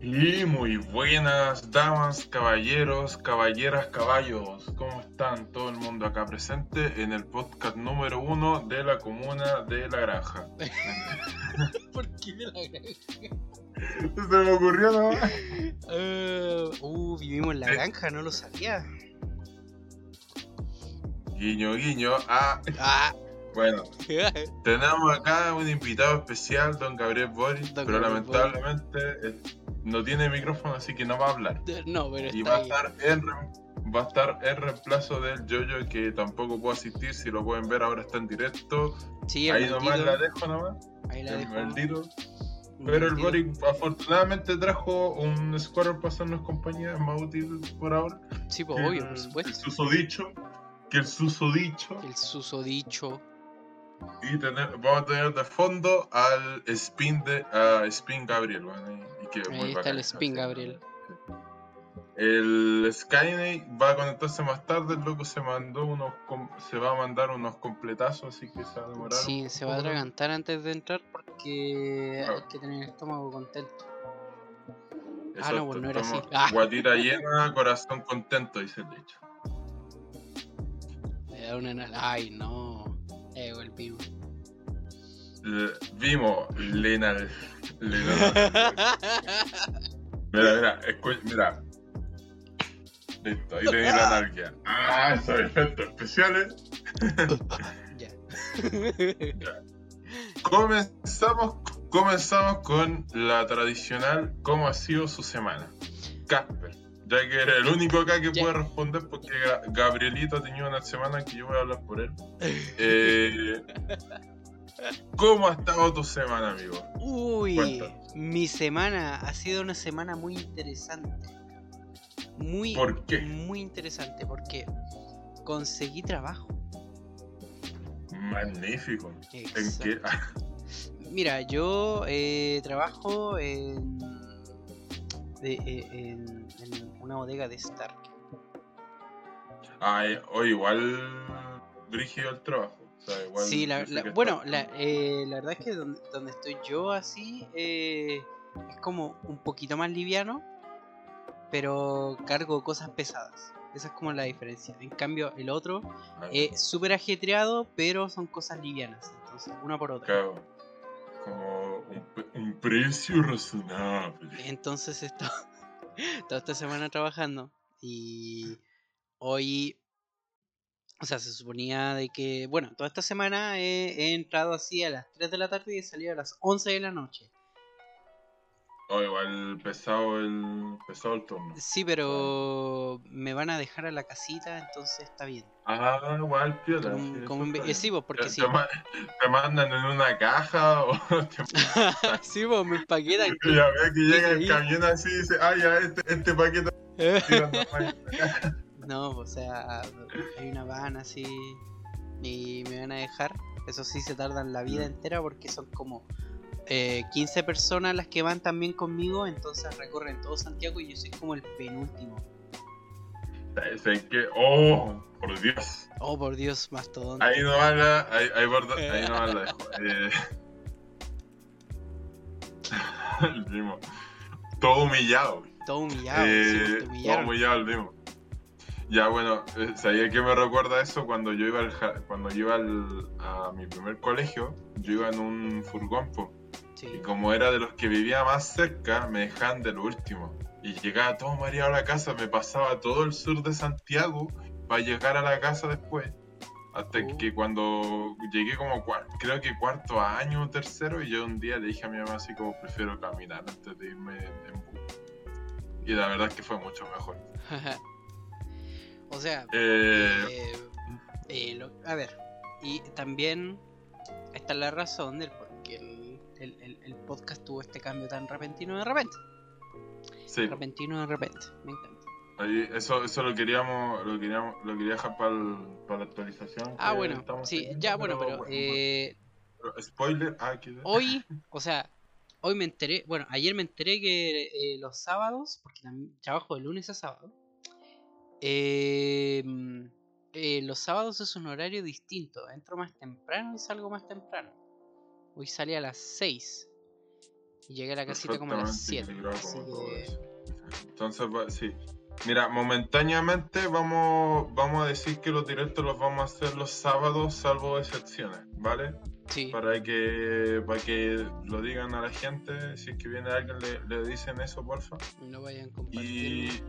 Y muy buenas damas, caballeros, caballeras, caballos. ¿Cómo están todo el mundo acá presente en el podcast número uno de la comuna de La Granja? ¿Por qué de la granja? Se me ocurrió nomás. Uh, uh, vivimos en la Eh. granja, no lo sabía. Guiño, guiño. Ah, Ah, bueno, tenemos acá un invitado especial, don Gabriel Boris, Don pero Gabriel lamentablemente no tiene micrófono, así que no va a hablar. no, pero Y está va a estar en, va a estar en reemplazo del Jojo que tampoco puede asistir, si lo pueden ver ahora está en directo. Sí, el Ahí nomás maldito, la dejo nomás, ahí la el dejo. maldito. Pero el. Boric afortunadamente trajo un Squirrel para hacernos compañía, es más útil por ahora. Sí, pues obvio, el- por El supuesto. susodicho, que el susodicho. El susodicho. Y tener, vamos a tener de fondo al Spin de a Spin Gabriel. bueno, que Ahí muy está bacán, el Spin así. Gabriel. El Skynet va a conectarse más tarde, el loco se mandó unos se va a mandar unos completazos, así que se va a demorar. Sí, se va a atragantar antes de entrar porque Ah. hay que tener el estómago contento. Ah, no, pues no era así. Ah. Guatita llena, corazón contento, dice el dicho. Me da una Ay, no. Eh, el vivo. Vimos Lena. Lena mira, mira, escu- mira. Listo, ahí tenéis la anarquía. Ah, esos efectos especiales. ya. Comenzamos, comenzamos con la tradicional ¿Cómo ha sido su semana? Casper, ya que era el único acá que Ya. puede responder porque Ga- Gabrielito ha tenido una semana que yo voy a hablar por él. Eh, ¿Cómo ha estado tu semana, amigo? Uy, Cuéntanos. mi semana ha sido una semana muy interesante. Muy, ¿Por qué? muy interesante porque conseguí trabajo. Magnífico. ¿En qué? Mira, yo eh, trabajo en, de- eh, en, en una bodega de Stark. Ay, o igual brígido el trabajo. O sea, igual Sí, la- la- bueno, la, eh, la verdad es que donde, donde estoy yo así eh, es como un poquito más liviano, pero cargo cosas pesadas. Esa es como la diferencia. En cambio, el otro es súper ajetreado, pero son cosas livianas. Entonces, una por otra. claro, como un, un precio razonable. Entonces, esto, toda esta semana trabajando y hoy, o sea, se suponía de que, bueno, toda esta semana he, he entrado así a las 3 de la tarde y he salido a las 11 de la noche. O igual pesado el, pesado el turno. Sí, pero me van a dejar a la casita, entonces está bien. Ah, igual, piola. Como, sí, un bien. sí, pues, porque te, sí. te ma- te mandan en una caja o te sí, pues me empaquetan. Ya ve que llega el camión así y dice, ah, ya, este, este paquete tirando más". No, o sea, hay una van así y me van a dejar. Eso sí, se tardan la vida Mm. entera porque son como eh, 15 personas las que van también conmigo, entonces recorren todo Santiago y yo soy como el penúltimo. ¿Sabes qué? Oh, por Dios. Oh, por Dios, mastodonte. Ahí no va la, ahí, ahí, no va la. Eh... el primo. Todo humillado. Todo humillado, Eh, todo humillado el primo. Ya bueno, eh, ¿sabía que me recuerda eso? Cuando yo iba al, cuando yo iba al- a mi primer colegio, yo iba en un furgón, po. Sí. Y como era de los que vivía más cerca, me dejaban de lo último. Y llegaba todo mareado a la casa, me pasaba todo el sur de Santiago para llegar a la casa después. Hasta Oh. que cuando llegué como creo que cuarto año o tercero, y yo un día le dije a mi mamá así como prefiero caminar antes de irme en bus. Y la verdad es que fue mucho mejor. o sea, Eh, eh, eh, lo- a ver, y también esta es la razón del por qué el, el- el- el podcast tuvo este cambio tan repentino de repente. sí, Repentino de repente, me encanta. ahí- eso, eso lo queríamos, lo queríamos, lo quería dejar para la actualización. Ah, bueno, sí, teniendo, ya, bueno, pero eh, pero spoiler, ah, que hoy, o sea, hoy me enteré, bueno, ayer me enteré que eh, los sábados, porque también trabajo de lunes a sábado, eh, mm, eh, los sábados es un horario distinto, entro más temprano y salgo más temprano. Hoy salí a las 6. Y llegué a la casita como a las Perfectamente 7. equilibrado Así que. Entonces, sí. Mira, momentáneamente vamos, vamos a decir que los directos los vamos a hacer los sábados, salvo excepciones, ¿vale? Sí. Para que, para que lo digan a la gente, si es que viene alguien, le, le dicen eso, porfa. No vayan a Y.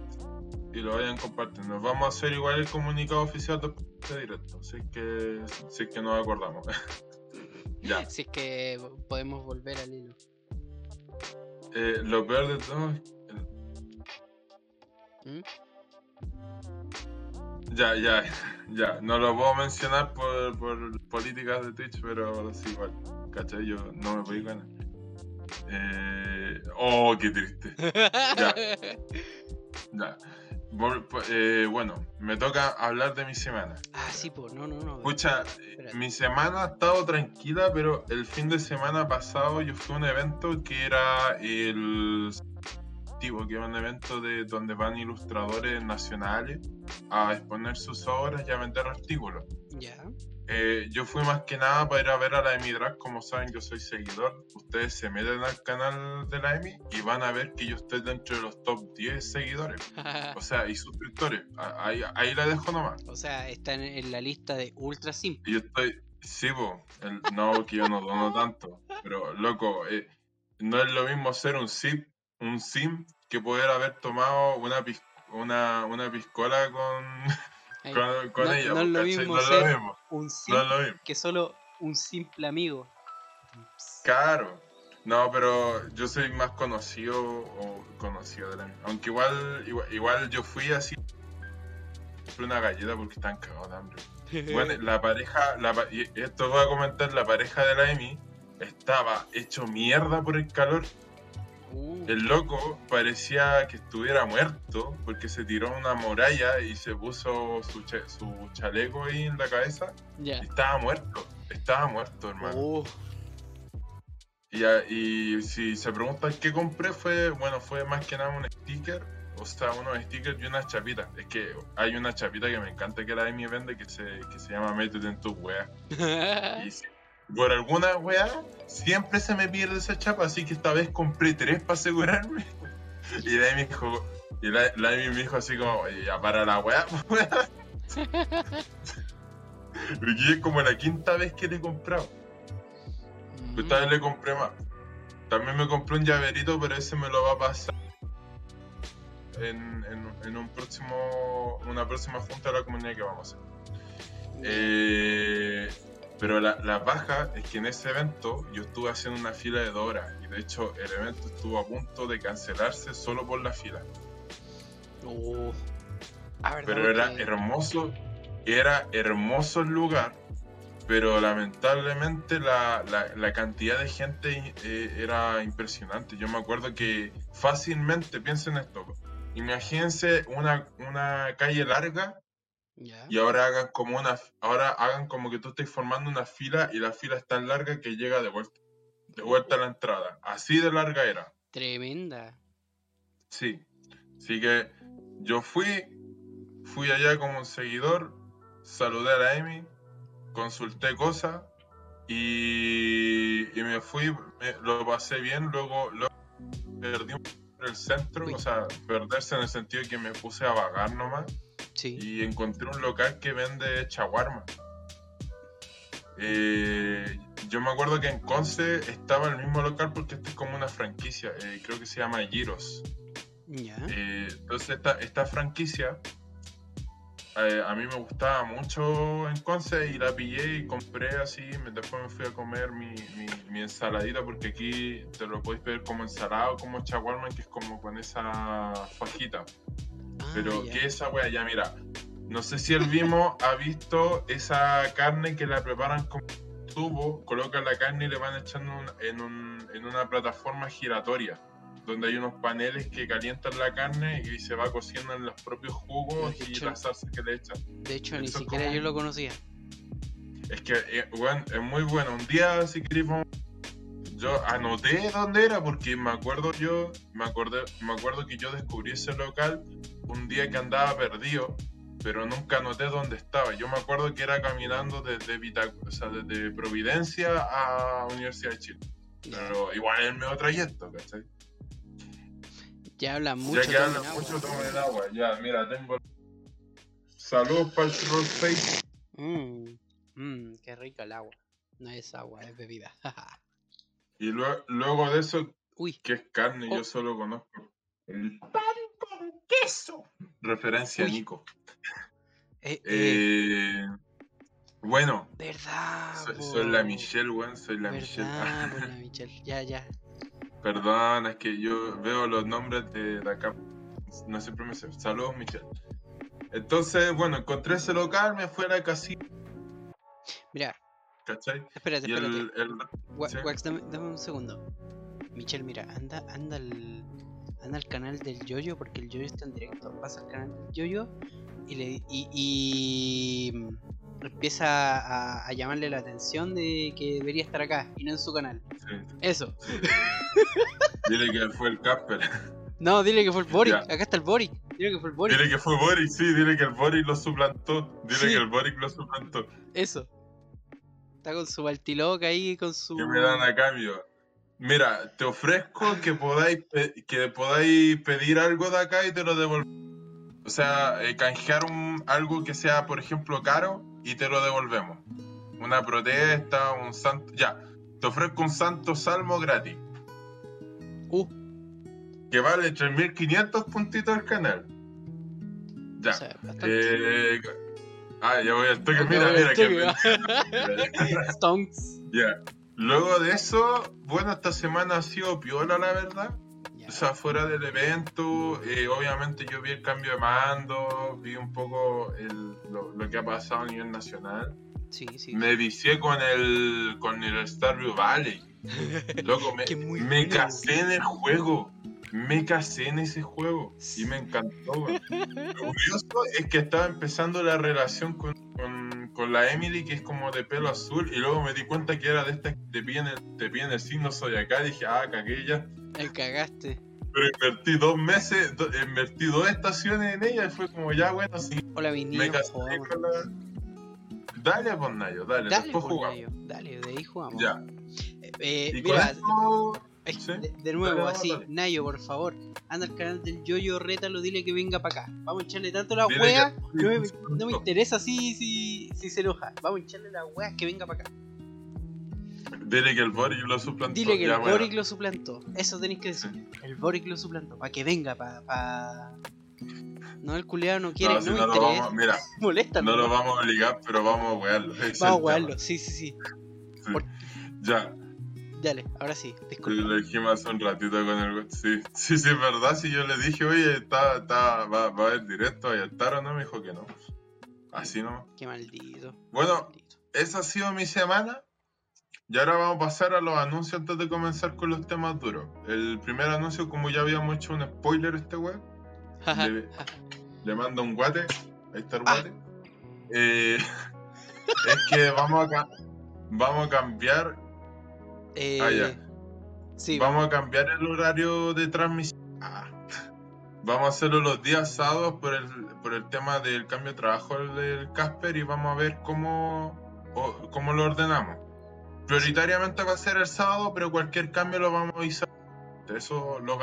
y lo vayan compartiendo. Nos vamos a hacer igual el comunicado oficial después de directo, es que, es que nos acordamos. ya. Si es que podemos volver al hilo. Eh, lo peor de todo es ¿Mm? Ya, ya, ya. No lo puedo mencionar por, por políticas de Twitch, pero sí, igual. ¿Cachai? Yo no me podía ganar. Eh... Oh, qué triste. Ya. Ya. Po- eh, bueno, me toca hablar de mi semana. ah, sí, pues, no, no, no. Escucha, Espérate. mi semana ha estado tranquila, pero el fin de semana pasado yo fui a un evento que era el tipo, que era un evento de donde van ilustradores nacionales a exponer sus obras y a vender artículos. Ya. Eh, yo fui más que nada para ir a ver a la Emi Drag, como saben yo soy seguidor. Ustedes se meten al canal de la Emi y van a ver que yo estoy dentro de los top 10 seguidores, o sea, y suscriptores. Ahí, ahí la dejo nomás. o sea, está en, la lista de Ultra Simp. Y yo estoy, sí, po, el- no, que yo no dono tanto, pero loco, eh, no es lo mismo ser un sim, un sim que poder haber tomado una, una, una piscola con. con, con No- ella, no es lo mismo no es ser- lo mismo, Un simp no es lo mismo. que solo un simple amigo. Claro. No, pero yo soy más conocido o conocido de la Aunque igual, igual, igual yo fui así una galleta porque están cagados de hambre. Bueno, la pareja, la, y esto voy a comentar, la pareja de la Emi estaba hecho mierda por el calor. Uh, El loco parecía que estuviera muerto porque se tiró una muralla y se puso su, cha- su chaleco ahí en la cabeza. ya. Y estaba muerto, estaba muerto, hermano. Uh, Y, y si se preguntan qué compré, fue, bueno, fue más que nada un sticker, o sea, unos stickers y unas chapitas. Es que hay una chapita que me encanta que la Emi vende que se, que se llama Métete en tu wea. Y por alguna wea, siempre se me pierde esa chapa, así que esta vez compré tres para asegurarme. Y la Emi dijo, y la, la me dijo así como, "Oye, ya para la wea. Porque es como la quinta vez que le he comprado. Pues esta vez le compré más. También me compré un llaverito, pero ese me lo va a pasar en, en- en un próximo, una próxima junta de la comunidad que vamos a hacer. Eh, pero la, la baja es que en ese evento yo estuve haciendo una fila de dos horas y de hecho el evento estuvo a punto de cancelarse solo por la fila. Uh. Ah, ¿verdad? Pero era hermoso, era hermoso el lugar, pero lamentablemente la, la- la cantidad de gente eh, era impresionante. Yo me acuerdo que fácilmente, piensen esto, imagínense una, una calle larga Y ahora hagan como una, ahora hagan como que tú estés formando una fila y la fila es tan larga que llega de vuelta, de vuelta a la entrada. Así de larga era. Tremenda. Sí. Así que yo fui, fui allá como un seguidor, saludé a la Emi, consulté cosas y, y me fui, me- lo pasé bien, luego, luego perdí un poco el centro, Uy. o sea, perderse en el sentido de que me puse a vagar nomás Sí. y encontré un local que vende chaguarma. Eh, yo me acuerdo que en Conce estaba el mismo local porque este es como una franquicia, eh, creo que se llama Giros. Eh, entonces esta, esta franquicia a mí me gustaba mucho en Conce y la pillé y compré así, después me fui a comer mi, mi, mi ensaladita porque aquí te lo podéis pedir como ensalada o como chaguarma que es como con esa fajita. Ah, Pero. ¿qué es esa wea? Ya mira, no sé si el Vimo ha visto esa carne que la preparan como tubo, colocan la carne y le van echando un- en, un- en una plataforma giratoria, donde hay unos paneles que calientan la carne y se va cociendo en los propios jugos De y hecho- las salsas que le echan. De hecho, ni eso siquiera como- yo lo conocía. Es que, eh, es muy bueno. Un día, si queréis, vamos- yo anoté dónde era porque me acuerdo yo, me acordé, me acuerdo que yo descubrí ese local un día que andaba perdido, pero nunca anoté dónde estaba. Yo me acuerdo que era caminando desde, Vita- o sea, desde Providencia a Universidad de Chile. Pero igual es el medio trayecto, ¿cachai? Ya hablan mucho. ya que hablan mucho, tomen agua. Ya, mira, tengo. Saludos para el Roll Face. Mmm, mmm, qué rico el agua. No es agua, es bebida. Y lue- luego de eso, Uy, que es carne, Oh. yo solo conozco el pan con queso. Referencia Uy. a Nico. eh, eh, Eh, bueno, verdad. soy, soy la. Michelle, weón, soy la Michelle. Verdad, po, la Michelle. Ya, ya. Perdón, es que yo veo los nombres de, de acá. No siempre me sé. Saludos, Michelle. Entonces, bueno, encontré ese local, me fui a la casita, Mira, ¿cachai? espérate, Y espérate. el, el- Wa- sí. Wax, dame, dame un segundo. Michelle, mira, anda, anda al, anda al canal del Yoyo porque el Yoyo está en directo. Vas al canal del Yoyo y le y, y, mm, empieza a, a llamarle la atención de que debería estar acá y no en su canal. sí, Eso. dile que fue el Casper. No, dile que fue el Boric. Ya. Acá está el Boric. Dile que fue el Boric. Dile que fue Boric, sí, dile que el Boric lo suplantó. Dile Sí. que el Boric lo suplantó. Eso. Está con su baltiloca ahí, con su. ¿Qué me dan a cambio? Mira, te ofrezco que podáis, que podáis pedir algo de acá y te lo devolvemos. O sea, eh, canjear un, algo que sea, por ejemplo, caro y te lo devolvemos. Una protesta, un santo. Ya, te ofrezco un santo salmo gratis. Uh, Que vale 3.500 puntitos al canal. Ya. o sea, bastante. Eh, ah, ya voy al toque. Mira, mira. que- Stonks. Ya. Luego de eso, bueno, esta semana ha sido piola, la verdad. Ya. O sea, fuera del evento, eh, obviamente yo vi el cambio de mando, vi un poco el- lo, lo que ha pasado a nivel nacional. Sí, sí. Me vicié con el con el Starview Valley. Loco, me, me casé en el juego. Me casé en ese juego y me encantó. güey. Lo curioso es que estaba empezando la relación con, con, con la Emily, que es como de pelo azul, y luego me di cuenta que era de estas que te piden el, te piden el signo soy acá. Dije, ah, cagué ya. El cagaste. Pero invertí dos meses, do- invertí dos estaciones en ella y fue como ya, bueno, sí. Hola, mis Me casé con la. Dale, pues Nayo, dale, Dale, después jugamos. Nayo, Dale, de ahí jugamos. Ya. Eh, eh, Y con mira, esto. Sí. de, de nuevo, Dale, así, dale. Nayo, por favor, anda al canal del Yoyo, rétalo, dile que venga para acá. Vamos a echarle tanto la Dile wea, que- no me, no me interesa si, si, si se enoja. Vamos a echarle la wea que venga para acá. Dile que el Boric lo suplantó. Dile que ya, el. Boric lo suplantó. Eso tenéis que decir. El Boric lo suplantó. Para que venga, para. Pa... No, el culeado no quiere, No, si me no lo interesa. vamos, mira, Molesta, no lo vamos a obligar, pero vamos a wearlo. Vamos a tema. sí, sí, sí. Sí. por- Ya, Dale, ahora sí, disculpa. lo dijimos hace un ratito con el. Sí, sí, sí, es verdad. Si yo le dije, oye, está, está, va, va a haber directo, ¿va a estar o no? Me dijo que no. Así no. Qué maldito. Bueno, maldito. esa ha sido mi semana. Y ahora vamos a pasar a los anuncios antes de comenzar con los temas duros. El primer anuncio, como ya habíamos hecho un spoiler este web, le, le mando un guate. Ahí está el Ah. guate. Eh, es que vamos a, vamos a cambiar. Eh, Ah, ya. Sí, Vamos a cambiar el horario de transmisión. Ah. Vamos a hacerlo los días sábados por el, por el tema del cambio de trabajo del Casper y vamos a ver cómo, o- cómo lo ordenamos. Prioritariamente va a ser el sábado, pero cualquier cambio lo vamos a avisar. Eso lo,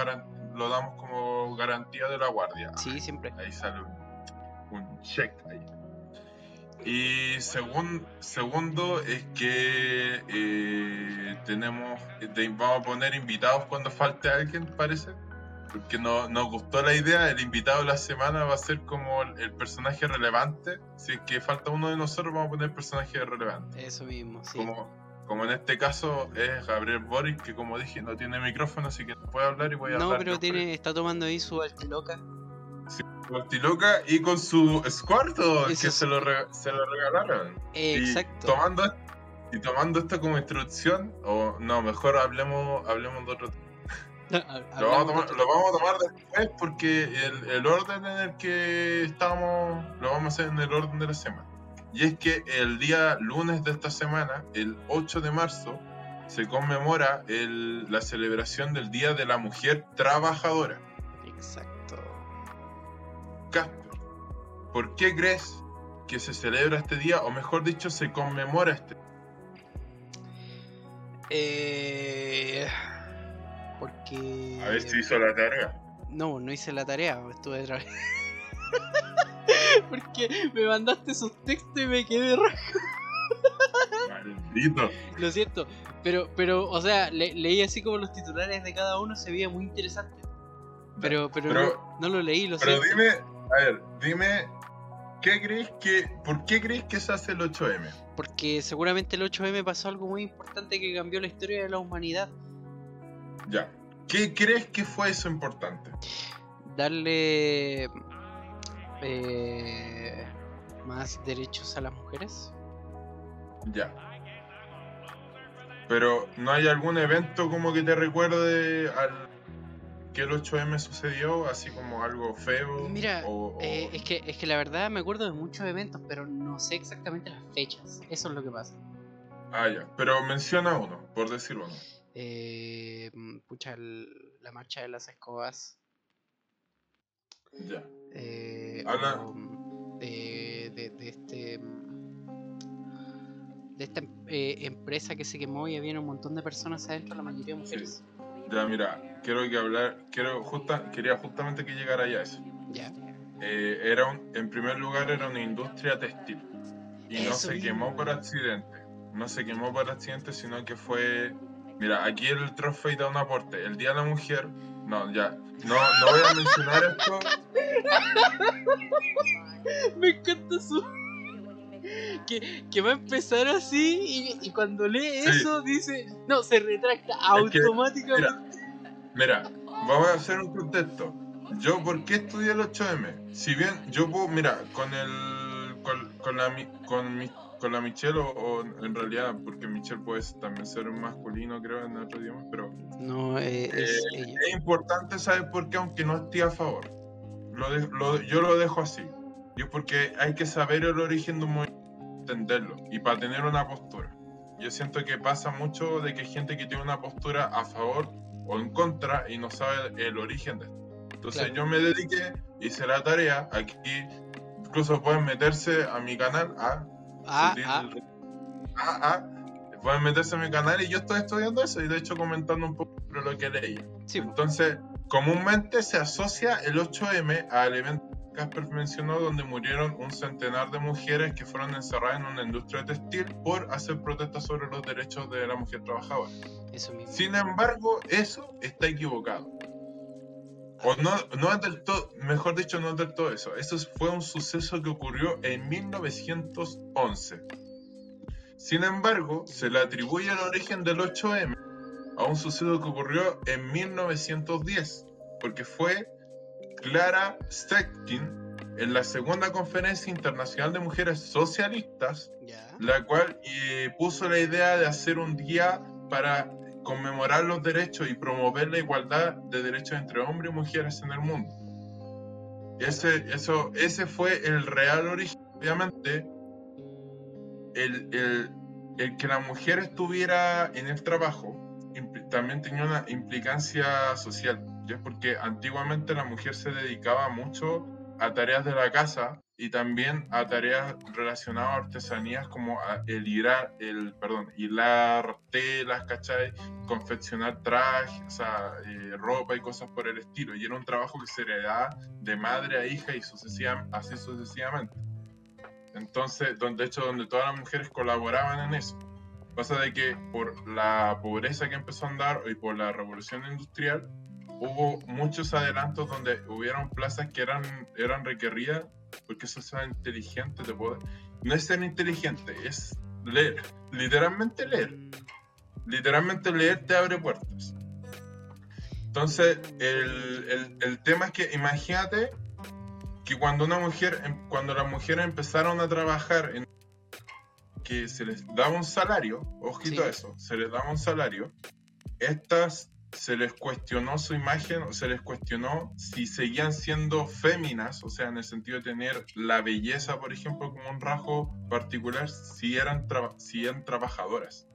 lo damos como garantía de la guardia. sí, siempre. Ahí sale un, un check ahí. Y segun- segundo es que eh, tenemos, vamos a poner invitados cuando falte alguien, parece. Porque no, nos gustó la idea, el invitado de la semana va a ser como el, el personaje relevante. Si es que falta uno de nosotros, vamos a poner personaje relevante. Eso mismo, sí. Como, como en este caso es Gabriel Boric, que como dije no tiene micrófono, así que no puede hablar y voy a No, hablar. pero por él. tiene, está tomando ahí su altiloca. Cortiloca y con su Squirtle, Ese que se lo, se lo regalaron. Eh, Y exacto. tomando, y tomando esto como instrucción, o no, mejor hablemos, hablemos de otro Ha- lo vamos, a hablamos tomar, de- lo vamos a tomar después porque el, el orden en el que estamos lo vamos a hacer en el orden de la semana. Y es que el día lunes de esta semana, el 8 de marzo, se conmemora el- la celebración del Día de la Mujer Trabajadora. Exacto. Casper, ¿por qué crees que se celebra este día, o mejor dicho, se conmemora este Eh, porque. A ver si hizo la tarea. No, no hice la tarea, estuve otra vez. porque me mandaste esos textos y me quedé rajo. Maldito. Lo siento. Pero, pero, o sea, le- leí así como los titulares de cada uno, se veía muy interesante. Pero, pero, Pero- no, no lo leí, lo Pero siento. dime, a ver, dime, ¿qué crees que, ¿por qué crees que se hace el 8M? Porque seguramente el 8M pasó algo muy importante que cambió la historia de la humanidad. Ya. ¿Qué crees que fue eso importante? Darle eh, más derechos a las mujeres. Ya. Pero ¿no hay algún evento como que te recuerde al que el 8M sucedió, así como algo feo? Mira, o- o- Eh, es, que, es que la verdad me acuerdo de muchos eventos, pero no sé exactamente las fechas. Eso es lo que pasa. Ah, ya. Pero menciona uno, por decir uno. Eh, pucha, el- la marcha de las escobas. Ya. eh, Habla- o, de, de, de este de esta eh, empresa que se quemó y había un montón de personas adentro, la mayoría mujeres. Ya, mira, quiero que hablar, quiero justa, quería justamente que llegara ya a eso. Ya. Eh, era un- en primer lugar era una industria textil y no se quemó por accidente. No se quemó por accidente, sino que fue. Mira, aquí el trofeo da un aporte. El Día de la Mujer. No, ya. No, no voy a mencionar esto. Me encanta su. Que, que va a empezar así y, y cuando lee Sí. eso dice. No, se retracta Es que, automáticamente. Mira, vamos a hacer un contexto. Yo, ¿por qué estudié el 8M? Si bien yo puedo, mira, con el. con, con la, con, mi- con la Michelle, o, o en realidad, porque Michelle puede también ser un masculino, creo, en otro idioma, pero No, eh, es ella. es importante saber por qué, aunque no esté a favor. Lo de- lo- yo lo dejo así. Y es porque hay que saber el origen de un movimiento, entenderlo, y para tener una postura. Yo siento que pasa mucho de que gente que tiene una postura a favor o en contra y no sabe el origen de esto. Entonces Claro. yo me dediqué, hice la tarea, aquí incluso pueden meterse a mi canal, a Ah, Sutil- ah, Ah, ah, pueden meterse a mi canal y yo estoy estudiando eso y de hecho comentando un poco sobre lo que leí. sí. Entonces, comúnmente se asocia el 8M al evento Casper mencionó donde murieron un centenar de mujeres que fueron encerradas en una industria textil por hacer protestas sobre los derechos de la mujer trabajadora. eso mismo. Sin embargo, eso está equivocado. O no, no es del todo, mejor dicho, no es del todo eso. Eso fue un suceso que ocurrió en 1911. Sin embargo, se le atribuye el origen del 8M a un suceso que ocurrió en 1910, porque fue Clara Zetkin en la segunda conferencia internacional de mujeres socialistas la cual eh, puso la idea de hacer un día para conmemorar los derechos y promover la igualdad de derechos entre hombres y mujeres en el mundo. Ese, eso, ese fue el real origen. Obviamente, el, el- el que la mujer estuviera en el trabajo también tenía una implicancia social, ¿ya? porque antiguamente la mujer se dedicaba mucho a tareas de la casa y también a tareas relacionadas a artesanías como el hilar, el, perdón, hilar telas, ¿cachai? Confeccionar trajes, o sea, eh, ropa y cosas por el estilo. Y era un trabajo que se heredaba de madre a hija y sucesiva- así sucesivamente. Entonces, donde, de hecho, donde todas las mujeres colaboraban en eso. Pasa de que por la pobreza que empezó a andar y por la revolución industrial, hubo muchos adelantos donde hubieron plazas que eran, eran requeridas porque eso es ser inteligente de poder. No es ser inteligente, es leer. Literalmente leer. Literalmente leer te abre puertas. Entonces, el, el- el tema es que imagínate que cuando una mujer, em- cuando las mujeres empezaron a trabajar en que se les daba un salario, ojito Sí. a eso, se les daba un salario, estas se les cuestionó su imagen, o se les cuestionó si seguían siendo féminas, o sea, en el sentido de tener la belleza, por ejemplo, como un rasgo particular, si eran, si eran trabajadoras.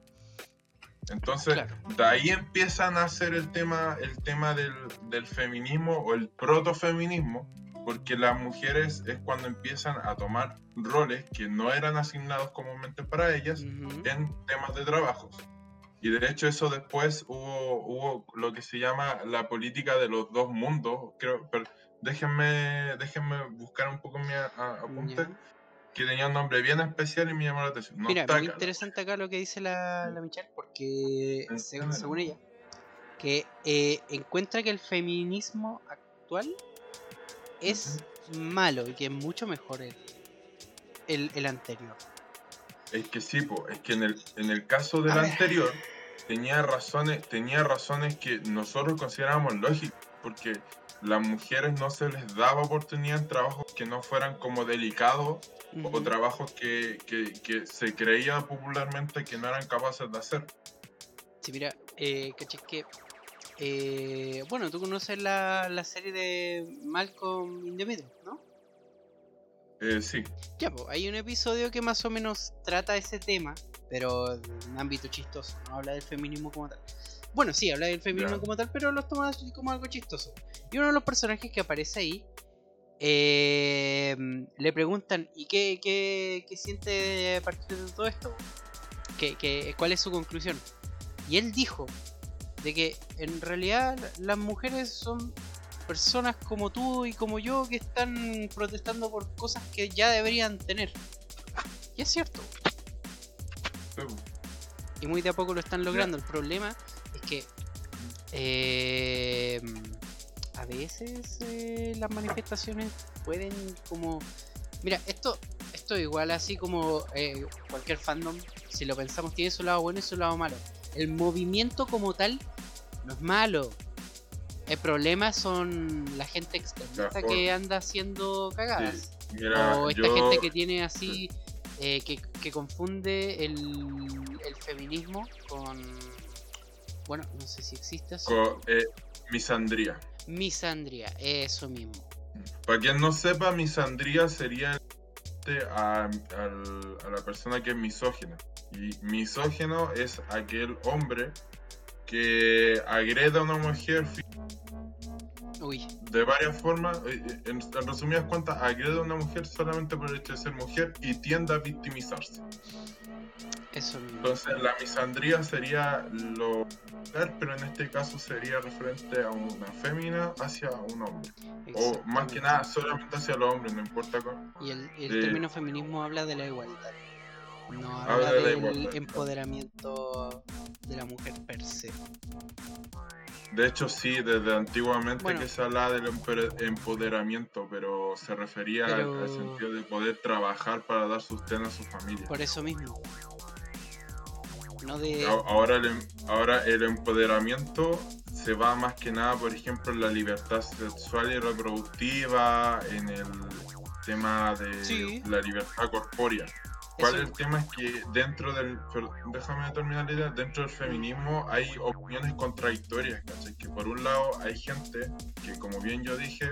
Entonces, Claro. de ahí empiezan a hacer el tema, el tema del, del feminismo o el protofeminismo, porque las mujeres es cuando empiezan a tomar roles que no eran asignados comúnmente para ellas en temas de trabajos. Y de hecho eso después hubo, hubo lo que se llama la política de los dos mundos, creo, pero déjenme, déjenme buscar un poco mi apunte, que tenía un nombre bien especial y me llamó la atención. Mira, muy interesante acá lo que dice la, la Michelle, porque según, ella, que eh, encuentra que el feminismo actual es malo y que es mucho mejor el, el, el anterior. Es que sí, es que en el, en el caso del anterior tenía razones, tenía razones que nosotros considerábamos lógicas, porque las mujeres no se les daba oportunidad en trabajos que no fueran como delicados o trabajos que, que, se creía popularmente que no eran capaces de hacer. Sí, mira, eh, caché que. Eh, bueno, tú conoces la, la serie de Malcolm in the Middle, ¿no? Eh, sí. Ya, pues, hay un episodio que más o menos trata ese tema, pero en un ámbito chistoso, no habla del feminismo como tal. Bueno, sí, habla del feminismo como tal, pero lo toma como algo chistoso. Y uno de los personajes que aparece ahí, eh, le preguntan, ¿y qué, qué, qué, siente a partir de todo esto? ¿Qué, qué, cuál es su conclusión? Y él dijo de que en realidad las mujeres son personas como tú y como yo que están protestando por cosas que ya deberían tener. Y es cierto. Y muy de a poco lo están logrando. El problema es que eh, a veces eh, las manifestaciones pueden como... Mira, esto, esto igual así como eh, cualquier fandom, si lo pensamos, tiene su lado bueno y su lado malo. El movimiento como tal no es malo, el problema son la gente extremista que anda haciendo cagadas. o esta gente que tiene así, eh, que, confunde el, feminismo con. Bueno, no sé si existe Con, eh, misandría. Misandría, eso mismo. Para quien no sepa, misandría sería a, a la persona que es misógina. Y misógeno es aquel hombre que agreda a una mujer de varias formas, eh, eh, en, resumidas cuentas, agrede a una mujer solamente por el hecho de ser mujer y tiende a victimizarse. Eso. Entonces la misandría sería lo pero en este caso sería referente a una fémina hacia un hombre. O más que nada solamente hacia los hombres, no importa cómo. Y el, el término feminismo habla de la igualdad. No habla, del empoderamiento de la mujer per se. De hecho, sí, desde antiguamente que se habla del empoderamiento, pero se refería al, sentido de poder trabajar para dar sustento a su familia. Por eso mismo. ahora, el, em, ahora el empoderamiento se va más que nada, por ejemplo, en la libertad sexual y reproductiva, en el tema de la libertad corpórea. ¿Cuál es el tema? Es que dentro del. Déjame terminar la idea. Dentro del feminismo hay opiniones contradictorias, ¿cachai? Que por un lado hay gente que, como bien yo dije,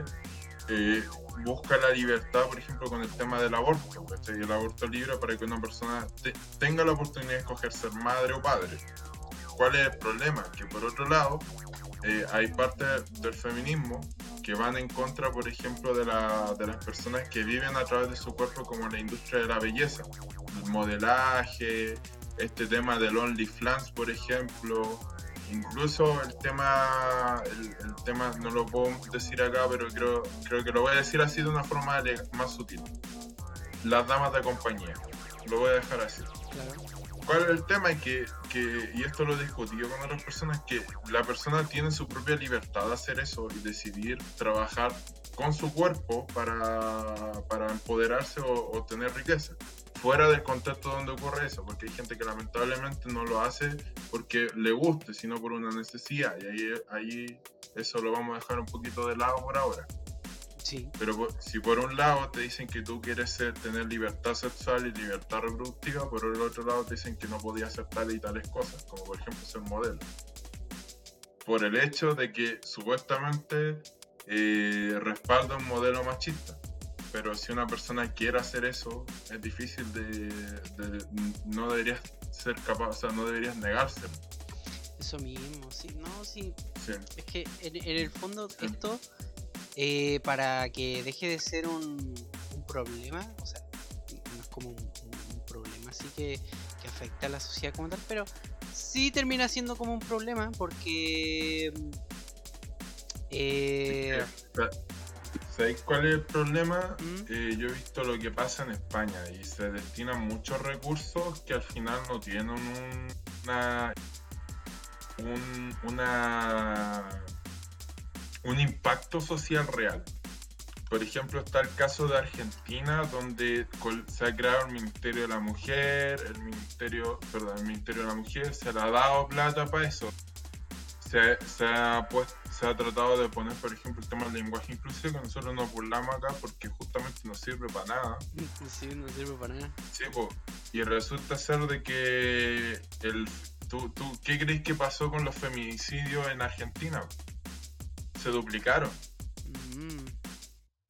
eh, busca la libertad, por ejemplo, con el tema del aborto, ¿cachai? El aborto libre para que una persona tenga la oportunidad de escoger ser madre o padre. ¿Cuál es el problema? Que por otro lado, eh, hay partes del feminismo que van en contra, por ejemplo, de, la, de, las personas que viven a través de su cuerpo como la industria de la belleza, el modelaje, este tema del OnlyFans, por ejemplo, incluso el tema, el, tema no lo puedo decir acá, pero creo, creo que lo voy a decir así de una forma más sutil. Las damas de compañía, lo voy a dejar así. ¿Cuál es el tema? Que, que, y esto lo he con otras personas, que la persona tiene su propia libertad de hacer eso y decidir trabajar con su cuerpo para, para empoderarse o, o, tener riqueza. Fuera del contexto donde ocurre eso, porque hay gente que lamentablemente no lo hace porque le guste, sino por una necesidad. Y ahí, ahí eso lo vamos a dejar un poquito de lado por ahora. Pero si por un lado te dicen que tú quieres ser, tener libertad sexual y libertad reproductiva, por el otro lado te dicen que no podías hacer tales y tales cosas, como por ejemplo ser modelo. Por el hecho de que supuestamente eh, respalda un modelo machista. Pero si una persona quiere hacer eso, es difícil de, no deberías ser capaz, o sea, no deberías negárselo. Eso mismo, sí, no, sí. Es que en, en el fondo esto eh, para que deje de ser un, problema, o sea, no es como un, problema así que, que, afecta a la sociedad como tal, pero sí termina siendo como un problema porque... Eh, ¿Sabéis cuál es el problema? ¿Mm? Eh, yo he visto lo que pasa en España y se destinan muchos recursos que al final no tienen un, una, un, una, un impacto social real. Por ejemplo, está el caso de Argentina, donde se ha creado el Ministerio de la Mujer, el Ministerio, perdón, el Ministerio de la Mujer, se le ha dado plata para eso. Se, se ha puesto, se ha tratado de poner, por ejemplo, el tema del lenguaje inclusivo, que nosotros nos burlamos acá porque justamente no sirve para nada. sí, no sirve para nada. Sí, po. y resulta ser de que el, ¿tú, tú, ¿qué crees que pasó con los feminicidios en Argentina? Se duplicaron. Mm,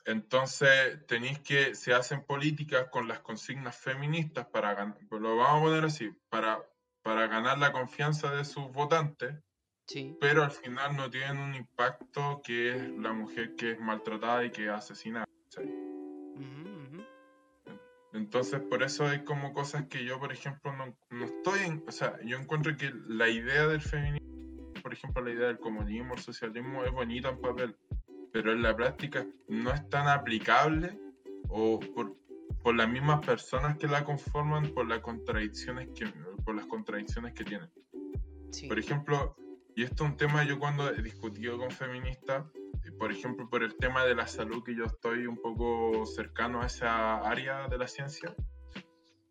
Entonces tenéis que, se hacen políticas con las consignas feministas para ganar, lo vamos a poner así, para, para ganar la confianza de sus votantes, sí. pero al final no tienen un impacto que es la mujer que es maltratada y que es asesinada. ujú. Entonces, por eso hay como cosas que yo, por ejemplo, no, no estoy en. O sea, yo encuentro que la idea del feminismo, por ejemplo, la idea del comunismo, el socialismo, es bonita en papel, pero en la práctica no es tan aplicable o por, por las mismas personas que la conforman, por las contradicciones que, por las contradicciones que tienen. Sí. Por ejemplo, y esto es un tema yo cuando he discutido con feministas, eh, por ejemplo, por el tema de la salud, que yo estoy un poco cercano a esa área de la ciencia,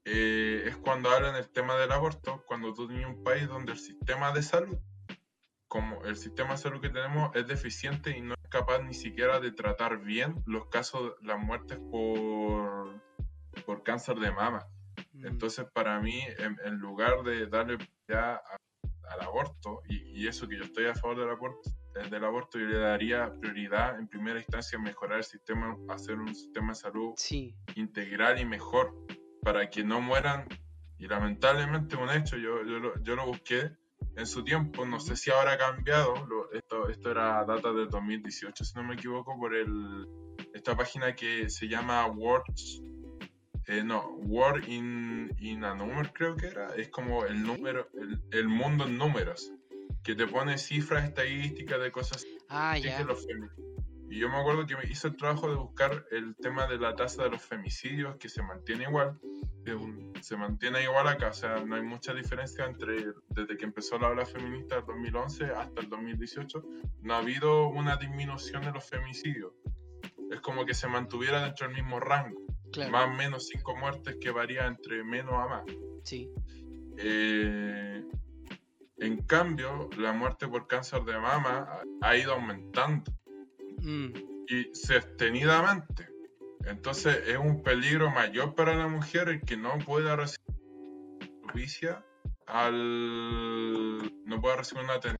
eh, es cuando hablan del tema del aborto, cuando tú tienes un país donde el sistema de salud, como el sistema de salud que tenemos es deficiente y no es capaz ni siquiera de tratar bien los casos, las muertes por, por cáncer de mama. Mm, Entonces, para mí, en, en lugar de darle prioridad a- al aborto, y, y eso que yo estoy a favor del aborto, eh, del aborto, yo le daría prioridad en primera instancia a mejorar el sistema, hacer un sistema de salud sí. integral y mejor, para que no mueran. Y lamentablemente, un hecho, yo, yo, lo, yo lo busqué en su tiempo, no sé si ahora ha cambiado, lo- esto, esto era data del 2018, si no me equivoco, por el, esta página que se llama Words eh, no, Word in, in a Number creo que era. Es como el número, el, el mundo en números. Que te pone cifras estadísticas de cosas Ah, ya. Y yo me acuerdo que me hice el trabajo de buscar el tema de la tasa de los femicidios, que se mantiene igual. un- se mantiene igual acá, o sea, no hay mucha diferencia entre desde que empezó la ola feminista del 2011 hasta el 2018. No ha habido una disminución de los femicidios. Es como que se mantuviera dentro del mismo rango Claro. más o menos cinco muertes que varía entre menos a más. Sí. Eh, en cambio, la muerte por cáncer de mama ha ido aumentando Mm, y sostenidamente. Entonces es un peligro mayor para la mujer el que no pueda recibir justicia al no pueda recibir una atención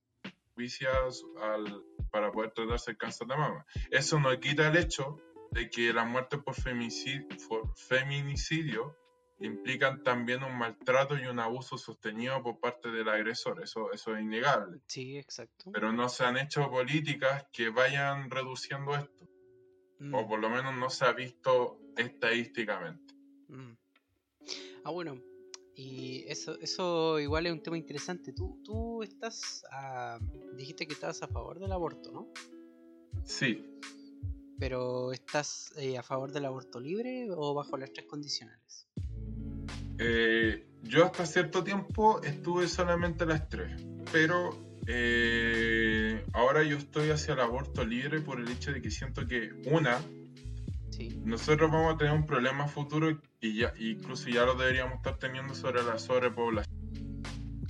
al para poder tratarse el cáncer de mama. Eso no quita el hecho de que las muertes por feminicidio, por feminicidio implican también un maltrato y un abuso sostenido por parte del agresor. Eso, eso es innegable. sí, exacto. Pero no se han hecho políticas que vayan reduciendo esto. Mm, O por lo menos no se ha visto estadísticamente. mm. Ah, bueno. Y eso, eso igual es un tema interesante. Tú, tú estás a- dijiste que estabas a favor del aborto, ¿no? Sí, Pero ¿estás eh, a favor del aborto libre o bajo las tres condicionales? Eh, yo hasta cierto tiempo estuve solamente a las tres, pero eh, ahora yo estoy hacia el aborto libre por el hecho de que siento que una, Sí. nosotros vamos a tener un problema futuro y ya, incluso ya lo deberíamos estar teniendo sobre la sobrepoblación.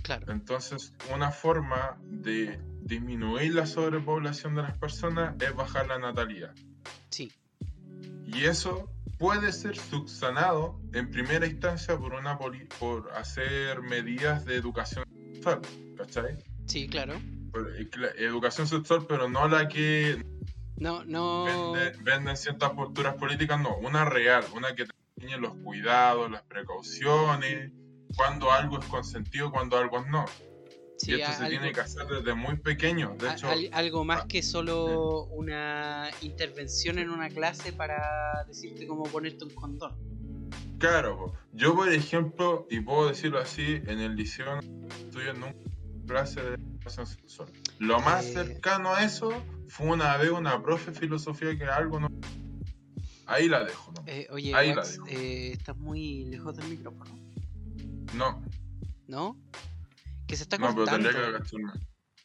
Claro. Entonces, una forma de disminuir la sobrepoblación de las personas es bajar la natalidad. Sí. Y eso puede ser subsanado en primera instancia por una poli- por hacer medidas de educación sexual, ¿cachai? Sí, claro. Por- eh, educación sexual, pero no la que No, no. vende- venden ciertas posturas políticas, no, una real, una que te enseñe los cuidados, las precauciones, cuando algo es consentido, cuando algo es no. Sí, y esto se algo, tiene que hacer desde muy pequeño. De a- hecho, al- algo más ah, que solo una intervención en una clase para decirte cómo ponerte un condón. Claro, yo por ejemplo, y puedo decirlo así, en el liceo estudio nunca clase de educación sexual. Lo más Eh. cercano a eso fue una vez una profe de filosofía que algo no... Ahí la dejo, ¿no? Eh, oye, Ahí la dejo. eh, estás muy lejos del micrófono, No, ¿no? Que se está no, pero cortando. tendría que agacharme.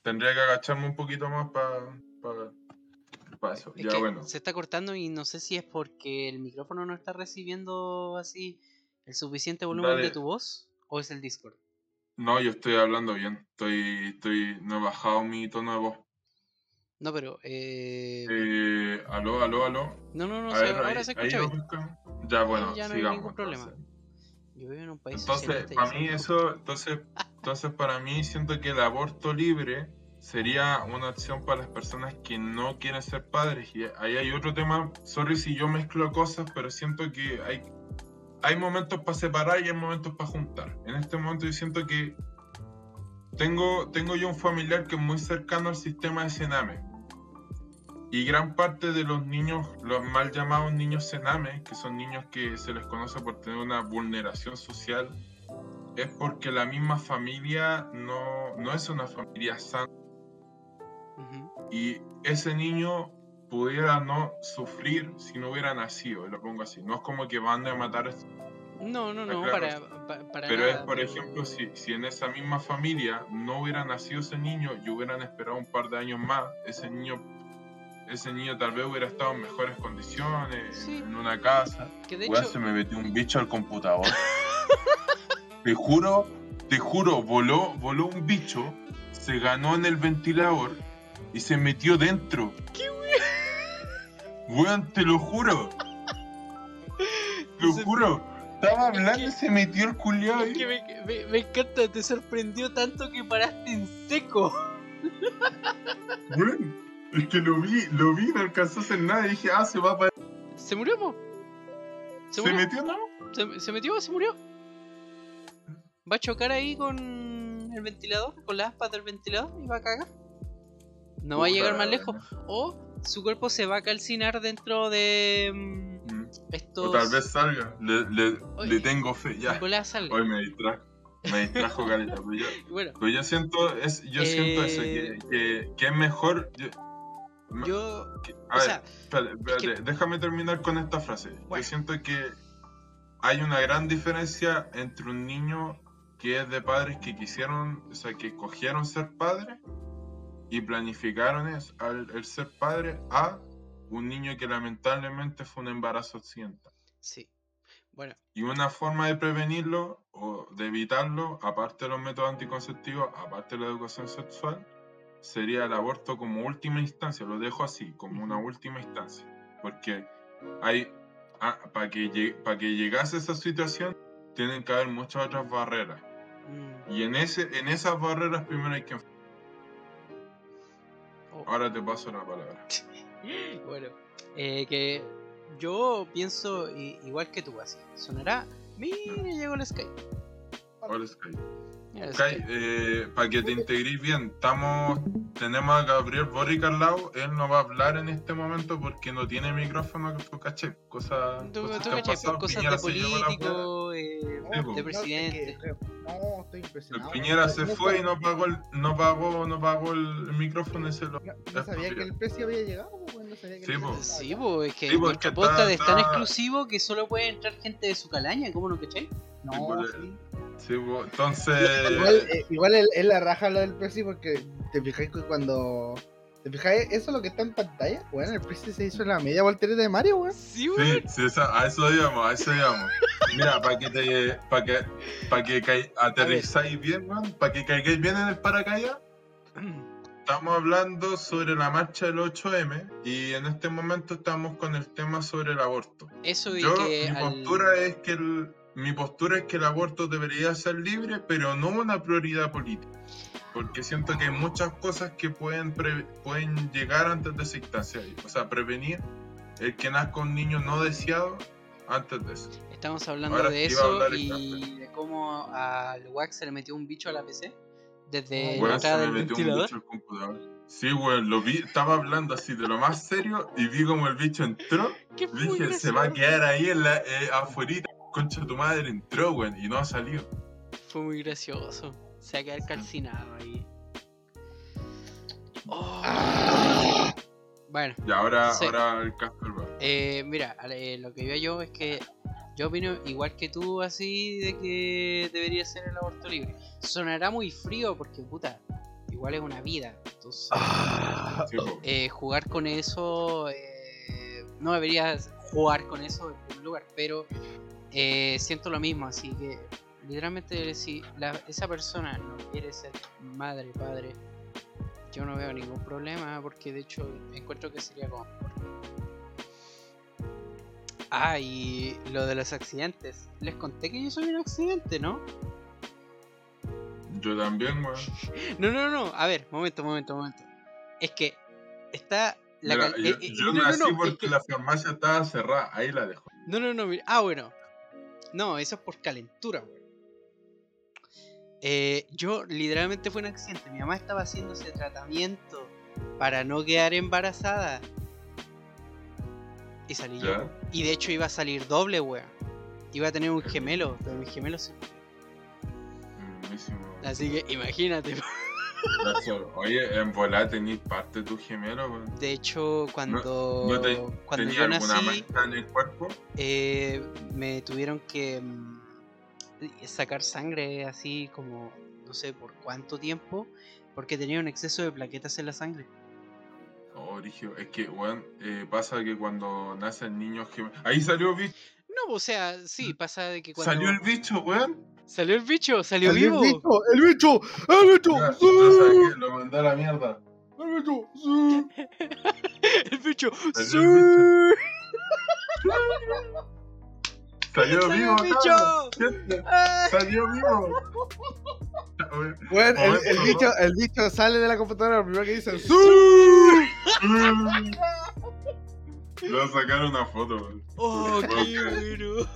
Tendría que agacharme un poquito más para eso. Es ya que bueno. se está cortando y no sé si es porque el micrófono no está recibiendo así el suficiente volumen Dale. de tu voz o es el Discord. No, yo estoy hablando bien. Estoy, estoy, no he bajado mi tono de voz. No, pero eh, Eh, aló, aló, aló. no, no, no, se- ver, ahora ahí- se escucha bien. Ya, bueno, ya no hay sigamos. ningún problema. entonces. Yo vivo en un país Entonces, para mí eso, entonces, entonces para mí siento que el aborto libre sería una opción para las personas que no quieren ser padres. Y ahí hay otro tema, sorry si yo mezclo cosas, pero siento que hay, hay momentos para separar y hay momentos para juntar. En este momento yo siento que tengo, tengo yo un familiar que es muy cercano al sistema de Sename. Y gran parte de los niños, los mal llamados niños Sename, que son niños que se les conoce por tener una vulneración social, es porque la misma familia no, no es una familia sana. Y ese niño pudiera no sufrir si no hubiera nacido, lo pongo así. No es como que van a matar a este No, no, no, para, para Pero es, por pero- ejemplo, si, si en esa misma familia no hubiera nacido ese niño y hubieran esperado un par de años más, ese niño, ese niño tal vez hubiera estado en mejores condiciones, Sí. en una casa. que de hecho, se me metió un bicho al computador. te juro, te juro, voló, voló un bicho, se ganó en el ventilador y se metió dentro. ¿Qué weón? te lo juro. Te lo Se- juro. Estaba Es hablando y se metió el culiao es que me, me- me encanta, te sorprendió tanto que paraste en seco. Weón, es que lo vi, lo vi, no alcanzó a hacer nada y dije, ah, se va a parar. Se murió, po. ¿Se, Se, murió. metió, no? Se, se metió, se murió. Va a chocar ahí con el ventilador, con las aspas del ventilador y va a cagar. No va a llegar más lejos. O su cuerpo se va a calcinar dentro de mm, Mm. estos. O tal vez salga. Le, le, Oye, le tengo fe, ya. Hoy me distrajo. Me distrajo, Caleta. Pero yo, Bueno, pero yo siento, es, yo siento eso, que, que, que es mejor. yo- yo. O a ver, sea, espérate, espérate, que- déjame terminar con esta frase. Bueno. Yo siento que hay una gran diferencia entre un niño que es de padres que quisieron, o sea, que escogieron ser padres y planificaron es, al, el ser padre a un niño que lamentablemente fue un embarazo accidental. sí. Bueno, Y una forma de prevenirlo o de evitarlo, aparte de los métodos anticonceptivos, aparte de la educación sexual, sería el aborto como última instancia. Lo dejo así, como una última instancia. Porque hay, para que, lleg- pa' que llegase a esa situación, tienen que haber muchas otras barreras. mm, Y en, ese, en esas barreras primero hay que... oh, Ahora te paso la palabra. bueno, eh, que yo pienso igual que tú, así. Sonará. Mira, llegó el Skype. Ahora es que- Mira el Ok, Skype. eh, para que te integres bien, estamos, tenemos a Gabriel Boric al lado, él no va a hablar en este momento porque no tiene micrófono, tú caché, cosa, Tú, cosas tú que han pasado, cosas Piñera de político, eh, Sí, de. No, presidente. no, estoy El impresionado. Piñera se fue y no pagó el, no pagó, no pagó el micrófono y se lo... No, no sabía que el precio había llegado, pues, no sabía que Sí, el pues. precio Sí, pues es que Sí, que podcast está- es tan exclusivo que solo puede entrar gente de su calaña, ¿cómo no cachai? No, sí. Sí, pues, entonces... Igual, eh, igual es es la raja lo del precio porque te fijáis que cuando. ¿Te fijáis? Eso es lo que está en pantalla. Bueno, el precio se hizo en la media voltereta de Mario, weón. Sí, Sí, sí, esa- a eso íbamos, a eso íbamos. Mira, para que te, para que, para que aterrizáis bien, para que caigáis bien en el paracaídas, Estamos hablando sobre la marcha del 8M y en este momento estamos con el tema sobre el aborto. Eso y Yo, que mi al- postura es que el, mi postura es que el aborto debería ser libre, pero no una prioridad política. Porque siento que hay muchas cosas que pueden, pueden llegar antes de esa instancia. O sea, prevenir el que nazca un niño no deseado antes de eso. estamos hablando Ahora de eso y de cómo al Wax se le metió un bicho a la PC desde la Weón, se entrada del un bicho al computador. Sí, weón, lo vi, estaba hablando así de lo más serio y vi como el bicho entró ¿Qué fue Dije, se va a quedar ahí en la, eh, afuerita concha de tu madre entró, weón, y no ha salido. Fue muy gracioso. Se va a quedar calcinado ahí. Oh. Bueno, Y ahora, Sí. ahora el Casper va. eh, mira, eh, lo que veo yo es que yo opino igual que tú así de que debería ser el aborto libre. Sonará muy frío porque puta, igual es una vida. Entonces, po. eh, jugar con eso, eh, no deberías jugar con eso en primer lugar, pero eh, siento lo mismo, así que literalmente si la- esa persona no quiere ser madre, padre, yo no veo ningún problema porque de hecho encuentro que sería como... Ah, y lo de los accidentes. Les conté que yo soy un accidente, ¿no? Yo también, weón. No, no, no, a ver, momento, momento, momento. Es que está... La Mira, cal- yo eh, eh, yo no, no, nací no, es porque que- la farmacia estaba cerrada, ahí la dejo. No, no, no, mira. Ah, bueno. No, eso es por calentura, güey. Eh, yo literalmente fue un accidente. Mi mamá estaba haciendo ese tratamiento para no quedar embarazada. Y salí yo. Y de hecho iba a salir doble, weón. Iba a tener un gemelo, pero mi gemelo se... Buenísimo. Así que imagínate. Oye, en volar tenéis parte de tu gemelo. De hecho, cuando, ¿No te, cuando tenía yo alguna mancha en el cuerpo? eh, me tuvieron que mm, sacar sangre así como no sé por cuánto tiempo porque tenía un exceso de plaquetas en la sangre. Oh, Origio, es que, weón, eh, pasa que cuando nacen niños gemelos. Ahí salió el bicho. No, o sea, sí, pasa de que cuando Salió el bicho, weón. Salió el bicho, salió ¡El vivo. bicho! ¡El bicho! ¡El bicho! ¡Sí! lo mandé a la mierda. ¡El bicho! ¡Sí! El bicho. Salió ¡Sí! el Salió ¡Salió vivo, el bicho! Salió vivo. Bueno, el, el bicho, el bicho sale de la computadora, lo primero que dice ¡Sí! Le voy a sacar una foto. ¡Oh, qué bueno!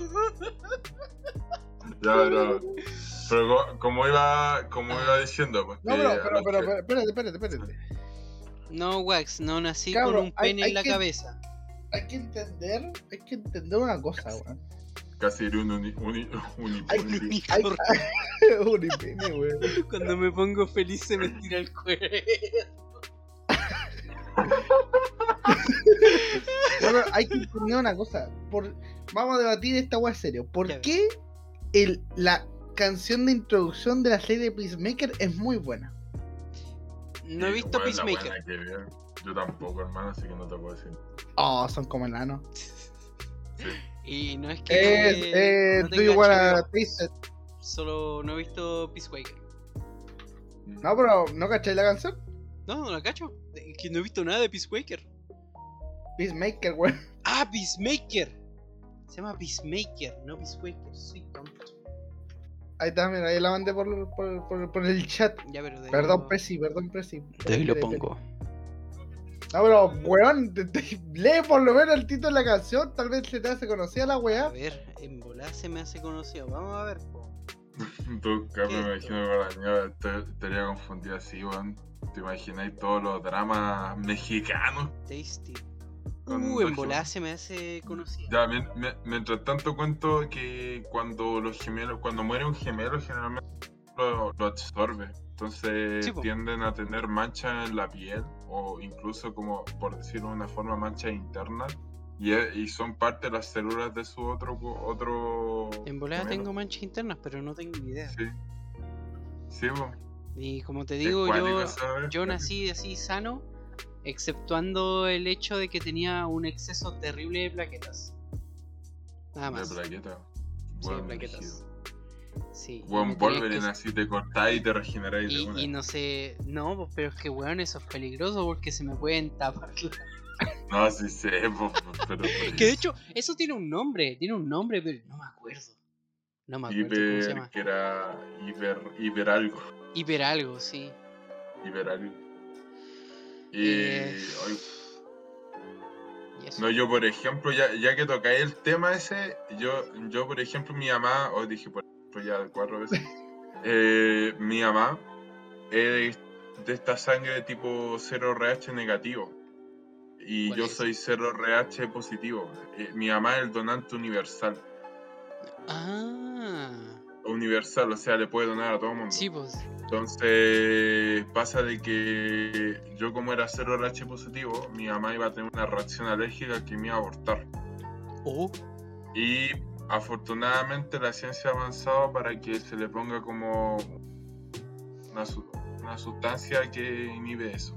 Ya, pero. Pero co- como iba, como iba diciendo, pues. No, pero, pero, pero, espérate, espérate, espérate. No, Wax, no nací Cabro, con un pene hay en la que- cabeza. Hay que entender, hay que entender una cosa, weón. Casi era un uni, uni, Hay unipuni. Hay, un impene, weón. Cuando me pongo feliz se me tira el cuello. No, no, hay que entender una cosa. Por, vamos a debatir esta weá serio. ¿Por qué el, la canción de introducción de la serie de Peacemaker es muy buena? No he visto Peacemaker. Yo tampoco, hermano, así que no te puedo decir. Oh, son como enanos. Y no es que. Es, eh, no do tenga you wanna? Solo no he visto Peacemaker. No, pero ¿no cacháis la canción? No, no la cacho. Es que no he visto nada de Peacemaker. Peacemaker, weón. Ah, Peacemaker. Se llama Peacemaker, no Peacemaker. Soy tonto. Ahí está, mira, ahí la mandé por, por, por, por el chat. Ya, pero de Perdón, ahí Presi, perdón, Presi. De ahí lo pongo. No, pero, weón, te- te- lee por lo menos el título de la canción, tal vez se te hace conocida la A weá. ver, en volar se me hace conocido. Vamos a ver, po. Tú, me imagino que mierda te- estaría confundido así, weón. ¿Te imagináis todos los dramas mexicanos? Tasty. Con Uh, en gemelos. se me hace conocido. Ya, mien- mien- mientras tanto cuento que cuando los gemelos, cuando muere un gemelo, generalmente lo, lo absorbe. Entonces Sí, tienden a tener manchas en la piel o incluso como, por decirlo de una forma, manchas internas. Y, e- y son parte de las células de su otro... otro En volada gemelo. tengo manchas internas, pero no tengo ni idea. Sí. Sí. Y como te digo, yo, yo nací así sano, exceptuando el hecho de que tenía un exceso terrible de plaquetas. Nada más. De plaqueta. Sí, Buen plaquetas. Sí. Buen Wolverine, que- así te cortáis y te regeneráis de Y, y no sé, no, pues, pero es que weón, eso es peligroso porque se me pueden tapar. No, sí sé, po, po, pero... que de hecho, eso tiene un nombre, tiene un nombre, pero no me acuerdo. No me acuerdo cómo se Hiper, llama. que era hiper, hiper algo. Hiper algo, sí. Hiper algo. Y Eh, hoy- no, yo por ejemplo, ya, ya que tocáis el tema ese, yo, yo por ejemplo, mi mamá, os dije por ejemplo ya cuatro veces, eh, mi mamá es de esta sangre tipo 0RH negativo. Y ¿Cuál yo es? soy 0RH positivo. Eh, mi mamá es el donante universal. Ah. universal, o sea, le puede donar a todo el mundo. Sí, pues. Entonces pasa de que yo como era cero RH positivo, mi mamá iba a tener una reacción alérgica que me iba a abortar. Oh. Y afortunadamente la ciencia ha avanzado para que se le ponga como una, una sustancia que inhibe eso.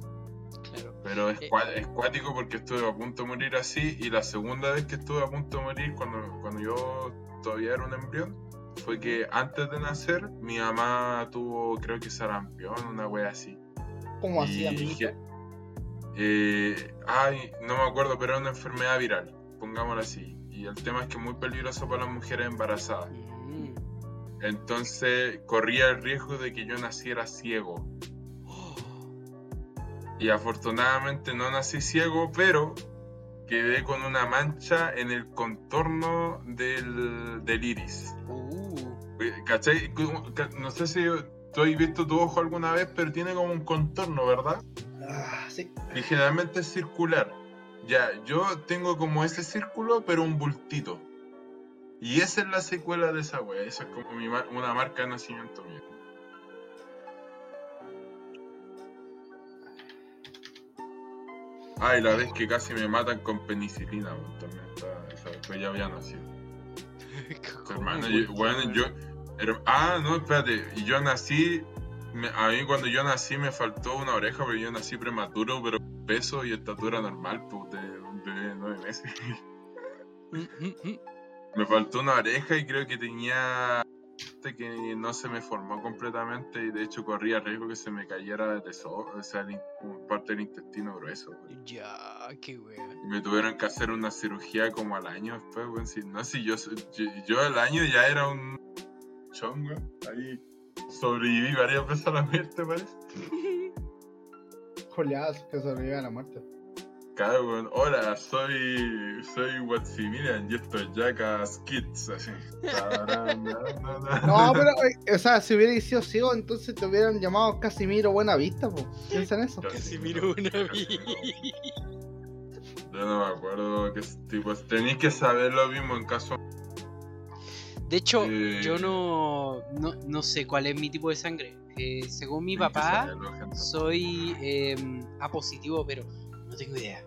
Claro. Pero es, Eh. es cuático porque estuve a punto de morir así y la segunda vez que estuve a punto de morir cuando, cuando yo todavía era un embrión fue que antes de nacer mi mamá tuvo creo que sarampión, una wea así. ¿Cómo así, amigo? eh, ay, no me acuerdo, pero era una enfermedad viral, pongámoslo así. Y el tema es que es muy peligroso para las mujeres embarazadas. Mm. Entonces corría el riesgo de que yo naciera ciego. Oh. Y afortunadamente no nací ciego, pero quedé con una mancha en el contorno del, del iris. Uh. Ca- No sé si tú has visto tu ojo alguna vez, pero tiene como un contorno, ¿verdad? Ah, sí. Y generalmente es circular. Ya, yo tengo como ese círculo, pero un bultito. Y esa es la secuela de esa wea. Esa es como mi mar- una marca de nacimiento mío. Ay, la vez que casi me matan con penicilina, también está, esa pues ya había nacido. ¿Cómo, Hermano, yo- bueno, yo. her- ah, no, espérate. Y yo nací. me- a mí cuando yo nací me faltó una oreja porque yo nací prematuro, pero peso y estatura normal, pues, de un bebé de nueve meses. Mm, mm, mm. me faltó una oreja y creo que tenía. Que no se me formó completamente y de hecho corría riesgo que se me cayera el esófago, o sea, parte del intestino grueso. Ya, qué wea. Y me tuvieron que hacer una cirugía como al año después, weón. Si, no, si yo, yo, yo al año ya era un chongo. Ahí sobreviví varias veces a la muerte, parece. Joleadas que sobrevive a la muerte. Weón. Hola, soy, soy Waximilian y esto es Jackass Kids, así. No, pero, eh, o sea, si hubiera sido ciego, entonces te hubieran llamado Casimiro Buenavista, po. Piensa en eso. Casi miro una vida. Yo no me acuerdo qué tipo. Tenéis que saber lo mismo en caso. De hecho, Eh. yo no, no, no sé cuál es mi tipo de sangre. Eh, según mi que papá, soy eh, A positivo, pero no tengo idea.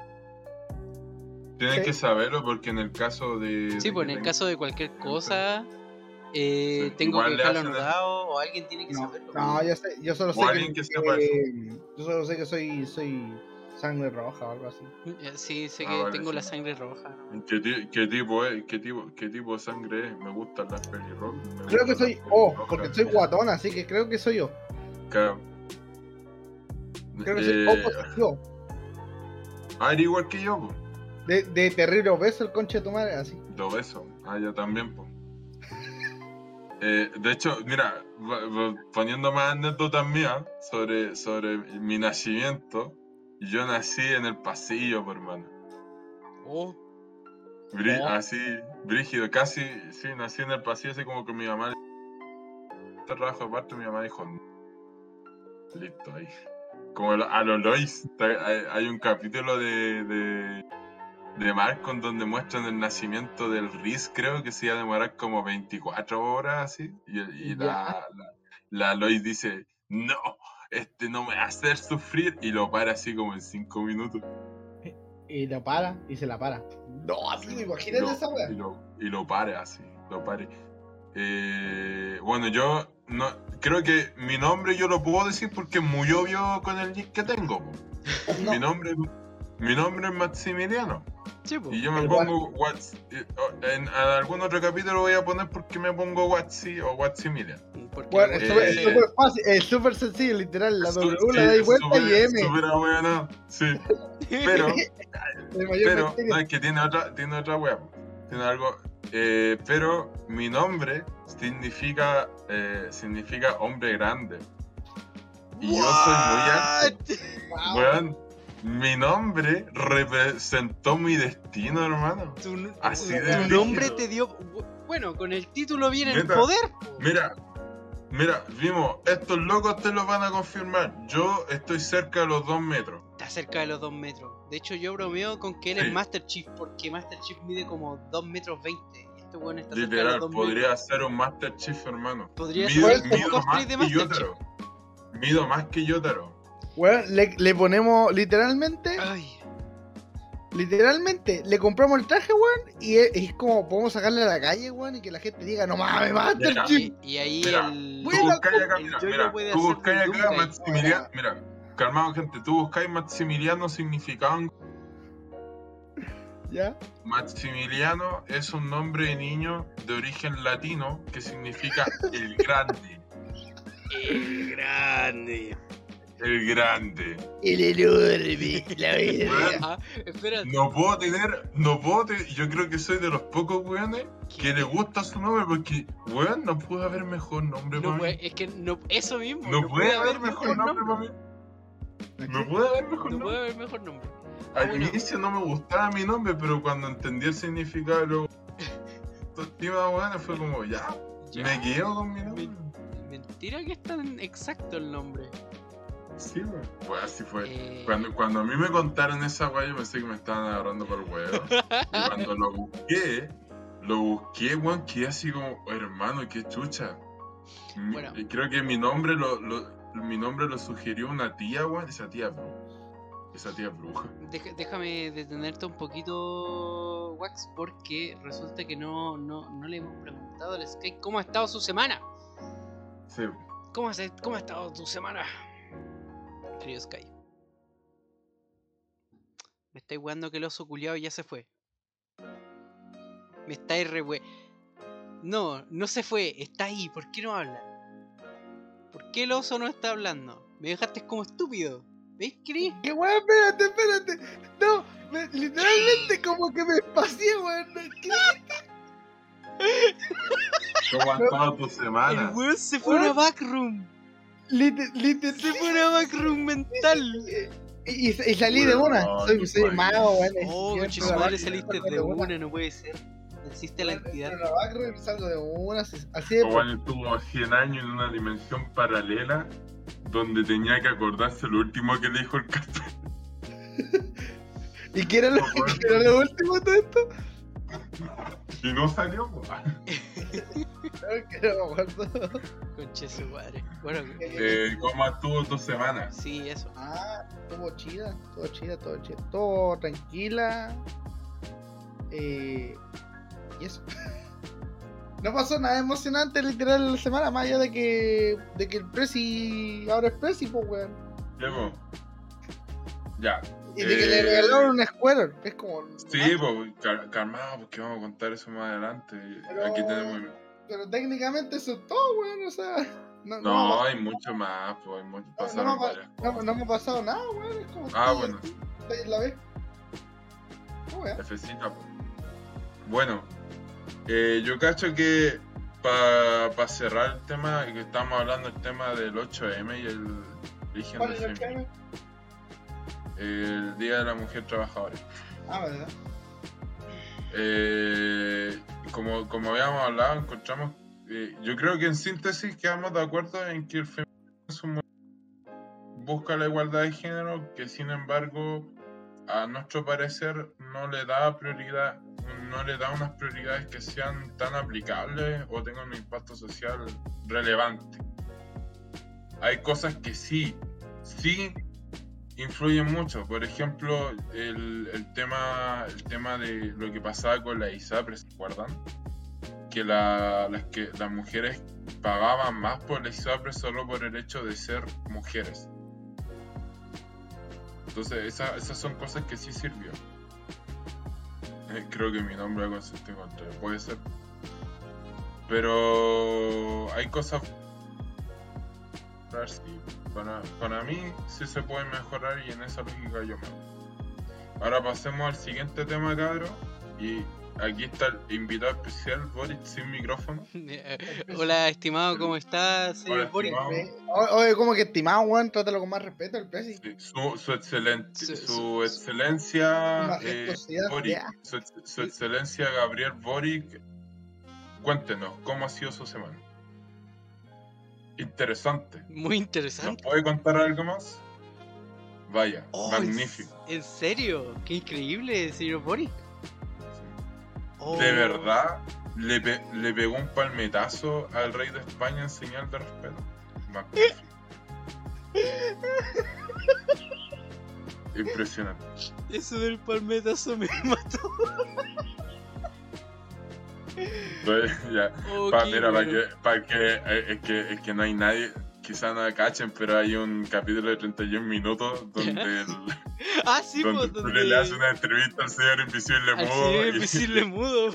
Tienes Sí. que saberlo porque en el caso de. Sí, de pues en el caso de cualquier cosa, eh, Sí, tengo igual que dejarlo el- anotado o alguien tiene que No, saberlo. no, yo, sé, yo solo O sé alguien que, que que- yo solo sé que soy, soy sangre roja o algo así. Eh, Sí, sé Ah, que vale, tengo sí. la sangre roja. ¿Qué, ti- qué tipo es? ¿Qué tipo, ¿Qué tipo de sangre es? Me gustan las pelirrojas. Creo que soy O, porque soy guatón, así que creo que soy yo. Claro. Creo que soy Eh, O positivo. ah, era igual que yo, pues. De, de terrible obeso el conche de tu madre, así. Dos besos. Ah, yo también, pues. Eh, de hecho, mira, poniendo más anécdotas mías sobre, sobre mi nacimiento, yo nací en el pasillo, por hermano. Oh, Brí- Oh. Así, brígido, casi, sí, nací en el pasillo, así como que mi mamá. Este trabajo aparte, mi mamá dijo. Listo, ahí. Como a los Lois, hay, hay un capítulo de, de, de Malcolm donde muestran el nacimiento del Riz, creo que se iba a demorar como 24 horas, así. Y, y la, la, la Lois dice: No, este no me va a hacer sufrir. Y lo para así como en 5 minutos. Y lo para y se la para. No, así, Y imagínate esa wea. Y lo, y lo pare así, lo pare. Eh, bueno, yo no creo que mi nombre yo lo puedo decir porque es muy obvio con el nick que tengo. No, Mi nombre mi nombre es Maximiliano. Sí, pues. Y yo me El pongo Wats, eh, oh, en, en algún otro capítulo voy a poner porque me pongo Watsi o Watsimilian. Bueno, es Eh, súper- es súper fácil, es súper sencillo, literal. La W sí, la dais vuelta y M. súper bueno, sí. Pero Pero, no, es que tiene otra, tiene otra wea. Tiene algo. eh, pero mi nombre significa, eh, significa hombre grande. Y yo soy muy alto. Wow. Weón, mi nombre representó mi destino, hermano. Tu, Así tu de nombre rígido. te dio. Bueno, con el título viene el poder. po. Mira, mira, vimos, estos locos te lo van a confirmar. Yo estoy cerca de los dos metros. Está cerca de los 2 metros. De hecho, yo bromeo con que él es. Master Chief porque Master Chief mide como 2 metros 20 y está este weón está cerca de Literal, los 2000. podría ser un Master Chief, hermano. Podría mido, ser un mido cosplay más de que Master. Mido más que Yotaro. Weón, le, le ponemos literalmente, Ay, literalmente, le compramos el traje, weón, y es, es como podemos sacarle a la calle, weón, y que la gente diga, no mames, Master Mira. Chief. y, y ahí Mira, el. Tú Bueno, buscáis acá, mira, mira, puede tú buscáis acá. Maximiliano, mira, calmado gente, tú buscáis Maximiliano significado en ¿Ya? Maximiliano es un nombre de niño de origen latino que significa el grande. El grande. El grande. El enorme, la Weón, Ah. No puedo tener, no puedo tener, yo creo que soy de los pocos weones que le gusta su nombre porque, weón, no puede haber mejor nombre No para puede, mí. es que no, eso mismo. No, puede haber mejor nombre para mí. No puede haber mejor No puede nombre. haber mejor nombre. Al bueno. inicio no me gustaba mi nombre, pero cuando entendí el significado, luego, weón, fue como, ya, Ya. me quedo con mi nombre. Mentira que es tan exacto el nombre. Sí, weón. Pues así fue. Eh, Cuando, cuando a mí me contaron esa weá, yo pensé que me estaban agarrando por el huevo. Y cuando lo busqué, lo busqué, weón, quedé así como, hermano, qué chucha. Bueno. y creo que mi nombre lo, lo- mi nombre lo sugirió una tía, weón, esa tía bruja. Esa tía bruja. Deja- déjame detenerte un poquito, Wax, porque resulta que no, no, no le hemos preguntado al Sky cómo ha estado su semana. Sí. ¿Cómo, has- cómo ha estado tu semana? Sky. Me estáis jugando que el oso culiado ya se fue. Me estáis re we- No, no se fue, está ahí, ¿por qué no habla? ¿Por qué el oso no está hablando? Me dejaste como estúpido. ¿Veis, Chris? Que weón, espérate, espérate. No, me- literalmente como que me espacié, weón. ¿Qué? ¿Cómo ha estado tu El semana? weón se fue a una backroom. Liter- liter- Se fue a una backroom mental. Y, y- y salí de una. Weón, Soy, soy weón. mago, weón. Oh, madre, saliste de una, no puede ser. Existe la entidad. a la y salgo de una. Así de. Juan estuvo 100 años en una dimensión paralela donde tenía que acordarse lo último que le dijo el Casper. ¿Y qué era lo, qué era lo último de esto? Y no salió, po. No, que no me acuerdo. Conche su madre. Bueno, Eh, ¿Cómo estuvo tu semana? sí, eso. Ah, estuvo chida, todo chida, todo chida, todo tranquila. Eh, y eso. No pasó nada emocionante literal la semana, más allá de que, de que el Prezi ahora es Prezi, pues weón. Llevo. Ya. Y de que le Eh, regalaron un Square, es como. Sí, pues, cal- calmado, porque vamos a contar eso más adelante. Pero- Aquí tenemos. Pero técnicamente eso es todo, weón, o sea. No, hay mucho más, pues, hay mucho, pa- no, pa- no- cosas. no me ha pasado nada, weón, es como. Ah, bueno, la vez. Oh. Fecita, pues. Bueno, eh, yo cacho que para cerrar el tema, que estamos hablando del tema del 8M y el origen ¿Cuál del el el Día de la Mujer Trabajadora. Ah, ¿verdad? Eh, como, como habíamos hablado, encontramos, eh, yo creo que en síntesis quedamos de acuerdo en que el feminismo busca la igualdad de género, que sin embargo, a nuestro parecer, no le da prioridad, no le da unas prioridades que sean tan aplicables o tengan un impacto social relevante. Hay cosas que sí, sí influyen mucho. Por ejemplo, el, el tema, el tema de lo que pasaba con la ISAPRE, ¿se acuerdan? Que, la- las, que las mujeres pagaban más por la ISAPRE solo por el hecho de ser mujeres. Entonces, esa- esas son cosas que sí sirvió. Eh, creo que mi nombre con sentido contrario, puede ser. Pero hay cosas mejorar, sí. Para, para mí sí se puede mejorar y en esa lógica yo me voy. Ahora pasemos al siguiente tema, cabro. Y aquí está el invitado especial, Boris, sin micrófono. Hola, estimado, ¿cómo estás? señor Hola, Boris? Oye, como que estimado, weón, trátalo con más respeto el Prezi. Sí, Su, su, excelente, Su- su, su- excelencia eh, Boric, su excelencia Gabriel Boric, cuéntenos, ¿cómo ha sido su semana? Interesante. Muy ¿Nos interesante. puede contar algo más? Vaya, Oh, ¿en- magnífico. ¿En serio? Qué increíble, señor Boris. Oh, De verdad, le, pe- le pegó un palmetazo al rey de España en señal de respeto. Magnífico. Impresionante. Eso del palmetazo me mató. Pues, ya, Oh, pa- mira, para que, pa' que, eh, es que, es que no hay nadie, quizá no cachen, pero hay un capítulo de 31 minutos donde, el, Ah, sí, donde pues, donde... le hace una entrevista al señor invisible Al mudo señor y invisible mudo.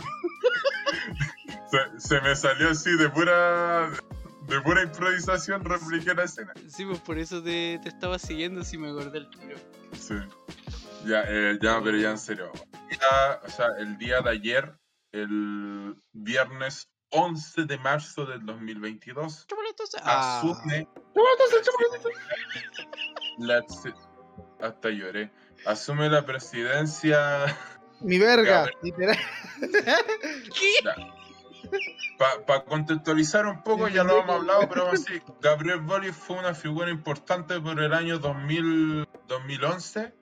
se, se me salió así de pura de pura improvisación repliqué la escena. Sí, pues por eso te, te estaba siguiendo si me acordé el tiro. Sí. Ya, eh, ya, pero ya en serio. Ya, o sea, el día de ayer, el viernes 11 de marzo del 2022, Chocolates. Ah, asume. la- hasta lloré. Asume la presidencia. Mi verga, literal. Para contextualizar un poco, ya lo hemos hablado, pero aún así, Gabriel Boric fue una figura importante por el año 2000, 2011,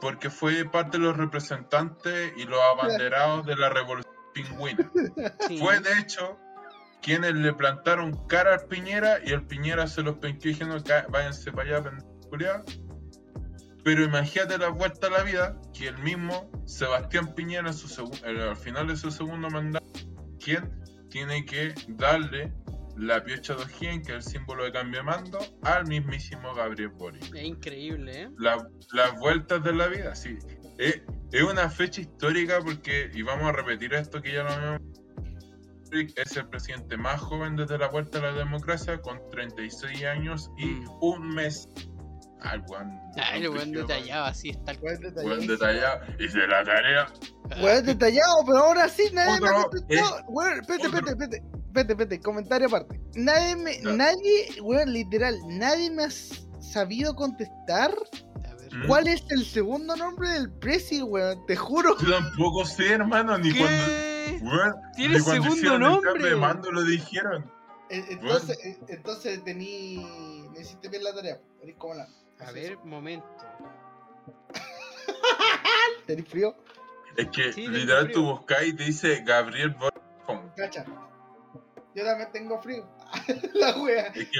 porque fue parte de los representantes y los abanderados de la revolución pingüina. sí. Fue, de hecho, quienes le plantaron cara al Piñera y el Piñera se los penqueó diciendo que váyanse para allá, culiados". Pero imagínate la vuelta a la vida que el mismo Sebastián Piñera, en su segu- eh, al final de su segundo mandato, quien tiene que darle la piocha de O'Higgins, que es el símbolo de cambio de mando, al mismísimo Gabriel Boric. Es increíble, ¿eh? La- las vueltas de la vida, sí. Es, es una fecha histórica porque, y vamos a repetir esto que ya lo habíamos Boric es el presidente más joven desde la vuelta a la democracia, con 36 años y Mm. un mes. El buen brígido, detallado, así está el. Weón Weón detallado. detallado. Hice la tarea. Weón detallado, pero ahora sí nadie me Otro, eh, Weón, espérate, espérate, espérate. Espérate, espérate, comentario aparte. Nadie me, Ya. nadie, weón, literal, nadie me ha sabido contestar. ¿Mm? cuál es el segundo nombre del presi, weón, te juro. Yo tampoco sé, hermano, ni cuando. Weón, Tiene ni cuando segundo hicieron el cambio nombre. de mando lo dijeron. Eh, Entonces, eh, entonces tení, me hiciste bien la tarea. Eres como la. A ver, momento. ¿Tenés frío? Es que Sí, literal tú buscáis y te dice Gabriel Boric. Cacha. Yo también tengo frío. la wea. Es que,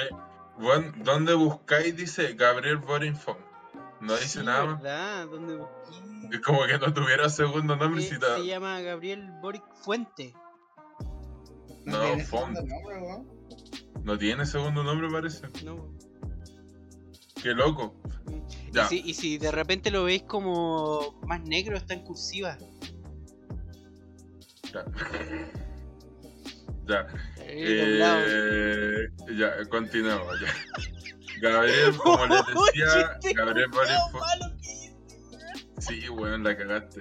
bueno, ¿dónde buscáis? Dice Gabriel Boric Fong. No dice Sí, nada más. ¿verdad? ¿Dónde busqué? Es como que no tuviera segundo nombre se llama Gabriel Boric Fuente. No, tiene font. segundo nombre, weón. No tiene segundo nombre, parece. No. Qué loco. Y Ya. si, y si de repente lo veis como más negro, está en cursiva. Ya. Ya. Eh, ya, continuamos. Ya. Gabriel, como les decía, Gabriel Boric. Sí, weón, la cagaste.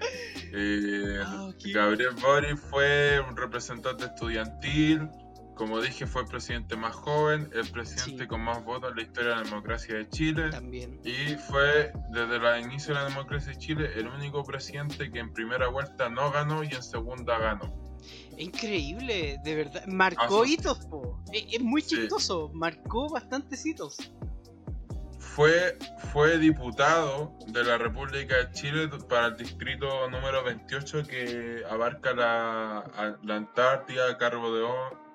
Eh, Ah. Gabriel Boric fue un representante estudiantil. Como dije, fue el presidente más joven, el presidente Sí. con más votos en la historia de la democracia de Chile. También. Y fue desde el inicio de la democracia de Chile el único presidente que en primera vuelta no ganó y en segunda ganó. Es increíble, de verdad. Marcó Ah, sí. hitos, po. Es, es muy Sí. chistoso. Marcó bastantes hitos. Fue, fue diputado de la República de Chile para el distrito número 28 que abarca la, la Antártida, Cabo de,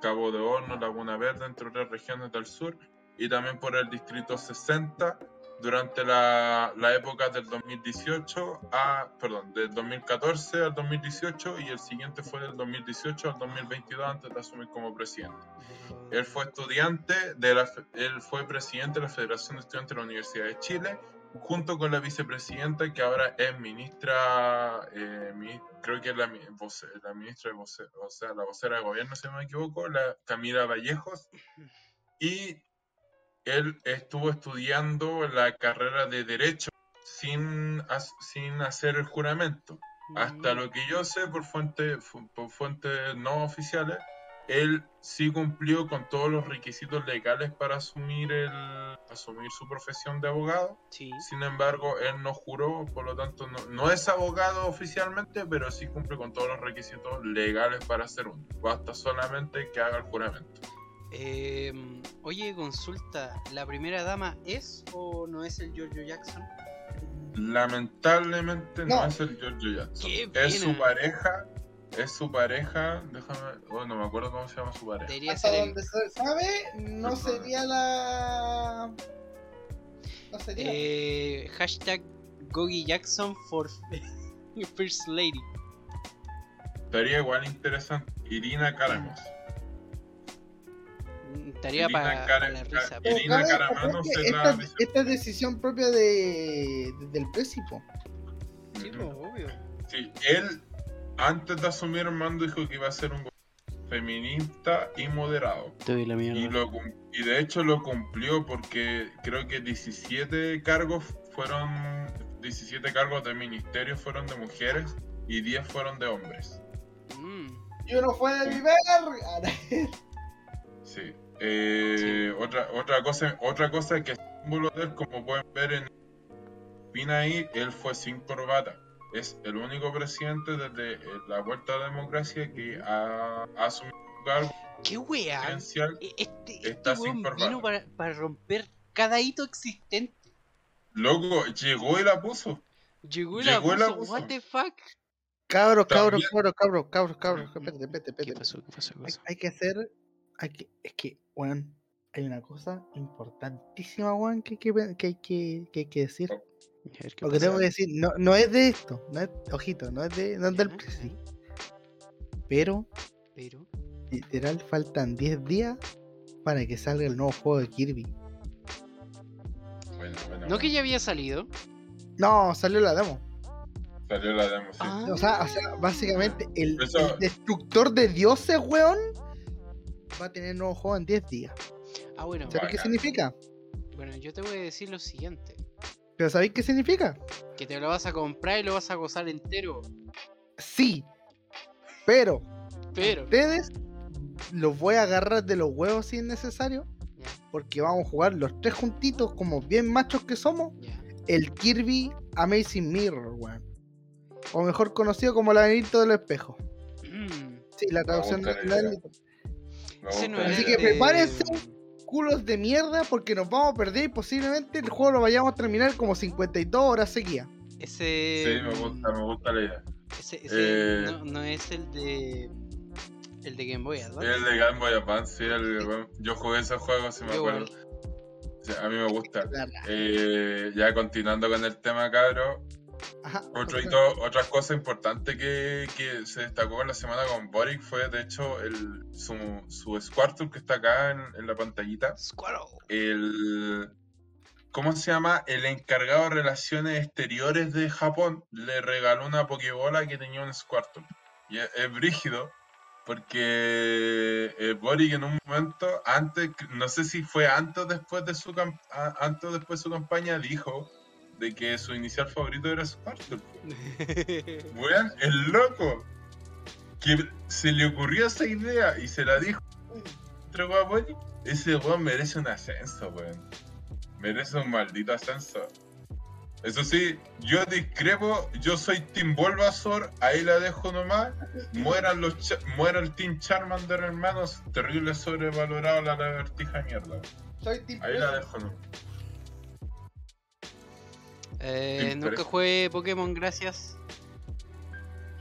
Cabo de Horno, Laguna Verde, entre otras regiones del sur, y también por el distrito 60 durante la, la época del 2018 a, perdón, del 2014 al 2018 y el siguiente fue del 2018 al 2022 antes de asumir como presidente. Él fue estudiante de la, él fue presidente de la Federación de Estudiantes de la Universidad de Chile, junto con la vicepresidenta que ahora es ministra, eh, mi- creo que es la, voce- la ministra de voce- o sea, la vocera de gobierno, si no me equivoco, la Camila Vallejos, y él estuvo estudiando la carrera de Derecho sin, sin hacer el juramento. Hasta Mm. lo que yo sé por, fuente, fu- por fuentes no oficiales, él sí cumplió con todos los requisitos legales para asumir, el, asumir su profesión de abogado. Sí. Sin embargo, él no juró, por lo tanto no, no es abogado oficialmente, pero sí cumple con todos los requisitos legales para ser uno. Basta solamente que haga el juramento. Em, oye, consulta. ¿La primera dama es o no es el Giorgio Jackson? Lamentablemente no, No. es el Giorgio Jackson. Qué Es su pareja, es su pareja. Déjame. Oh, no me acuerdo cómo se llama su pareja. Debería Hasta ser el, donde se sabe, no Perdón. sería la. No sería. eh, hashtag Gogi Jackson for First Lady. Estaría igual interesante. Irina Caramos. Mm, Estaría para la risa. Caramano la esta, esta es decisión propia de, de- del Présipo. Sí, pues, obvio. Sí, él antes de asumir el mando dijo que iba a ser un gobierno feminista y moderado. La Y, lo, y de hecho lo cumplió porque creo que 17 cargos fueron, 17 cargos de ministerio fueron de mujeres y 10 fueron de hombres. Mm, Y uno fue de mi verga. Sí. Eh, Otra, otra cosa, otra cosa que es símbolo de él, como pueden ver en Pina ahí, él fue sin corbata. Es el único presidente desde eh, la vuelta a la democracia que ha, ha asumido un cargo ¡Qué weá! Este, este Está sin weón corbata. vino para, para romper cada hito existente. Loco, llegó y la puso. Llegó el Llegó el abuso, abuso. what the fuck. Cabros, cabros, También- cabros, cabros, cabros, cabros. Espérate, espérate, ¿Qué espérate. pasó? ¿Qué pasó? ¿Qué Hay, pasó? hay que hacer. Hay que, es que, weón, hay una cosa importantísima, weón, que, hay que, que, hay que, que hay que decir. A ver, ¿qué Lo que tengo que decir, no, no es de esto, no es, ojito, no es, de, no es del. Pero, Pero, literal, faltan 10 días para que salga el nuevo juego de Kirby. Bueno, bueno, ¿no que ya había salido? No, salió la demo. Salió la demo, sí. Ah. O sea, o sea básicamente, el, Eso- el destructor de dioses, weón, va a tener nuevo juego en 10 días. Ah, bueno, ¿Sabes qué significa? bueno, yo te voy a decir lo siguiente. ¿Pero sabéis qué significa? Que te lo vas a comprar y lo vas a gozar entero. Sí. Pero, Pero, ustedes los voy a agarrar de los huevos si es necesario. Porque vamos a jugar los tres juntitos, como bien machos que somos, el Kirby Amazing Mirror, weón. O mejor conocido como el laberinto del espejo. Mm, Sí, la traducción de Así es que prepárense. culos de mierda porque nos vamos a perder y posiblemente el juego lo vayamos a terminar como 52 horas seguidas. Ese. Sí, me gusta, me gusta la idea. Ese, ese Eh, no, no es el de. El de Game Boy Advance. El de Game Boy Advance, sí, el- yo jugué ese juego, si me acuerdo. a mí me gusta. Eh, ya continuando con el tema, cabro. Ajá. Otro hito, otra cosa importante que, que se destacó en la semana con Boric fue, de hecho, el, su, su Squirtle que está acá en, en la pantallita. Squirrel. El. ¿Cómo se llama? El encargado de relaciones exteriores de Japón le regaló una Pokébola que tenía un Squirtle. Y es, es brígido porque eh, Boric en un momento, antes, no sé si fue antes o después de su, antes o después de su campaña, dijo de que su inicial favorito era Squirtle. Weón, el loco que se le ocurrió esa idea y se la dijo ese weón merece un ascenso, weón. Merece un maldito ascenso. Eso sí, yo discrepo, yo soy Team Bulbasaur, ahí la dejo nomás. Mueran los Cha- muera el Team Charmander, hermanos. Terrible sobrevalorado la lagartija mierda. Soy Team Ahí la dejo nomás. Eh, nunca jugué Pokémon, gracias.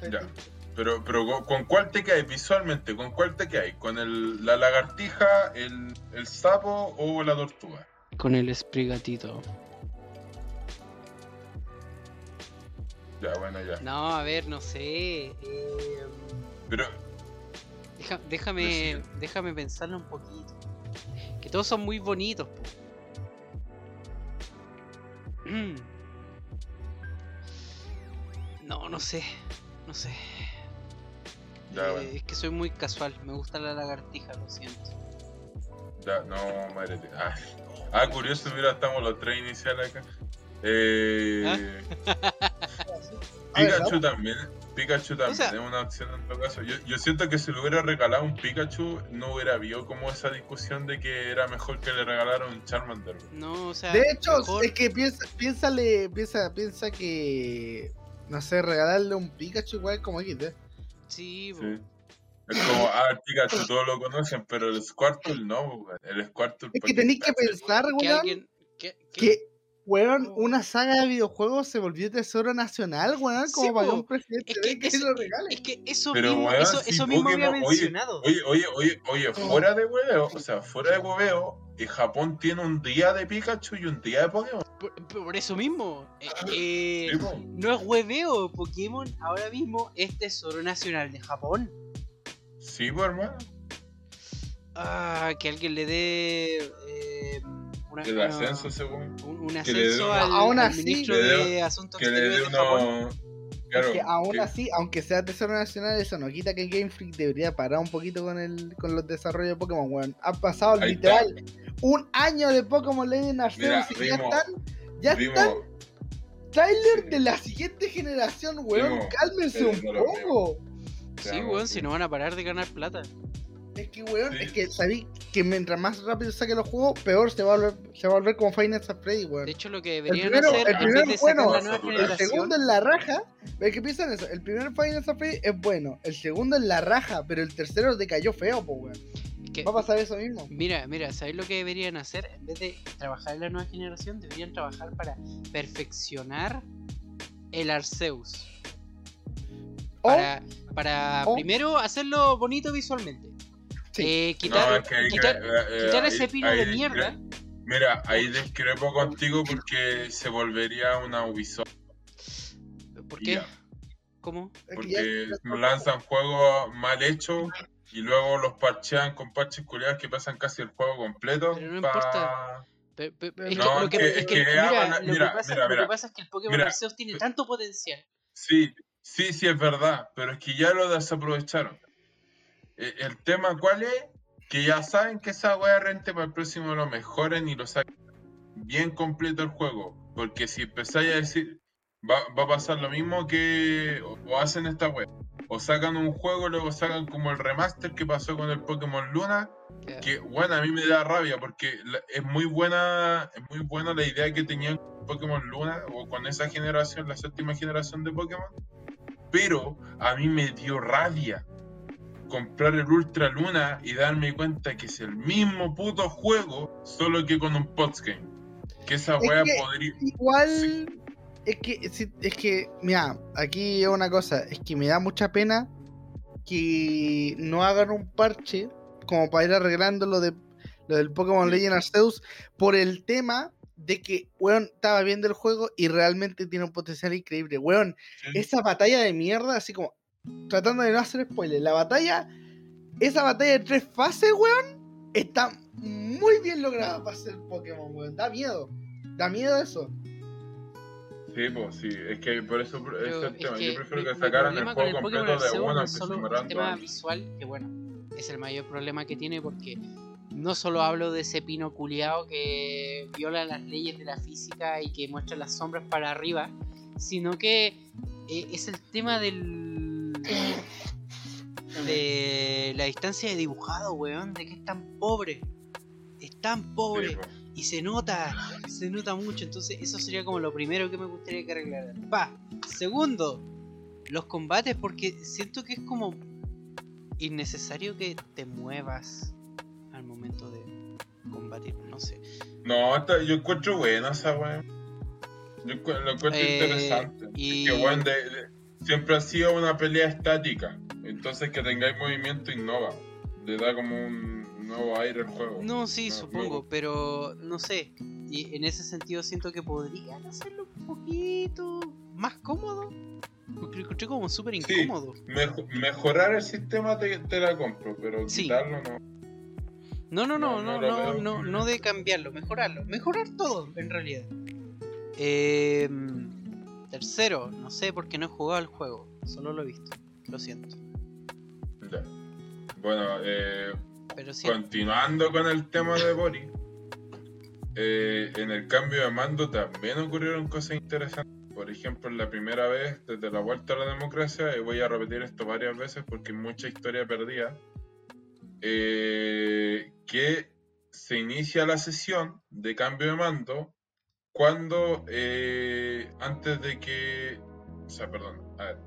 Ya. Pero, pero ¿con- ¿con cuál te caes visualmente? ¿Con cuál te caes? ¿Con el, la lagartija, el, el sapo o la tortuga? Con el Sprigatito. Ya, bueno, ya. No, a ver, no sé. eh, Pero, deja- déjame, déjame pensarlo un poquito. Que todos son muy bonitos. po. No, no sé. No sé. ya, Eh, bueno. Es que soy muy casual. Me gusta la lagartija, lo siento. Ya, no, madre mía. Ah, ah, curioso, mira, estamos los tres iniciales acá. Eh, A ver, Pikachu también. Pikachu también sea- es una opción en todo caso. Yo, yo siento que si le hubiera regalado un Pikachu, no hubiera habido como esa discusión de que era mejor que le regalara un Charmander. No, o sea. De hecho, mejor- es que piensa, piénsale, piensa, piensa que no sé, regalarle un Pikachu igual como XD. Sí. Sí. Es como, ah, el Pikachu todos lo conocen, pero el Squirtle no, weón. El Squirtle. Es ¿pa' que qué tenéis que pensar, que weón, alguien. Que, que- que Weón, una saga de videojuegos se volvió tesoro nacional, weón, Sí, como para que po. un presidente Es que y ese- lo regale. Es que eso Pero, mismo, weón, eso, si eso mismo había oye, mencionado. Oye, oye, oye, oye, fuera de hueveo, o sea, fuera de hueveo, eh, Japón tiene un día de Pikachu y un día de Pokémon. Por, por eso mismo. eh, eh, Sí, po. no es hueveo. Pokémon ahora mismo es tesoro nacional de Japón. Sí, pues, hermano. Ah, que alguien le dé eh, una- El una- ascenso, según. un, un que le dé ascenso una- al, Aún al así, ministro de Asuntos Que le de Japón. Claro, Es que aún que- así, aunque sea tesoro nacional, eso no quita que Game Freak debería parar un poquito con el con los desarrollos de Pokémon, weón. Ha pasado Ahí literal un año de Pokémon Legend Arceus y ya están, ya vimos, están trailer sí. de la siguiente generación, weón. Cálmense pero un poco. Sí, weón, si no van a parar de ganar plata. Es que, weón, Sí. es que sabí que mientras más rápido saque los juegos, peor se va a volver, se va a volver como Final Fantasy Freddy, weón. De hecho, lo que El deberían primero, hacer el primero es sacar bueno, la nueva el el segundo en la raja. ¿Ves qué piensan eso? El primer Final Fantasy es bueno, el segundo en la raja, pero el tercero decayó feo, pues, weón. que- Va a pasar eso mismo. Mira, mira, ¿sabéis lo que deberían hacer? En vez de trabajar en la nueva generación, deberían trabajar para perfeccionar el Arceus. Para, para primero hacerlo bonito visualmente. Sí. Eh, No, quitar, es que quitar, eh, eh, quitar ahí- ese pino de mierda. Mira, ahí discrepo contigo porque se volvería una Ubisoft. ¿Por qué? Ya. ¿Cómo? Porque lanzan juegos mal hechos y luego los parchean con parches culiados que pasan casi el juego completo. Pero no pa- importa. Pe- pe- No, es que es lo que, es que, mira, lo, que mira, pasa, mira, lo que mira. pasa es que el Pokémon Mira. Arceus tiene tanto potencial. Sí, sí, sí es verdad, pero es que ya lo desaprovecharon. Eh, El tema cuál es, que ya saben que esa wea rente para el próximo lo mejoren y lo saquen bien completo el juego. Porque si empezáis a decir, va, va a pasar lo mismo que o, o hacen esta wea. O sacan un juego, luego sacan como el remaster que pasó con el Pokémon Luna, Ya. que bueno, a mí me da rabia porque la- es muy buena, es muy buena la idea que tenían con Pokémon Luna o con esa generación, la séptima generación de Pokémon. Pero a mí me dio rabia comprar el Ultra Luna y darme cuenta que es el mismo puto juego, solo que con un postgame. Que esa Es wea que- podría. Igual. Es que, sí, es que, mira, aquí es una cosa, es que me da mucha pena que no hagan un parche como para ir arreglando lo, de, lo del Pokémon Legend Arceus por el tema de que, weón, estaba viendo el juego y realmente tiene un potencial increíble. Weón, esa batalla de mierda, así como, tratando de no hacer spoiler, la batalla, esa batalla de tres fases, weón, está muy bien lograda para ser Pokémon, weón. Da miedo, da miedo eso. Sí, pues sí, es que por eso es el tema. que Yo prefiero mi- que sacaran el juego completo de Arceus uno no que es se solo el demorando tema visual, que bueno, es el mayor problema que tiene porque no solo hablo de ese pino culiao que viola las leyes de la física y que muestra las sombras para arriba, sino que eh, es el tema del de la distancia de dibujado, weón, de que es tan pobre. Es tan pobre. Sí, pues. Y se nota, se nota mucho. Entonces, eso sería como lo primero que me gustaría que arreglaran. Pa. Segundo, los combates, porque siento que es como innecesario que te muevas al momento de combatir. No sé. No, yo encuentro buena esa weá. Yo lo encuentro Eh, interesante. y- Que weón, de- de- siempre ha sido una pelea estática. Entonces que tengáis movimiento innova. Le da como un nuevo aire al juego. No, sí, No, supongo, pero no sé. Y en ese sentido siento que podrían hacerlo un poquito más cómodo. Porque lo encontré como súper Sí. incómodo. Mejo- mejorar el sistema te, te la compro, pero Sí. quitarlo no. No, no, no, No, no, no no, no, de cambiarlo, mejorarlo. Mejorar todo, en realidad. Eh, tercero, no sé porque no he jugado al juego, solo lo he visto. Lo siento. Ya. Bueno, eh, Pero sí, continuando con el tema de Boris, eh, en el cambio de mando también ocurrieron cosas interesantes. Por ejemplo, la primera vez desde la vuelta a la democracia, y voy a repetir esto varias veces porque mucha historia perdida, eh, que se inicia la sesión de cambio de mando cuando, eh, antes de que, o sea, perdón, a ver,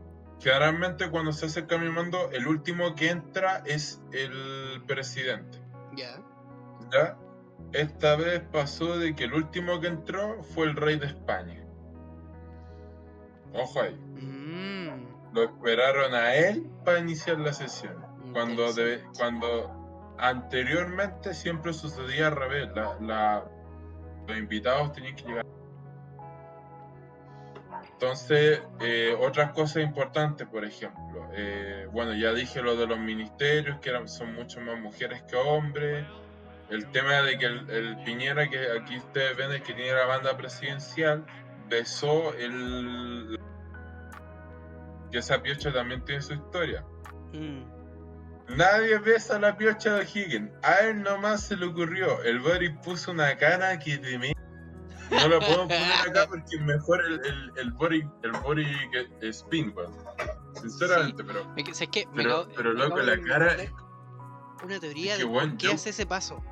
generalmente cuando se hace el cambio de mando, el último que entra es el presidente. ya. ¿ya? esta vez pasó de que el último que entró fue el rey de España. Ojo ahí. Mm, Lo esperaron a él para iniciar la sesión. Cuando, de- cuando anteriormente siempre sucedía al revés. La, la- los invitados tenían que llegar. Entonces, eh, otras cosas importantes, por ejemplo, eh, bueno, ya dije lo de los ministerios, que son mucho más mujeres que hombres. El tema de que el, el Piñera, que aquí ustedes ven, el que tiene la banda presidencial, besó el. que esa piocha también tiene su historia. Mm, Nadie besa la piocha de Higgins. A él nomás se le ocurrió. El Boris puso una cara que te me... No lo puedo poner acá porque es mejor el, el, el Boris, el Boris que- Spin, weón. Sinceramente, pero, me, ¿sabes qué? Me pero, acabo- pero loco, la cara es Una teoría es que, de por qué yo- hace ese paso.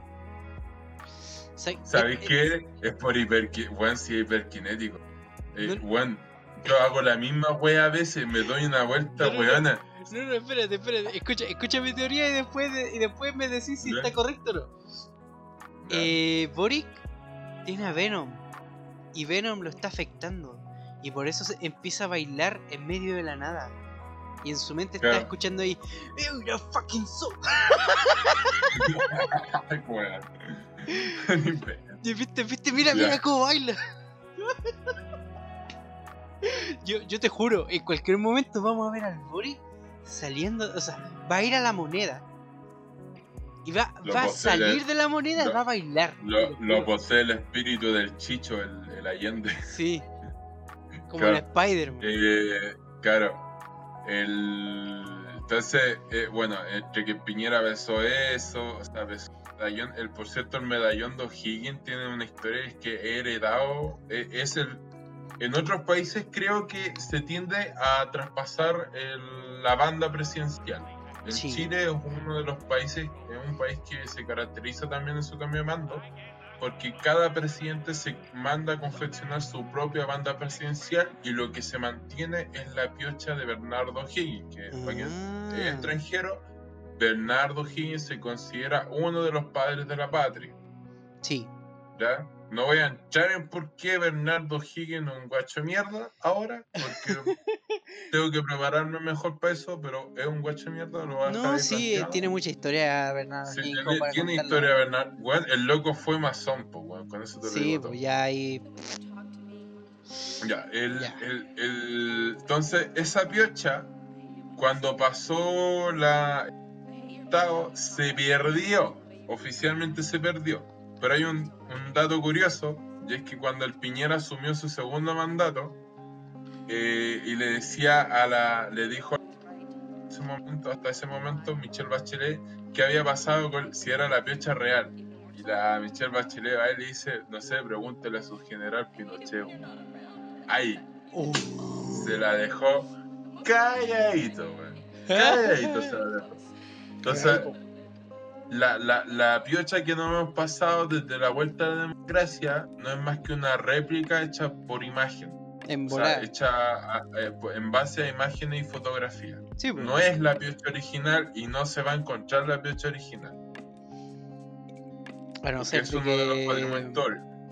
¿Sabes ¿Sabéis eh, qué? Es por hiperki... Weón, sí, hiperkinético. Eh, yo hago la misma wea a veces, me doy una vuelta, weona. No, no, espérate, espérate. Escucha, escucha mi teoría y después, de- y después me decís si Ya. está correcto o no. Eh, Boric tiene a Venom y Venom lo está afectando y por eso se empieza a bailar en medio de la nada. Y en su mente está Claro. escuchando ahí, ¡You're fucking soul! Y viste, viste, mira, mira cómo baila. yo, yo te juro, en cualquier momento vamos a ver al Boric saliendo, o sea, va a ir a la moneda. Y va, va a salir el- de la moneda y lo- va a bailar. Lo, lo posee el espíritu del Chicho, el, el Allende. Sí. Como Claro. el Spider-Man. Eh, claro. El, entonces, eh, bueno, entre que Piñera besó eso, o sea, besó el medallón, el, por cierto, el medallón de O'Higgins tiene una historia es que he heredado, eh, es el, en otros países creo que se tiende a traspasar el- la banda presidencial. En Sí. Chile es uno de los países, es un país que se caracteriza también en su cambio de mando, porque cada presidente se manda a confeccionar su propia banda presidencial y lo que se mantiene es la piocha de Bernardo Higgins, que para quien Ah, es extranjero, Bernardo Higgins se considera uno de los padres de la patria. sí. ¿ya? No voy a entrar en por qué Bernardo Higgins es un guacho mierda ahora, porque tengo que prepararme mejor para eso, pero es un guacho mierda, lo No, sí, planteado. tiene mucha historia, Bernardo. Sí, Higgins, tiene, tiene historia Bernardo. El loco fue masón, pues, weón, con eso te lo Sí, pues ya ahí. Ya, el, Ya. el- el- entonces esa piocha, cuando pasó la se perdió, oficialmente se perdió. Pero hay un, un dato curioso, y es que cuando el Piñera asumió su segundo mandato, eh, y le decía a la, le dijo ese momento, hasta ese momento, Michelle Bachelet, qué había pasado con si era la piocha real. Y la Michelle Bachelet a él le dice, no sé, pregúntele a su general Pinochet. weón". Ahí, Uh, se la dejó calladito, weón. Calladito se la dejó. Entonces, la, la, la piocha que nos hemos pasado desde la vuelta a la democracia no es más que una réplica hecha por imagen. en O sea, volar. hecha a- eh, en base a imágenes y fotografías. Sí, pues. No es la piocha original y no se va a encontrar la piocha original. No es uno de los patrimonios.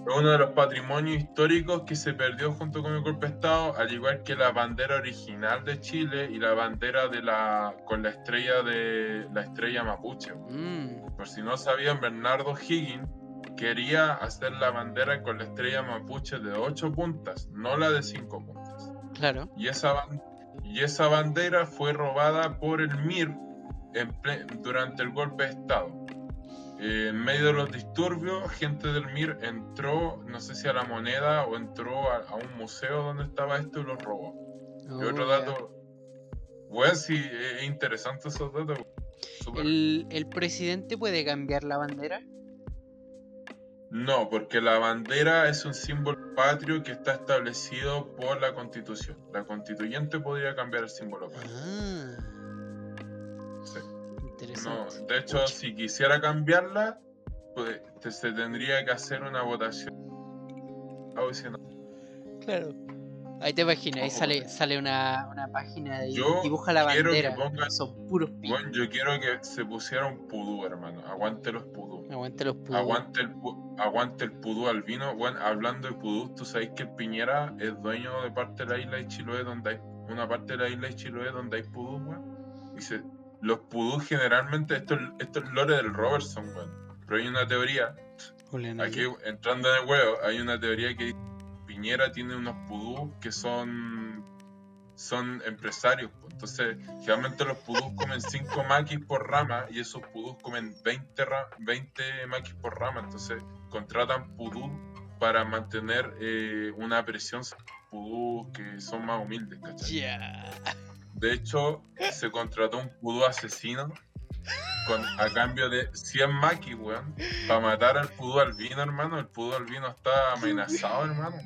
Es uno de los patrimonios históricos que se perdió junto con el golpe de Estado, al igual que la bandera original de Chile y la bandera de la con la estrella de la estrella mapuche. Mm, Por si no sabían, Bernardo Higgins quería hacer la bandera con la estrella mapuche de ocho puntas, no la de cinco puntas. claro. Y esa, ban- y esa bandera fue robada por el MIR en durante el golpe de Estado. Eh, en medio de los disturbios, gente del MIR entró, no sé si a la moneda o entró a, a un museo donde estaba esto y lo robó. y otro Oh, ya. dato, bueno, sí, es interesante esos datos. súper- ¿El, ¿El presidente puede cambiar la bandera? No, porque la bandera es un símbolo patrio que está establecido por la constitución. La constituyente podría cambiar el símbolo patrio. Ah, Sí. No, de hecho, si quisiera cambiarla, pues, se tendría que hacer una votación. Ah. Claro. Ahí te imaginas, ahí sale, sala una, una página de Yo dibuja la quiero que bandera. pongan- Son puros pi. Bueno, yo quiero que se pusiera un pudú, hermano. Aguante los pudú. Aguante los pudos. Aguante el, aguante el pudú albino. Bueno, hablando de pudú, tú sabes que el Piñera es dueño de parte de la isla de Chiloé, donde hay una parte de la isla de Chiloé donde hay pudú, weón. Dice, los pudú generalmente, esto, es- esto es lore del Robertson, weón. Pero hay una teoría, Julián, aquí entrando en el huevo, hay una teoría que dice, Piñera tiene unos pudú que son son empresarios. Entonces, generalmente los pudús comen 5 maquis por rama y esos pudús comen 20, ra- 20 maquis por rama. Entonces, contratan pudú para mantener eh, una presión pudús que son más humildes, ¿cachai? Ya. De hecho, se contrató un pudú asesino con, a cambio de 100 maquis, weón, para matar al pudú albino, hermano. El pudú albino está amenazado, hermano.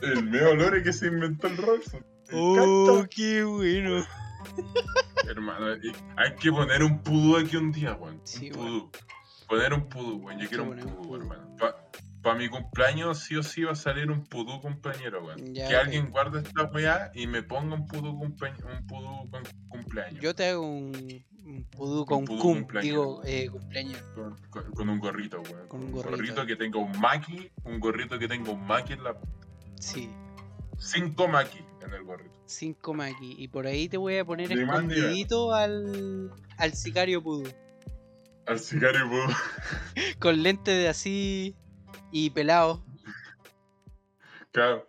El medio lore que se inventó el Rolson. Me Oh, qué bueno. Hermano, hay que poner un pudú aquí un día, weón. Sí, un pudú. Poner un pudú, weón. Yo quiero un pudú. hermano. Para mi cumpleaños sí o sí va a salir un pudú cumpleañero, weón. Que alguien guarde esta weá y me ponga un pudú, cumplea- un pudú con cumpleaños. Yo te hago un, un pudú con pudú cum, cumpleaños. digo, eh, cumpleaños. Con, con- con un gorrito, weón. Con un gorrito. que tenga un maki, un gorrito que tenga un maki en la. Sí, Cinco maki en el gorrito. 5 maki. Y por ahí te voy a poner nivel. escondidito al, al sicario pudú. Al sicario pudú. Con lentes de así y pelado. Claro.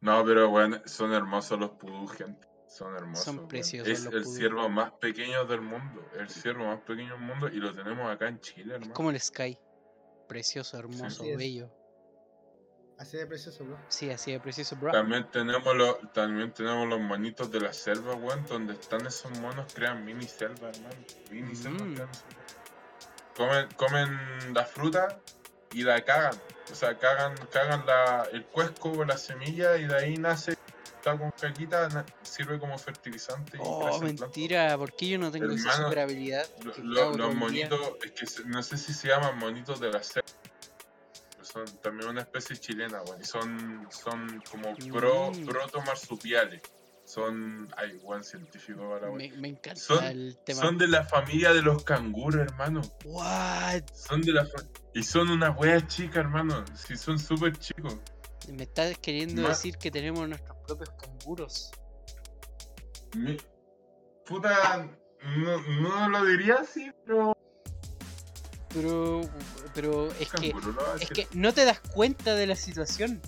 No, pero bueno, son hermosos los pudú, gente. Son hermosos. Son preciosos Es los el pudú. ciervo más pequeño del mundo. El ciervo más pequeño del mundo y lo tenemos acá en Chile, Es hermano. como el Sky. Precioso, hermoso, es. bello. Así de precioso, bro. Sí, así de precioso, bro. También tenemos los, también tenemos los monitos de la selva, weón, donde están esos monos, crean mini selva, hermano. Mini selva, Mm. crean selva. Comen, comen la fruta y la cagan. O sea, cagan, cagan la, el cuesco o la semilla y de ahí nace, está con caquita, sirve como fertilizante. y Oh, planta. mentira, ¿por qué yo no tengo esa super habilidad? Lo- los día? monitos, es que se- no sé si se llaman monitos de la selva. Son también una especie chilena, weón. Y son, son como pro, Mm. proto marsupiales. Son. Ay, buen científico weón. Me, me encanta Son- el tema. Son de la familia de los canguros, hermano. What? Son de la Y son unas weas chicas, hermano. Sí, son súper chicos. Me estás queriendo decir que tenemos nuestros propios canguros. Puta. No, no lo diría así, pero. Pero, pero es que, es que no te das cuenta de la situación.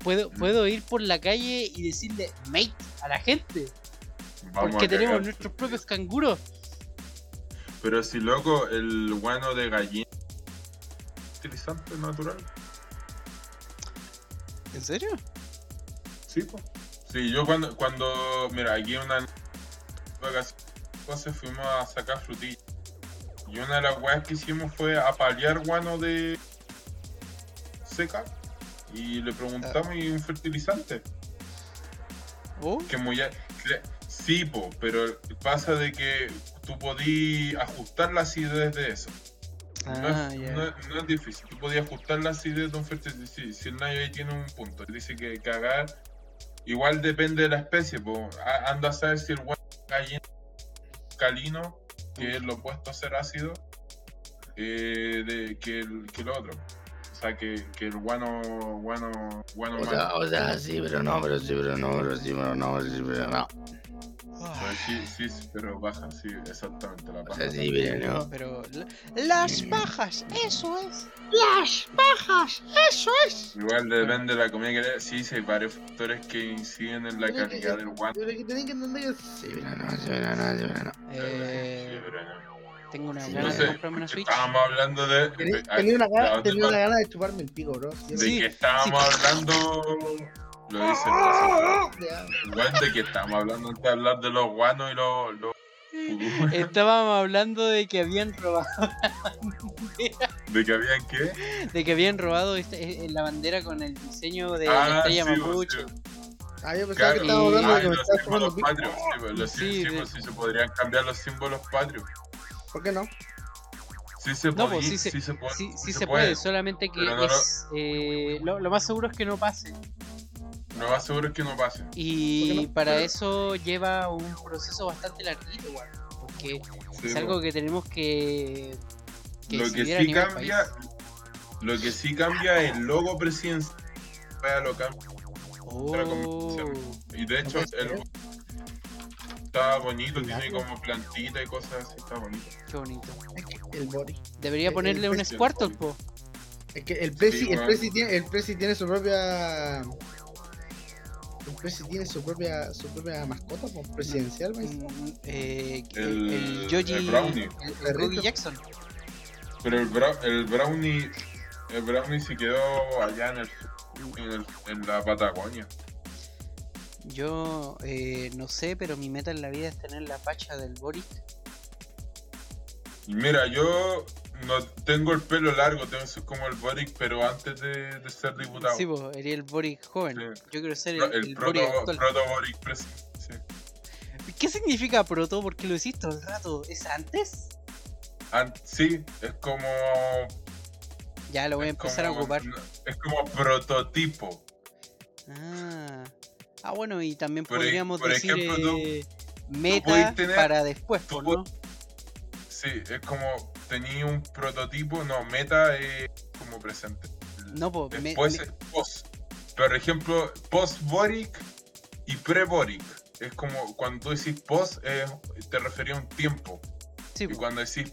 Puedo, Mm. puedo ir por la calle y decirle mate a la gente. Vamos porque tenemos nuestros propios canguros. Pero si loco, el guano de gallina. Utilizante natural. ¿En serio? Sí, pues. Sí, yo cuando, cuando, mira, aquí una entonces fuimos a sacar frutillas. Y una de las weas que hicimos fue apalear guano de seca y le preguntamos y un fertilizante. Oh, Que muy sí, po, pero pasa de que tú podías ajustar la acidez de eso. No, ah, es, no es- no es difícil, tú podías ajustar la acidez de un fertilizante. Si, el Nayo ahí tiene un punto, dice que cagar igual depende de la especie. po. Anda a saber si el huevo gallina calino, que es lo opuesto a ser ácido, eh, de, que, el, que el otro. O sea, que, que el guano, guano, guano O sea, o sea, sí, pero no, pero sí, pero no, pero sí, pero no, pero sí, pero no. O sea, sí, sí, pero baja, sí, exactamente la O sea, sí, pero no. Pero la- las bajas, eso es. Igual depende de la comida que le Sí, sí, hay varios factores que inciden en la calidad del guano. Pero que tienen que entender que sí, pero no, sí, pero no, sí, pero no. Eh, Sí, pero no. Tengo una no de comprarme una Switch. Estábamos hablando de. Tenía de- tenía una ¿de gana, tenía una gana de chuparme el pico, bro. De Sí, que estábamos sí. hablando. Lo dice el. Igual de que estábamos hablando antes de hablar de los guanos y los. los. Estábamos hablando de que habían robado, de que habían qué. de que habían robado esta- eh, la bandera con el diseño de Ah, la estrella sí, mapuche. sí. Ah, yo pensaba Claro, que estábamos hablando ah, de que me los símbolos patrios. Sí, pues, los Sí, sí, de- pues, sí se podrían cambiar los símbolos patrios. ¿Por qué no? Sí se No, pues sí se, sí se puede. sí, se puede, solamente que no es, eh, lo, lo más seguro es que no pase. Lo más seguro es que no pase. Y ¿Por qué no? para Pero- eso lleva un proceso bastante larguito, igual. Porque Sí, es po. algo que tenemos que. que lo que sí nivel cambia, país. lo que sí cambia es el logo presidencial. Vaya, lo cambia. la Oh. convención. Y de hecho, puede el, está bonito, tiene como plantita y cosas así, está bonito. Qué bonito. El body. Debería El- ponerle el un. Squirtle, po. Es que el Prezi, Sí, el. Prezi tiene, el Prezi tiene su propia. El Prezi tiene su propia, su propia mascota, pues, presidencial, ¿ves? Mm, eh, el, El- el Yogi. el Brownie. el-. Ruby Jackson. Pero el, brou- el brownie, el brownie se quedó allá en, el, en, el- en la Patagonia. Yo eh, no sé, pero mi meta en la vida es tener la pacha del Boric. Mira, yo no tengo el pelo largo, tengo soy como el Boric, pero antes de, de ser diputado. Sí, pues, sería el Boric joven. Sí. Yo quiero ser el, el, el proto, Boric proto Boric. Sí. ¿Qué significa proto? Porque lo hiciste todo el rato. ¿Es antes? An- sí, es como. Ya lo voy a empezar a ocupar. Es como prototipo. Ah. Ah, bueno, y también Por e- podríamos por decir ejemplo, tú- eh, meta tener- para después, tú po, ¿no? Sí, es como tenía un prototipo, no, meta es como presente. No, me- Después me- es post. Por ejemplo, post-Boric y pre-Boric. Es como cuando tú decís post, eh, te refería a un tiempo. sí, Y po. cuando decís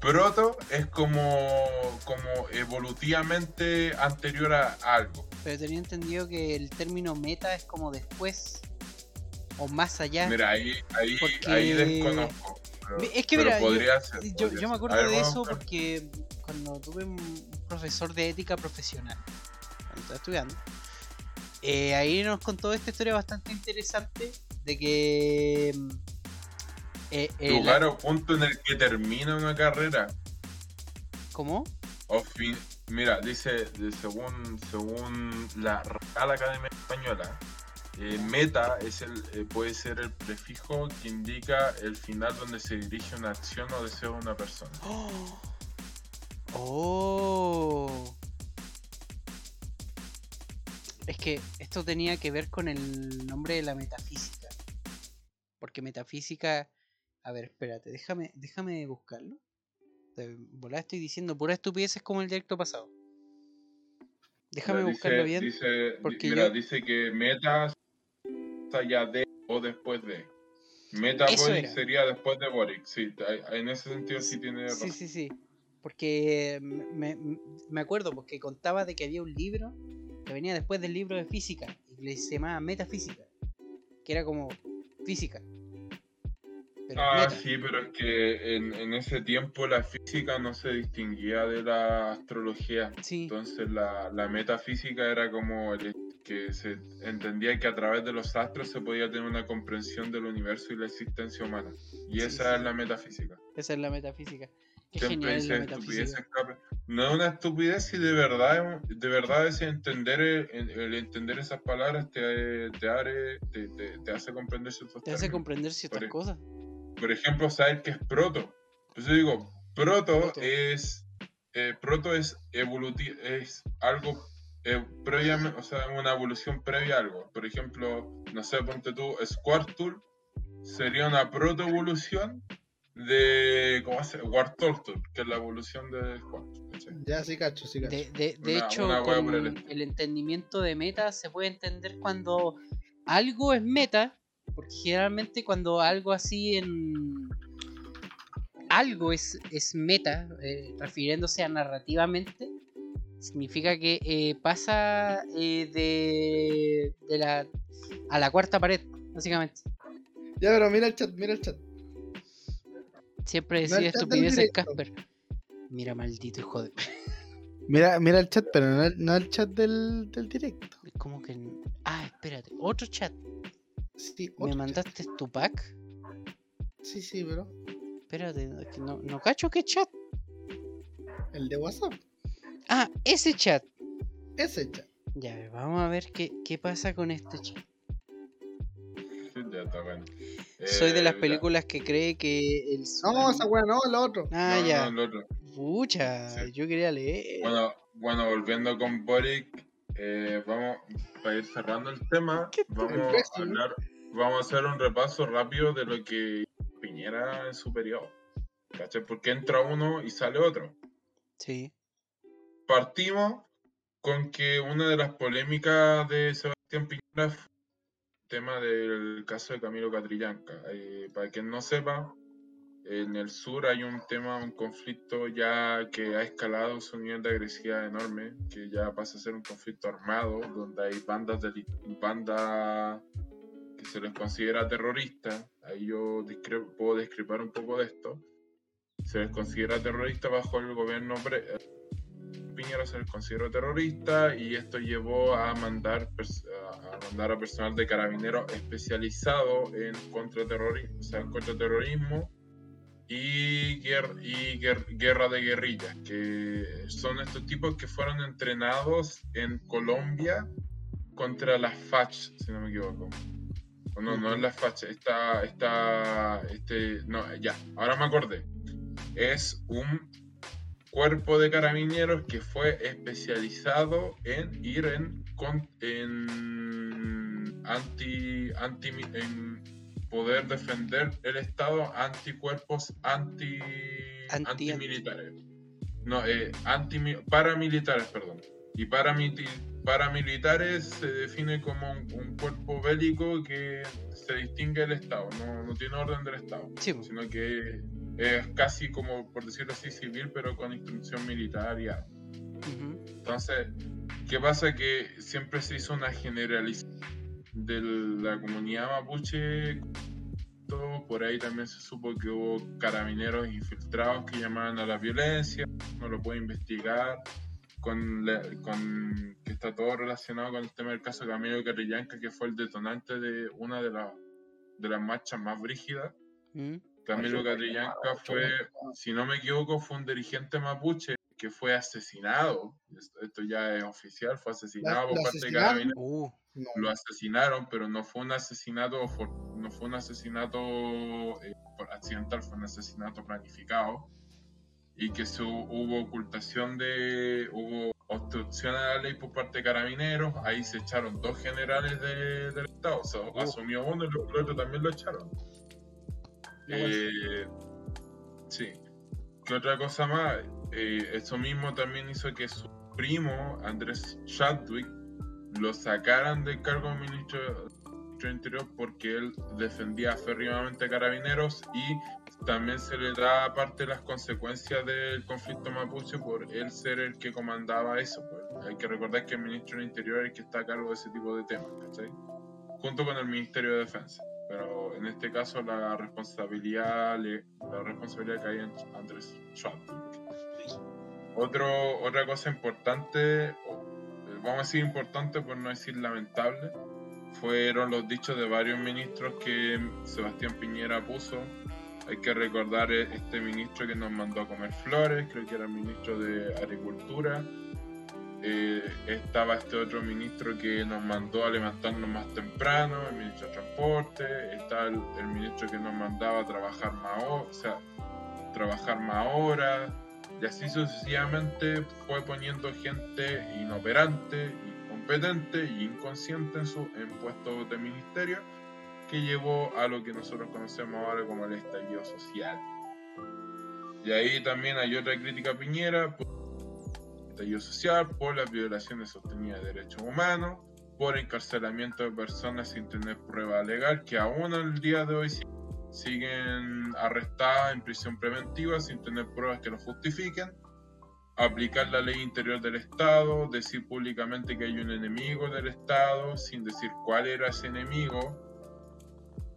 proto, es como, como evolutivamente anterior a algo. Pero tenía entendido que el término meta es como después o más allá. Mira, ahí, ahí, Porque- ahí desconozco. pero- Es que pero mira, yo- podría ser, Yo, podría yo me ser. acuerdo ver, de eso porque cuando tuve un profesor de ética profesional, cuando estaba estudiando, eh, ahí nos contó esta historia bastante interesante de que mm, eh, eh, la- lugar o punto en el que termina una carrera. ¿Cómo? O fin, mira, dice, según, según la Real Academia Española, eh, meta es el, eh, puede ser el prefijo que indica el final donde se dirige una acción o deseo de una persona. ¡Oh! ¡Oh! Es que esto tenía que ver con el nombre de la metafísica. Porque metafísica. A ver, espérate, déjame, déjame buscarlo. De volada estoy diciendo pura estupidez es como el directo pasado. Déjame buscarlo bien. Dice, porque mira, yo- dice que meta está ya de o después de. Meta Boric sería después de Boric. Sí, en ese sentido sí tiene Sí, razón. sí, sí. Porque me, me- me acuerdo porque contaba de que había un libro que venía después del libro de física y que se llamaba Metafísica, que era como física. Pero Ah, sí, pero es que en, en ese tiempo la física no se distinguía de la astrología. Sí, Entonces la, la metafísica era como el que se entendía que a través de los astros se podía tener una comprensión del universo y la existencia humana. Y Sí, esa sí. es la metafísica. esa es la metafísica. Qué Siempre es dice estupidez. No es una estupidez si de verdad, de verdad ese entender, el, el entender esas palabras te, te, abre- te, te- te hace comprender ciertos Te hace términos. comprender ciertas Por- cosas. Por ejemplo, saber qué es proto. Pues yo digo, proto, Proto. es eh, proto es evolutivo, es algo eh, previamente, o sea, una evolución previa a algo. Por ejemplo, no sé, ponte tú, Squirtle sería una proto-evolución de, ¿cómo se llama? Wartortle, que es la evolución de Squirtle. ¿cachai? Ya, sí, cacho, sí, cacho. De, de- de Una- hecho, una con el entendimiento de meta se puede entender cuando algo es meta, porque generalmente cuando algo así en... Algo es, es meta, eh, refiriéndose a narrativamente, significa que eh, pasa eh, de, de la, a la cuarta pared, básicamente. Ya, pero mira el chat, mira el chat. Siempre No, decía del estupideces. Casper. Mira, maldito hijo de... Mira, mira el chat, pero no el, no el chat del, del directo. ¿Cómo que...? Ah, espérate, otro chat. Sí, ¿Me chat. mandaste tu pack? Sí, sí, bro. Espérate, no, no cacho qué chat. El de WhatsApp. Ah, ese chat. Ese chat. Ya, vamos a ver qué, qué pasa con este chat. Sí, ya está bueno. Soy de Eh, las mira, películas que cree que el... No, esa weá no, el otro. Ah, no, ya. no, el otro. Pucha, Sí. yo quería leer. Bueno, bueno, volviendo con Boric, eh, vamos, para ir cerrando el tema, ¿Qué vamos a hablar, vamos a hacer un repaso rápido de lo que Piñera en su periodo. ¿Cachai? Porque entra uno y sale otro. Sí. Partimos con que una de las polémicas de Sebastián Piñera fue el tema del caso de Camilo Catrillanca. Eh, para quien no sepa, en el sur hay un tema, un conflicto ya que ha escalado su nivel de agresividad enorme, que ya pasa a ser un conflicto armado, donde hay bandas de bandas que se les considera terroristas. Ahí yo puedo discrepar un poco de esto. Se les considera terrorista bajo el gobierno Piñera se les consideró terrorista y esto llevó a mandar, a mandar a personal de carabineros especializado en contraterrorismo, o sea, en contraterrorismo y, guer- y guer- guerra de guerrillas, que son estos tipos que fueron entrenados en Colombia contra las FACH, si no me equivoco. No, no es la FACH, esta, esta, este, no, ya, ahora me acordé. Es un cuerpo de carabineros que fue especializado en ir en, en anti, anti en poder defender el Estado anticuerpos anti, Anti- antimilitares. No, eh, anti, paramilitares, perdón. Y paramilitares se define como un, un cuerpo bélico que se distingue del Estado, no, no tiene orden del Estado Sí, sino que es casi como, por decirlo así, civil, pero con instrucción militar y armas. Ujú. Entonces, ¿qué pasa? Que siempre se hizo una generalización de la comunidad mapuche. Todo, por ahí también se supo que hubo carabineros infiltrados que llamaban a la violencia. No lo puede investigar. Con, la- con que está todo relacionado con el tema del caso de Camilo Carrillanca, que fue el detonante de una de, las de las marchas más brígidas. Mm. Camilo ocho, fue, si no me equivoco, fue un dirigente mapuche que fue asesinado. Esto, esto ya es oficial, fue asesinado ¿Lo por parte de carabineros. Uh, No. Lo asesinaron, pero no fue un asesinato, for- no fue un asesinato eh, accidental, fue un asesinato planificado. Y que su, hubo ocultación de, hubo obstrucción a la ley por parte de carabineros. Ahí se echaron dos generales de- del Estado. O sea, Uh. asumió uno y el otro también lo echaron. Eh, sí. ¿Qué otra cosa más? Eh, eso mismo también hizo que su primo, Andrés Chadwick, lo sacaran del cargo de ministro de Interior porque él defendía férrimamente a carabineros y también se le da parte de las consecuencias del conflicto mapuche por él ser el que comandaba eso. pues. Hay que recordar que el ministro del Interior es el que está a cargo de ese tipo de temas, ¿cachai? Junto con el Ministerio de Defensa. Pero en este caso la responsabilidad, la responsabilidad cae en Andrés Chadwick. Otro, otra cosa importante, vamos a decir importante por no decir lamentable, fueron los dichos de varios ministros que Sebastián Piñera puso. Hay que recordar eh, este ministro que nos mandó a comer flores, creo que era el ministro de Agricultura. Eh, estaba este otro ministro que nos mandó a levantarnos más temprano, el ministro de Transporte. Está el, el ministro que nos mandaba a trabajar más, o sea, trabajar más horas. Y así sucesivamente fue poniendo gente inoperante, incompetente y inconsciente en, su, en puestos de ministerio que llevó a lo que nosotros conocemos ahora como el estallido social. Y ahí también hay otra crítica a Piñera por el estallido social, por las violaciones sostenidas de derechos humanos, por encarcelamiento de personas sin tener prueba legal, que aún al día de hoy sig- siguen arrestadas en prisión preventiva sin tener pruebas que lo justifiquen, aplicar la ley interior del Estado, decir públicamente que hay un enemigo del Estado sin decir cuál era ese enemigo,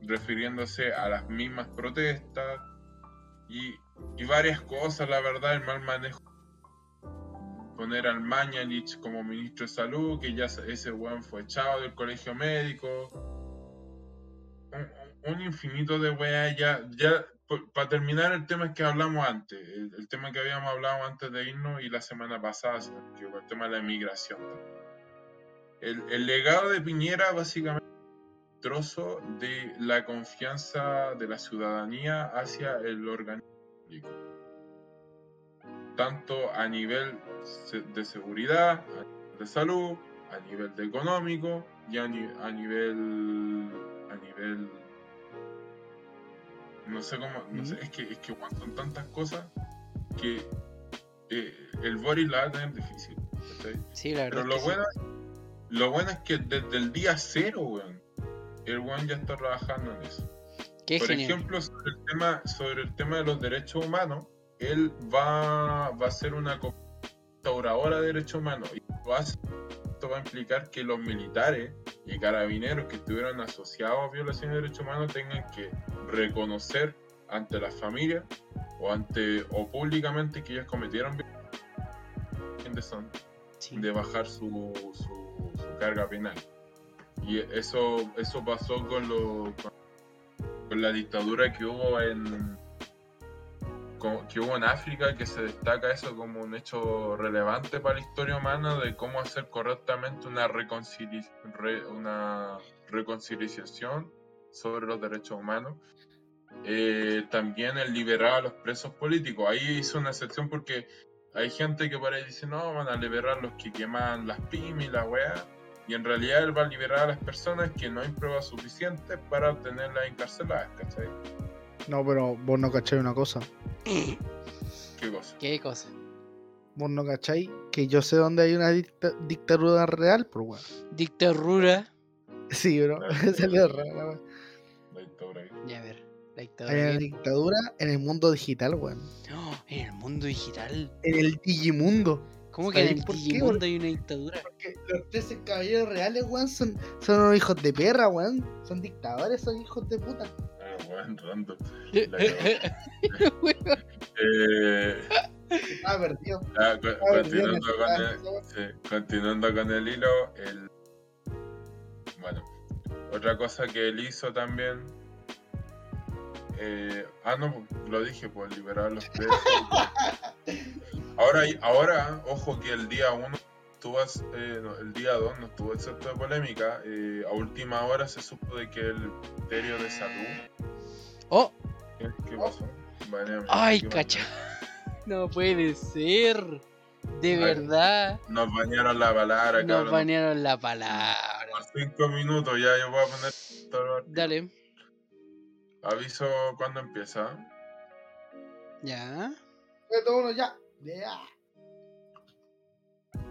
refiriéndose a las mismas protestas y, y varias cosas, la verdad, el mal manejo. Poner al Mañalich como ministro de salud, que ya ese weón fue echado del colegio médico. Un, un infinito de weas ya, ya para terminar el tema que hablamos antes, el, el, tema que habíamos hablado antes de irnos y la semana pasada, el tema de la inmigración. El, el legado de Piñera básicamente trozo de la confianza de la ciudadanía hacia el organismo público. Tanto a nivel de seguridad, a nivel de salud, a nivel de económico y a, ni- a nivel a nivel no sé cómo no sé, es que es que weón, son tantas cosas que eh, el Boris la va a tener difícil ¿cachai? Sí, la verdad. pero es lo sí. bueno lo bueno es que desde el día cero weón, el weón ya está trabajando en eso por genial. ejemplo, sobre el, tema, sobre el tema de los derechos humanos, él va, va a ser una restauradora de derechos humanos. Y lo hace- esto va a implicar que los militares y carabineros que estuvieron asociados a violaciones de derechos humanos tengan que reconocer ante las familias o ante o públicamente que ellos cometieron Sí. de bajar su, su, su carga penal. Y eso, eso pasó con, lo, con, con la dictadura que hubo en que hubo en África, que se destaca eso como un hecho relevante para la historia humana de cómo hacer correctamente una, reconcili- re- una reconciliación sobre los derechos humanos. Eh, también el liberar a los presos políticos. Ahí hizo una excepción porque hay gente que por ahí dice, no, van a liberar los que queman las pymes y la weá. Y en realidad él va a liberar a las personas que no hay pruebas suficientes para tenerlas encarceladas, ¿cachai? No, pero vos no cacháis una cosa. ¿Qué cosa? ¿Qué cosa? Vos no cacháis que yo sé dónde hay una dicta- dictadura real, pero weón. Dictadura. Sí, bro. Salió raro, la weón. La dictadura. Ya a ver. La Hay dictadura. una ¿qué? dictadura en el mundo digital, weón. No, en el mundo digital. En el Digimundo. ¿Cómo que en ¿Sabéis el qué, Digimundo hay una dictadura? Porque los 13 caballeros reales, weón, son, son unos hijos de perra, weón. Son dictadores, son hijos de puta. Weón, random. La Eh, Ah, perdido. ah, co- Ah, continuando, perdido, con el, esa weá. sí, continuando con el hilo, el... Bueno, otra cosa que él hizo también... eh, ah, no, lo dije, pues liberar a los presos. ahora, ahora, ojo que el día 1 estuvo, eh, no, el día 2 no estuvo excepto de polémica. eh, a última hora se supo de que el Ministerio de Salud... Oh, ¿Qué, qué pasó? Ay, ¿qué cacha. No puede ser. De Ay, verdad. Nos bañaron la palabra, Nos cabrón. banearon la palabra. Por cinco minutos ya yo voy a poner todo el- Dale. aviso cuando empieza. Ya. Todo uno ya. Ya.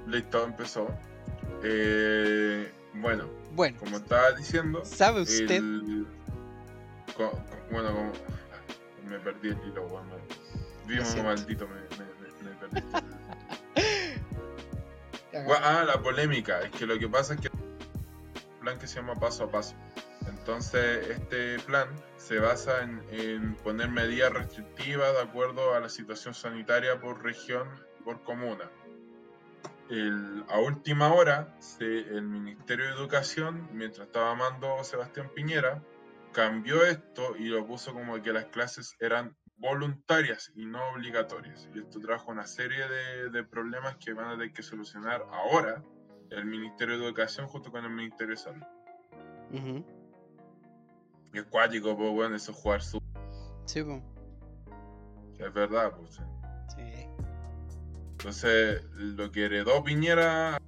Listo, empezó. Eh, bueno, Bueno, como estaba diciendo, ¿sabe usted? el- co- co- bueno, como me perdí el hilo, weón. me- maldito, me, me- me- perdí. Ah, la polémica. Es que lo que pasa es que un plan que se llama paso a paso. Entonces, este plan se basa en, en poner medidas restrictivas de acuerdo a la situación sanitaria por región, por comuna. El- a última hora, se- el Ministerio de Educación, mientras estaba mando Sebastián Piñera, cambió esto y lo puso como que las clases eran voluntarias y no obligatorias. Y esto trajo una serie de, de problemas que van a tener que solucionar ahora el Ministerio de Educación junto con el Ministerio de Salud. Ujú. Y es cuático, pues bueno, eso es jugar su... Sí, po. Es verdad, pues. sí. Entonces, lo que heredó Piñera...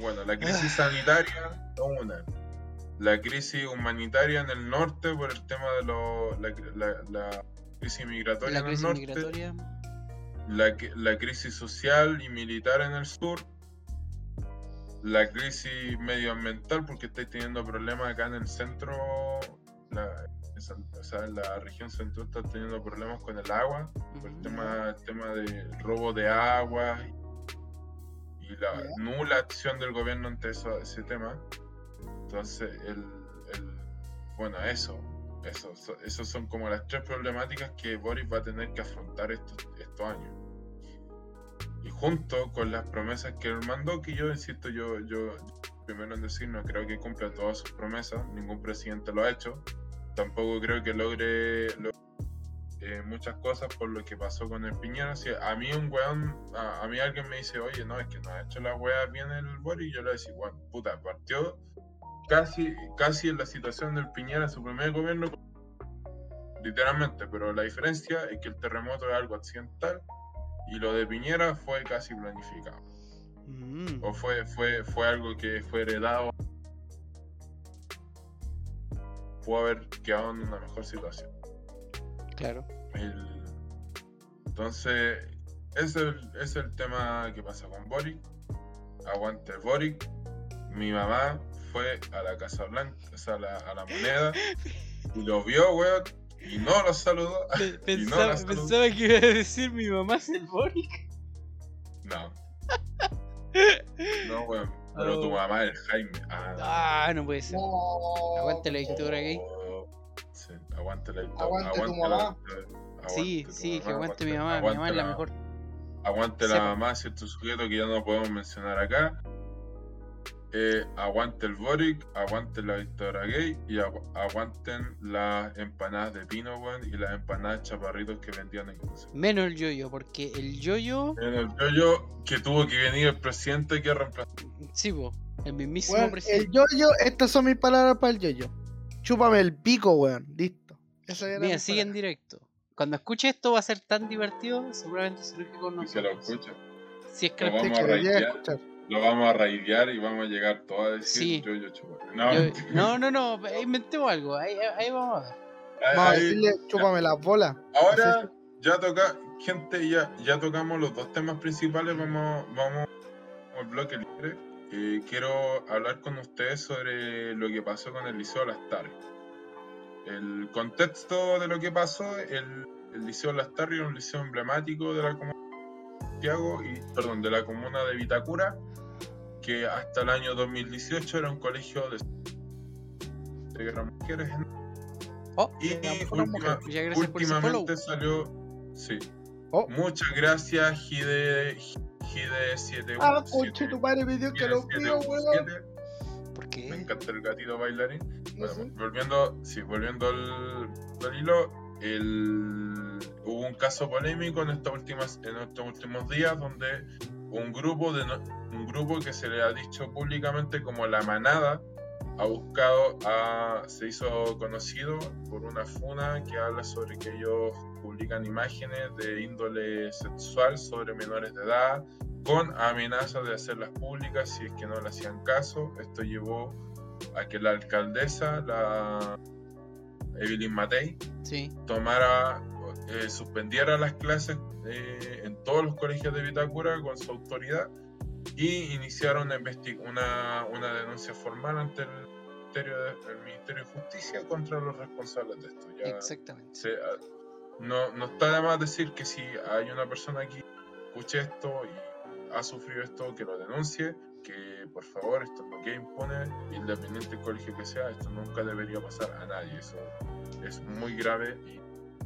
Bueno, la crisis sanitaria, una. La crisis humanitaria en el norte por el tema de lo, la, la- la crisis migratoria La en el norte. migratoria. la, la crisis social y militar en el sur, la crisis medioambiental, porque estáis teniendo problemas acá en el centro, la, esa- o sea, en la región central está teniendo problemas con el agua, por el tema, el tema de robo de agua y, y la nula acción del gobierno ante eso, ese tema. Entonces, el, el- bueno, eso, eso, so- esos son como las tres problemáticas que Boris va a tener que afrontar estos, estos años. Y junto con las promesas que él mandó, que yo insisto, yo, yo primero en decir, no creo que cumpla todas sus promesas, ningún presidente lo ha hecho. Tampoco creo que logre, lo- eh, muchas cosas por lo que pasó con el Piñera. Si a mí un weón, a, a mí alguien me dice, oye, no, es que no ha hecho la weá bien el Boris, yo le decía, bueno, puta, partió casi, casi en la situación del Piñera su primer gobierno, literalmente, pero la diferencia es que el terremoto es algo accidental y lo de Piñera fue casi planificado. Mm, ¿O fue, fue, fue algo que fue heredado? Pudo haber quedado en una mejor situación. claro. El- Entonces, ese es el, tema que pasa con Boric. Aguante Boric. Mi mamá fue a la Casa Blanca, o sea, a la, a la moneda, y lo vio, weón, y no lo saludó. No Pensaba, saludó. pensaba que iba a decir mi mamá es el Boric. No. No, weón. Pero tu mamá es Jaime. Ah, Ah, no puede ser. No. Aguante la dictadura gay. Sí, aguante la dictadura. Aguante tu la- mamá. Sí, tu sí, que aguante mi aguante- mamá. Mi mamá es la la- mejor. Aguante la Sepa. mamá, cierto sujeto que ya no podemos mencionar acá. Eh, aguante el Boric, aguante la dictadura gay y agu- aguanten las empanadas de pino, weón, y las empanadas chaparritos que vendían en. Menos el yoyo, porque el yoyo, Miren, El yo que tuvo que venir el presidente que reemplazó. sí, po, el mismísimo Weón, el presidente. yoyo, estas son mis palabras para el yoyo. Chúpame el pico, weón. Listo. Mira, mi sigue en directo. Cuando escuche esto va a ser tan divertido, seguramente se lo con Y se lo nosotros. escucha. Si es que Lo vamos que a escuchar. Lo vamos a raidear y vamos a llegar todos a decir Sí. yo, yo, chupame. No, Yo- no, no, no, eh, inventemos algo, ahí, ahí vamos a ver. Ahí- Vamos a decirle, chúpame las bolas. Ahora ya toca, gente, ya, ya tocamos los dos temas principales, vamos, vamos al bloque libre. Eh, quiero hablar con ustedes sobre lo que pasó con el Liceo Lastarria. El contexto de lo que pasó, el, el Liceo Lastarria era un liceo emblemático de la comuna de Santiago y, perdón, de la comuna de Vitacura, que hasta el año 2018 era un colegio de, de gran mujeres. Oh, Y mujer. última- follow. últimamente salió, sí, Oh. Muchas gracias, Gide, Gide71. Ah, conche, tu madre me dio que lo mío, weón. ¿Por Me encanta el gatito bailarín. No Bueno, volviendo, sí, volviendo al, al hilo, el- hubo un caso polémico en estas últimas, en estos últimos días donde un grupo de un grupo que se le ha dicho públicamente como la manada ha buscado a, se hizo conocido por una funa que habla sobre que ellos publican imágenes de índole sexual sobre menores de edad con amenazas de hacerlas públicas si es que no le hacían caso. Esto llevó a que la alcaldesa, la Evelyn Matei, Sí. tomara, eh, suspendiera las clases eh, en todos los colegios de Vitacura con su autoridad y iniciaron una, una, una denuncia formal ante el Ministerio de, el Ministerio de Justicia contra los responsables de esto. Ya Exactamente. se- ah, no, no está de más decir que si hay una persona aquí que escuche esto y ha sufrido esto, que lo denuncie, que por favor esto no quede impune, independiente del colegio que sea, esto nunca debería pasar a nadie. Eso es muy grave y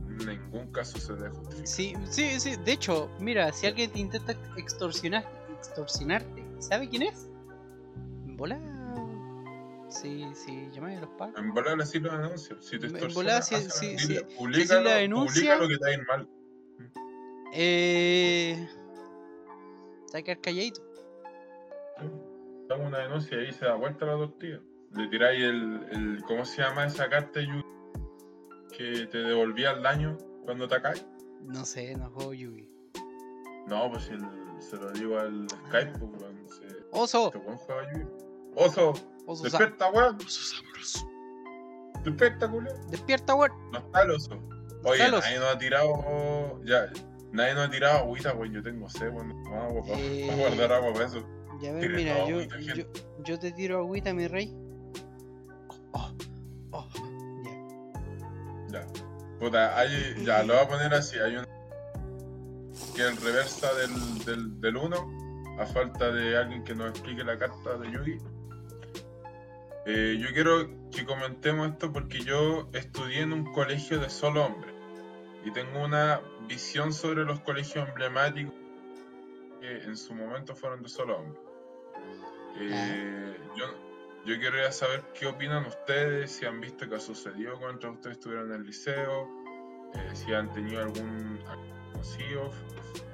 en ningún caso se debe justificar. Sí, sí, sí. De hecho, mira, si alguien te intenta extorsionar, extorsionarte, ¿sabe quién es? Bola. Sí, sí, llamáis a los pagos. En volar así lo denuncio. Si te En extorsionan, volada, si- hazla, si- dile, si- públicalo, la denuncia- publica lo que te haga mal. Eh. Te que quedar calladito. Hago una denuncia y ahí se da vuelta la tortilla. Le tiráis el, el. ¿Cómo se llama esa carta Yu- que te devolvía el daño cuando te caes? No sé, no juego Yugi. No, pues el- se lo digo al Skype, pues, weón. Se, Oso, este juega Yu-Gi. Oso, oso, despierta, weón. oso sabroso. Despierta, culo. Despierta, weón. No está el oso. Oye, oso. nadie nos ha tirado. Ya, nadie nos ha tirado agüita, weón. Yo tengo sed, weón. No, agua, para Eh, guardar agua para eso. Ya ves, mira, yo, agüita, yo, te tiro agüita, mi rey. Oh, oh, ya. Puta, hay, ya, lo voy a poner así. Hay un. Que el reversa del, del, del 1, a falta de alguien que nos explique la carta de Yugi. Eh, yo quiero que comentemos esto porque yo estudié en un colegio de solo hombres y tengo una visión sobre los colegios emblemáticos que en su momento fueron de solo hombres. Eh, yo, yo quería saber qué opinan ustedes, si han visto que ha sucedido cuando ustedes estuvieron en el liceo, eh, si han tenido algún conocido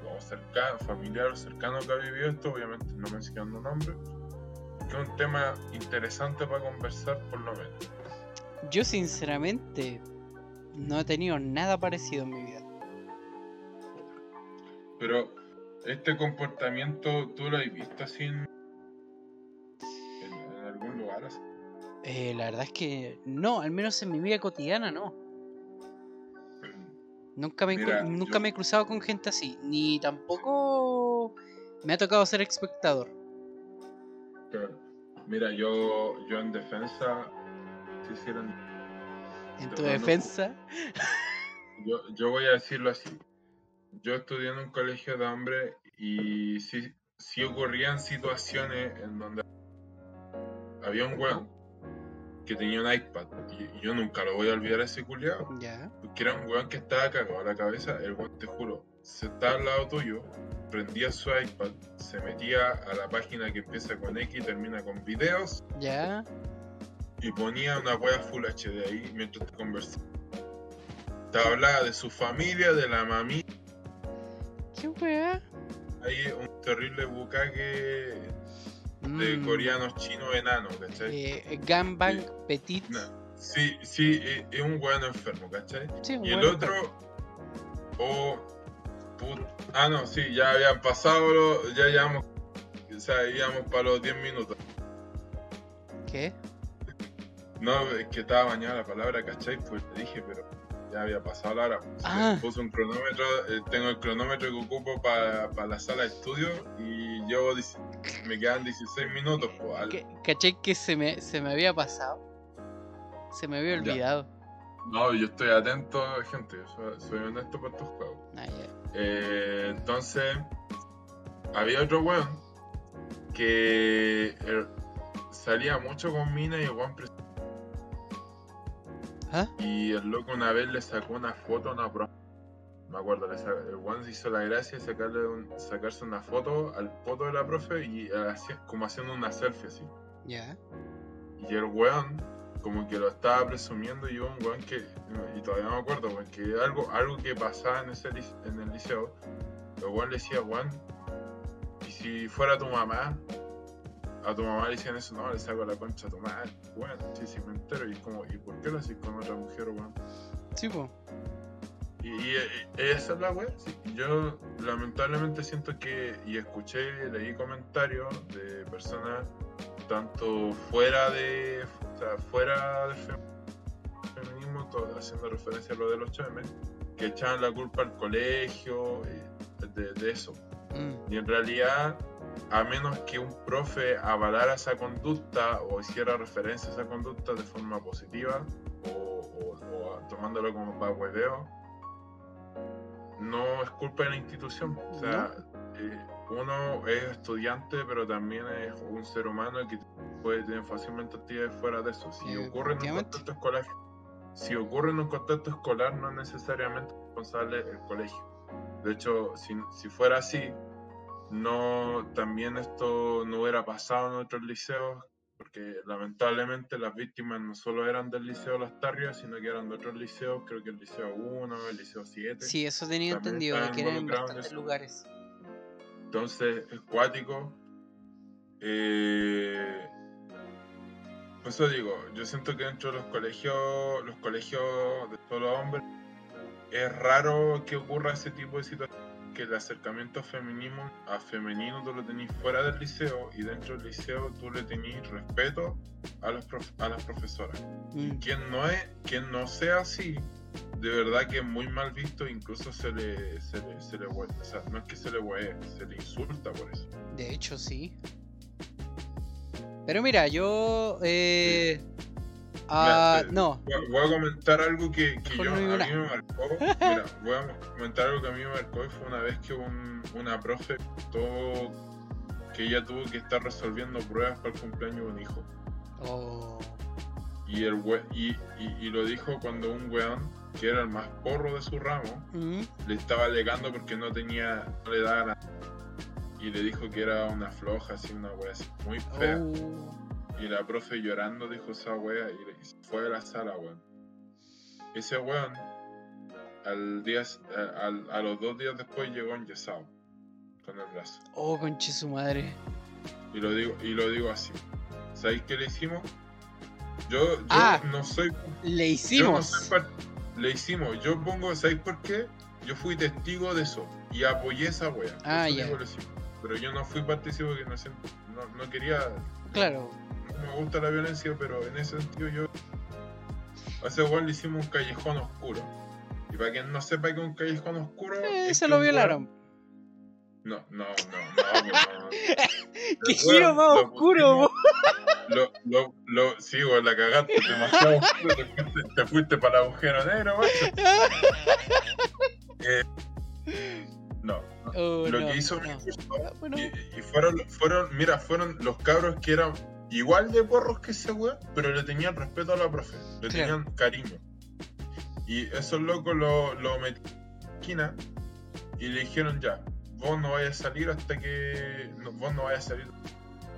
o cercano, familiar o cercano que ha vivido esto, obviamente no mencionando nombres, que es un tema interesante para conversar por lo menos. Yo, sinceramente, no he tenido nada parecido en mi vida. Pero este comportamiento, ¿tú lo has visto en algún lugar? así? Eh, la verdad es que no, al menos en mi vida cotidiana no. Nunca me, Mira, nunca yo- me he cruzado con gente así, ni tampoco me ha tocado ser espectador. Claro. Mira, yo, yo en defensa, si hicieran, En tu defensa, yo, yo voy a decirlo así. Yo estudié en un colegio de hombres y sí, sí ocurrían situaciones en donde había un weón que tenía un iPad y, y yo nunca lo voy a olvidar a ese culiado. ya. Porque era un weón que estaba cagado a la cabeza, el weón, te juro, se estaba al lado tuyo, prendía su iPad, se metía a la página que empieza con X y termina con videos Ya. y ponía una wea Full HD ahí mientras te conversaba. Te hablaba de su familia, de la mami, ¿Qué weá? hay un terrible bucaque de Mm, coreanos chinos enanos, ¿cachai? eh, Gangbang Sí. Petit. No, Sí, sí, es, es un weón enfermo, ¿cachai? Sí, Y el otro, oh, put- ah, no, sí, ya habían pasado, los- ya llevamos, o sea, íbamos para los 10 minutos. ¿Qué? No, es que estaba bañada la palabra, ¿cachai? Pues te dije, pero ya había pasado la hora. Ah. Puse un cronómetro, eh, tengo el cronómetro que ocupo para la sala de estudio y llevo, me quedan 16 minutos. Pues, al- ¿Qué- ¿Cachai que se me, se me había pasado? Se me había Ya. olvidado. No, yo estoy atento, gente, soy, soy honesto para estos juegos. Ah. Eh, entonces, había otro weón que eh, salía mucho con mina y el weón ¿Ah? Y el loco una vez le sacó una foto a una profe. Me acuerdo, le sa- el se hizo la gracia de sacarle un- sacarse una foto al foto de la profe y eh, hacía- como haciendo una selfie así. Ya. Y el weón, como que lo estaba presumiendo, y un weón que, y todavía no me acuerdo, porque algo, algo que pasaba en, ese, en el liceo, el weón le decía, weón, y si fuera tu mamá, a tu mamá le decían eso, no, le saco la concha a tu madre, weón, sí, sí, me entero, y como, ¿y por qué lo haces con otra mujer, weón? Sí, po. Y, y- y esa es la weá. sí. Yo lamentablemente siento que, y escuché, leí comentarios de personas, tanto fuera de, o sea, fuera del fem- feminismo, todo, haciendo referencia a lo del 8M, que echaban la culpa al colegio, eh, de, de eso. Mm, Y en realidad, a menos que un profe avalara esa conducta o hiciera referencia a esa conducta de forma positiva o, o- o tomándolo como para hueveo, no es culpa de la institución. O sea, eh, uno es estudiante, pero también es un ser humano que puede tener fácilmente actividades fuera de eso. Si Eh, ocurre en un contexto escolar, si ocurre en un contexto escolar, no es necesariamente responsable el colegio. De hecho, si, si fuera así, no también esto no hubiera pasado en otros liceos, porque lamentablemente las víctimas no solo eran del liceo Las Tarrias, sino que eran de otros liceos, creo que el liceo 1, el liceo 7. Sí, eso tenía entendido, que eran en bastantes lugares. Entonces, es cuático. Eh, eso digo, yo siento que dentro de los colegios, los colegios de solo hombres, es raro que ocurra ese tipo de situaciones, que el acercamiento feminismo, a femenino tú lo tenés fuera del liceo y dentro del liceo tú le tenés respeto a, los prof- a las profesoras. Mm, Quien no es, quien no sea así, de verdad que es muy mal visto, incluso se le, se le, se le o sea, no es que se le huee, se le insulta por eso. De hecho, sí. Pero mira, yo... Eh... ah, no, Voy a- comentar algo que, que yo, no a mí me marcó. Mira, voy a comentar algo que a mí me marcó y fue una vez que un- una profe contó que ella tuvo que estar resolviendo pruebas para el cumpleaños de un hijo. Oh, Y, el we- y, y- y lo dijo cuando un weón, que era el más porro de su ramo, mm, le estaba alegando porque no tenía, no le daba nada. Y le dijo que era una floja, así, una wea así, muy fea. oh. Y la profe llorando dijo esa wea y, se fue de la sala, weón. Ese weón, al día, a, al- a los dos días después llegó enyesado, con el brazo. Oh, conche su madre. Y lo digo, y lo digo así. ¿Sabéis qué le hicimos? Yo, yo Ah. no soy Le no hicimos. soy Le hicimos. Yo pongo, ¿sabéis por qué? yo fui testigo de eso y apoyé esa wea. Ah, ya. Pero yo no fui partícipe porque no, no, no quería. Claro. Me gusta la violencia, pero en ese sentido yo. A ese weón le hicimos un callejón oscuro. Y para quien no sepa que un callejón oscuro. Eh, es se lo weón- violaron. No, no, no, no. no, no. ¡Qué giro más lo oscuro! pusimos- Lo, lo, lo, sí, weón, la cagaste demasiado oscuro, te fuiste, te fuiste para el agujero negro. Eh, no, Oh, lo no, que hizo mi no. curso, Ah, bueno, y, y fueron, fueron, mira, fueron los cabros que eran igual de porros que ese weón, pero le tenían respeto a la profe, le Claro. tenían cariño. Y esos locos lo, lo metieron en la esquina y le dijeron ya, vos no vayas a salir hasta que. no, vos no vayas a salir.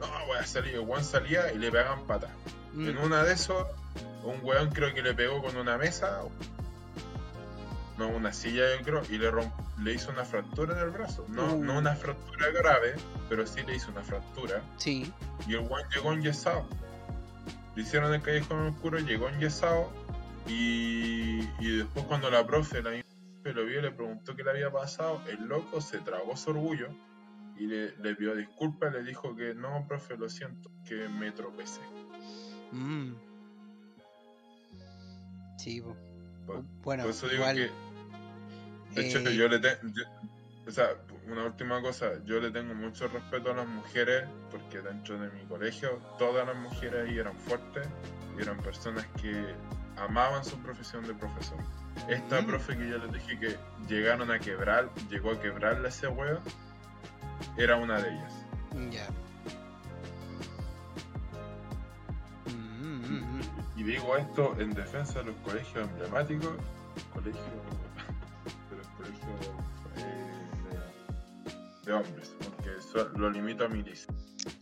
No, voy a salir. El weón salía y le pegaban patas. mm, En una de esos, un weón creo que le pegó con una mesa, no, una silla yo creo, y le, romp- le hizo una fractura en el brazo. No, Uh. no una fractura grave, pero sí le hizo una fractura. sí. Y el weón llegó enyesado. Le hicieron el callejón oscuro, llegó enyesado. Y, y después cuando la profe, la misma profe lo vio y le preguntó qué le había pasado, el loco se tragó su orgullo y le, le pidió disculpas, le dijo que no, profe, lo siento, que me tropecé. Mm. Sí, po. Por- bueno, Por eso digo igual. que, de hecho, eh, yo le tengo, o sea, una última cosa, yo le tengo mucho respeto a las mujeres, porque dentro de mi colegio todas las mujeres ahí eran fuertes y eran personas que amaban su profesión de profesor. Esta Mm. profe que yo les dije que llegaron a quebrar, llegó a quebrarle a ese huevo, era una de ellas. Ya. Y digo esto en defensa de los colegios emblemáticos, colegios, de los colegios eh, de, de hombres, porque eso lo limito a mi lista.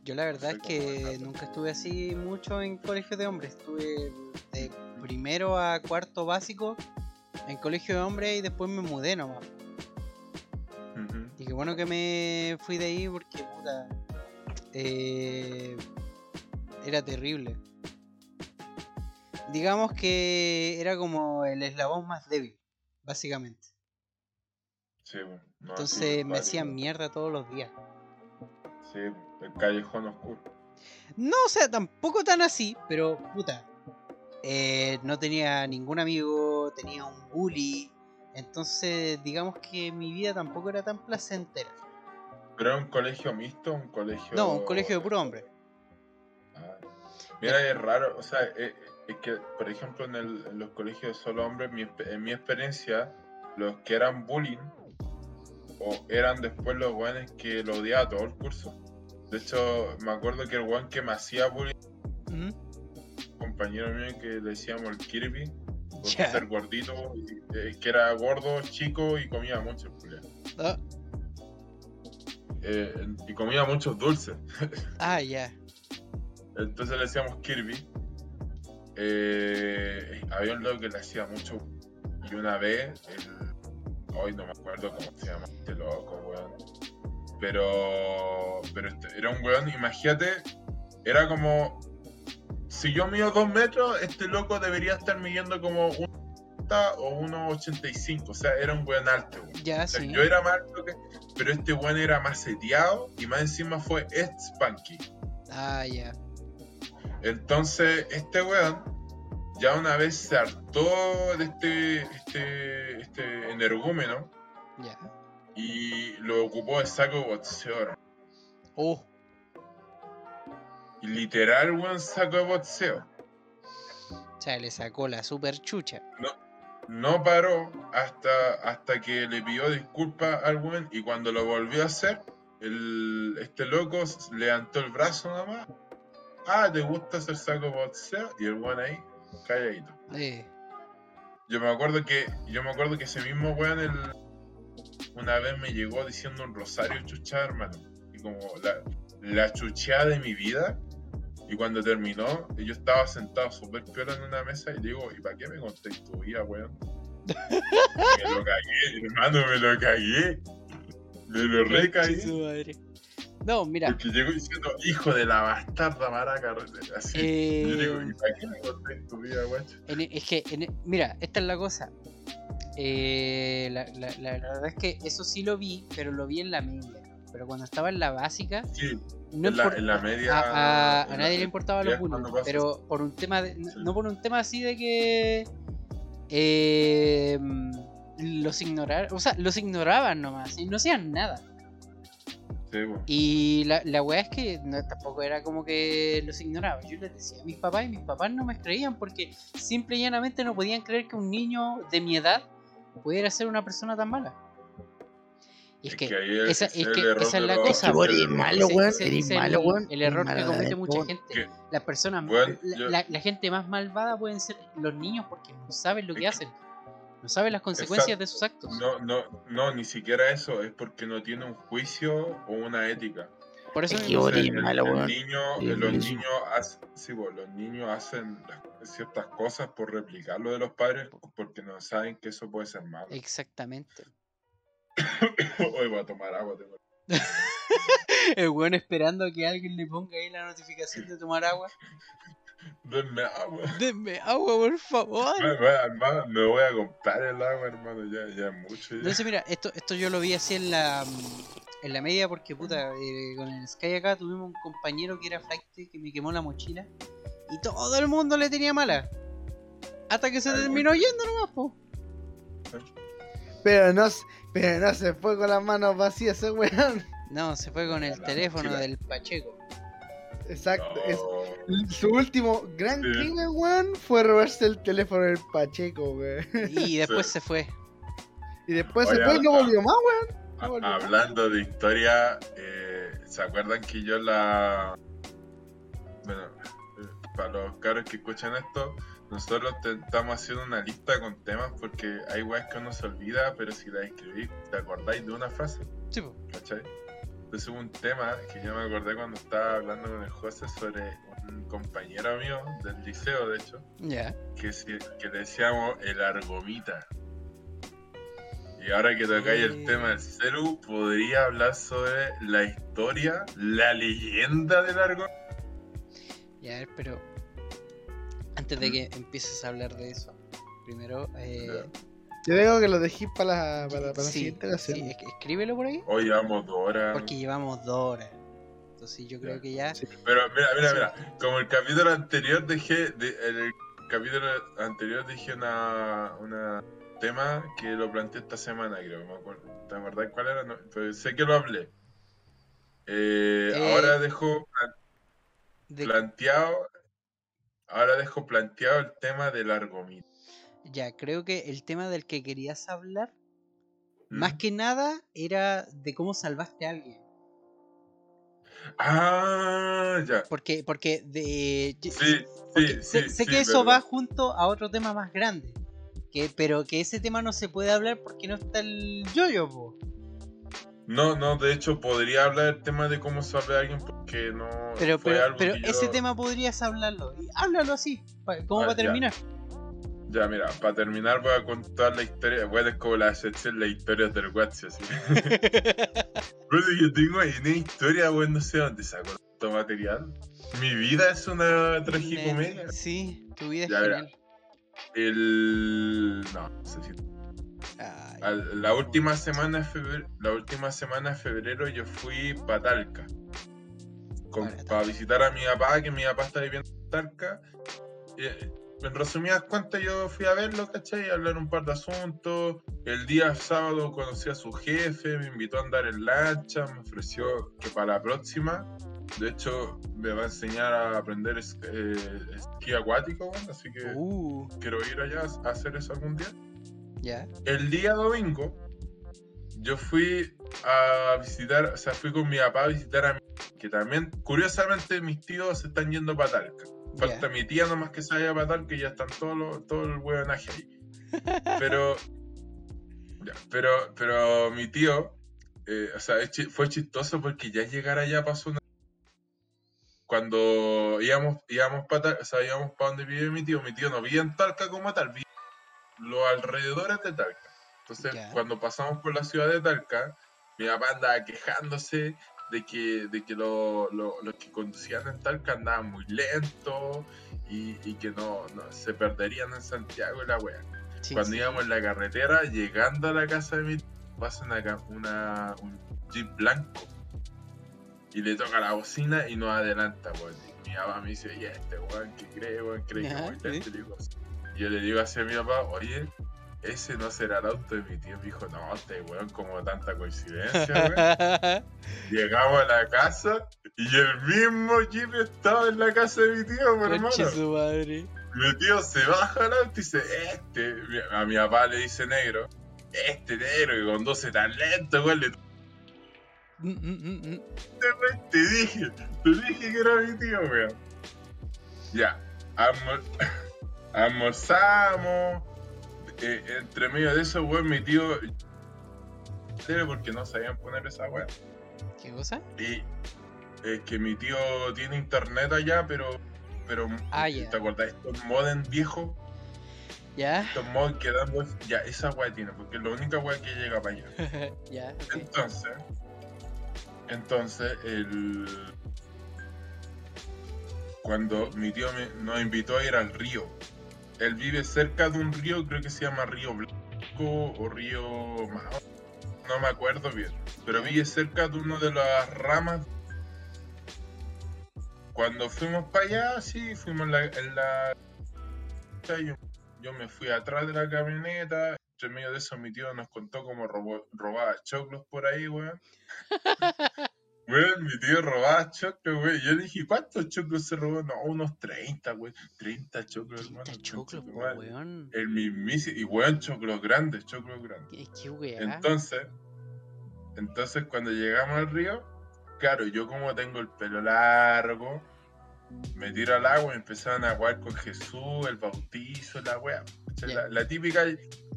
Yo la verdad es Soy que nunca estuve así mucho en colegio de hombres. Estuve de primero a cuarto básico en colegio de hombres y después me mudé nomás. Y qué bueno que me fui de ahí porque puta. eh, era terrible. Digamos que era como el eslabón más débil, básicamente. Sí, bueno, no, Entonces sí, me hacían mierda todos los días. Sí, el callejón oscuro. No, o sea, tampoco tan así, pero puta. eh, no tenía ningún amigo, tenía un bully. Entonces, digamos que mi vida tampoco era tan placentera. ¿Pero era un colegio mixto un colegio.? No, un colegio de puro hombre. Ah. Mira, es raro, o sea, eh, es que, por ejemplo, en, el- en los colegios de solo hombres, mi en mi experiencia, los que eran bullying, o eran después los weones que lo odiaba todo el curso. De hecho, me acuerdo que el weón que me hacía bullying, ¿Mm? un compañero mío que le decíamos el Kirby, por ser gordito, y- eh, que era gordo, chico y comía mucho. Ah, Eh, y comía muchos dulces. ah, ya. Entonces le decíamos Kirby. Eh, había un loco que le hacía mucho. Y una vez, el, hoy no me acuerdo cómo se llama este loco, weón. Pero, pero este- era un weón, imagínate, era como. Si yo mido dos metros, este loco debería estar midiendo como un o 1,85. O sea, era un weón alto, weón. Ya, O sea, sí. yo era más alto que. Pero este weón era más seteado y más encima fue ex Spunky. Ah, ya. Entonces, este weón ya una vez se hartó de este, este, este energúmeno y lo ocupó de saco de boxeo. Oh, Y literal, weón, saco de boxeo. o sea, le sacó la super chucha. No paró hasta, hasta que le pidió disculpas al weón y cuando lo volvió a hacer, el, este loco levantó el brazo nada más. Ah, ¿te gusta hacer saco boxeo? Y el weón ahí, calladito. Eh, Yo me acuerdo que yo me acuerdo que ese mismo weón el- una vez me llegó diciendo un rosario chuchada, hermano. Y como la, la chucheada de mi vida. Y cuando terminó, yo estaba sentado súper piola en una mesa y le digo, ¿y para qué me contéis tu vida, weón? me lo cagué, hermano, me lo cagué. Me lo recagué. No, mira. Porque llegó diciendo, hijo de la bastarda maraca. Así. Eh, yo digo, ¿y para qué me contéis tu vida, weón? En- es que, en- mira, esta es la cosa. Eh, la, la- la verdad es que eso sí lo vi, pero lo vi en la media. Pero cuando estaba en la básica, Sí, no en la, en media. a, a- a en la- nadie le importaba los pasa- pero por un tema de, no- Sí. no por un tema así de que eh, los ignorar, o sea, los ignoraban nomás y no hacían nada. Sí. Y la, la weá es que no, tampoco era como que los ignoraba. Yo les decía a mis papás y mis papás no me creían porque simple y llanamente no podían creer que un niño de mi edad pudiera ser una persona tan mala. Y es, que, esa- es que esa la los- cosa, Es que vos eres malo, weón, eres malo, weón, El error que comete mucha gente. Las personas, la, yo- la- la gente más malvada pueden ser los niños porque no saben lo que- hacen. No saben las consecuencias Exacto. de sus actos. No, no, no, ni siquiera eso, es porque no tiene un juicio o una ética. Por eso Es que el- malo, el niño- los niños hacen, sí, po, los niños hacen las- ciertas cosas por replicar lo de los padres porque no saben que eso puede ser malo. Exactamente. Hoy voy a tomar agua. tengo- El weón esperando a que alguien le ponga ahí la notificación de tomar agua. Denme agua. Denme agua, por favor. Me, me- hermano, me voy a comprar el agua, hermano. Ya, ya es mucho. ya. Entonces, mira, esto, esto yo lo vi así en la en la media porque, puta, eh, con el Sky acá tuvimos un compañero que era flight que me quemó la mochila y todo el mundo le tenía mala. Hasta que se Ay, terminó yendo nomás, po. Pero no, pero no se fue con las manos vacías ese weón. No, se fue con el La teléfono mochila. del Pacheco. Exacto. es- su último gran Sí. crimen, weón, fue robarse el teléfono del Pacheco, weón. Y después Sí. se fue. Y después Oye, se fue y no ah, volvió más, weón. A- No volvió más. Hablando de historia, eh, ¿se acuerdan que yo la... Bueno, para los caros que escuchan esto, nosotros te- estamos haciendo una lista con temas porque hay weas que uno se olvida, pero si la escribís, te acordáis de una frase, Sí. ¿cachai? Entonces hubo un tema que yo me acordé cuando estaba hablando con el José sobre un compañero mío del liceo, de hecho, Ya. que, que le decíamos el argomita. Y ahora que tocáis el Sí. tema del celu, podría hablar sobre la historia, la leyenda del argomita. Ya, a ver, pero antes de que empieces a hablar de eso, primero, eh, Yo digo que lo dejé para la, para, para la sí, siguiente ocasión. sí, es- escríbelo por ahí, Hoy llevamos dos horas. porque llevamos dos horas. Entonces yo creo Ya. que ya. Sí. Pero mira, mira, Sí. mira. Como el capítulo anterior dejé. de- en el capítulo anterior dije una, una tema que lo planteé esta semana, creo. Me acuerdo. ¿Te acordás cuál era? No, pero sé que lo hablé. Eh, Eh, ahora dejo plan- de- planteado. Ahora dejo planteado el tema del argomito. Ya, creo que el tema del que querías hablar, ¿Mm? más que nada, era de cómo salvaste a alguien. Ah, ya. Porque, porque de. yo- Sí, porque sí, sé, sí. sé que eso verdad. va junto a otro tema más grande. Que, pero que ese tema no se puede hablar porque no está el yoyo, po. No, no, de hecho podría hablar del tema de cómo a alguien porque no Pero, fue pero, algo pero ese yo- tema podrías hablarlo. Y háblalo así, como Ah, para terminar. Ya, mira, para terminar voy a contar la historia, bueno, es como la sección las historias del WhatsApp, así. Bueno, yo tengo ahí una historia, bueno, no sé dónde saco tanto material. Mi vida es una tragicomedia. Sí, tu vida es Ya, genial. El... No, no sé si... Al- La última semana de febrero, la última semana de febrero yo fui para Talca. Para Para visitar a mi papá, que mi papá está viviendo en Talca. Eh, en resumidas cuentas, yo fui a verlo, ¿cachai? A hablar un par de asuntos. El día sábado conocí a su jefe, me invitó a andar en lancha, me ofreció que para la próxima, de hecho, me va a enseñar a aprender es- eh, esquí acuático, bueno, así que Uh, quiero ir allá a hacer eso algún día. ya. El día domingo, yo fui a visitar, o sea, fui con mi papá a visitar a mi que también, curiosamente, mis tíos se están yendo para Talca. Falta Ya. mi tía nomás que se vaya para Talca y ya están todos los, todo el hueonaje ahí. Pero, ya, pero, pero mi tío, eh, o sea, fue chistoso porque ya llegar allá pasó una... Cuando íbamos, íbamos para o sea, íbamos para donde vive mi tío, mi tío no vive en Talca como tal, vive en los alrededores de Talca. Entonces, cuando pasamos por la ciudad de Talca, mi papá andaba quejándose de que, de que lo- lo- los que conducían en Talca andaban muy lentos y, y que no, no- se perderían en Santiago y la wea. Sí, cuando sí. íbamos en la carretera, llegando a la casa de mi pasa una, una- un jeep blanco y le toca la bocina y nos adelanta, weón. Mi papá me dice, oye, este weón, ¿qué cree, weón? ¿Cree que Ya, voy sí. lento?" Y yo le digo así a mi papá, oye, ese no será el auto de mi tío. Me dijo, no, este weón, como tanta coincidencia, weón. Llegamos a la casa y el mismo jeep estaba en la casa de mi tío, mi hermano. Su madre. Mi tío se baja al auto y dice, este, a mi papá le dice negro, este negro que conduce tan lento, güey, le Mm, mm, mm, mm. te dije, te dije que era mi tío, weón. Ya, almor- almorzamos, eh, entre medio de eso, weón, mi tío, porque no sabían poner esa weón. ¿Qué cosa? Y es que mi tío tiene internet allá, pero, pero, Ah. ¿te acordás de estos modem viejos? ¿Ya? estos mods quedando. Ya, esa weá tiene, porque es la única weá que llega para allá. ya. Entonces, entonces, el. Cuando mi tío me- nos invitó a ir al río, él vive cerca de un río, creo que se llama Río Blanco o Río Mao, no me acuerdo bien, pero vive cerca de una de las ramas. Cuando fuimos para allá, sí, fuimos en la. en la- yo, yo me fui atrás de la camioneta, entre medio de eso mi tío nos contó cómo robó- robaba choclos por ahí, weón. Weón, mi tío robaba choclos, weón. Yo le dije, ¿cuántos choclos se robó? No, unos 30, weón. 30 choclos, hermano. Qué choclo, concha tu po, madre. weón. El mismísimo, y weón, choclos grandes, choclos grandes. Qué, weá. Entonces, entonces cuando llegamos al río, claro, yo como tengo el pelo largo, me tiro al agua y empezaron a jugar con Jesús, el bautizo, la. Ya. La, la típica,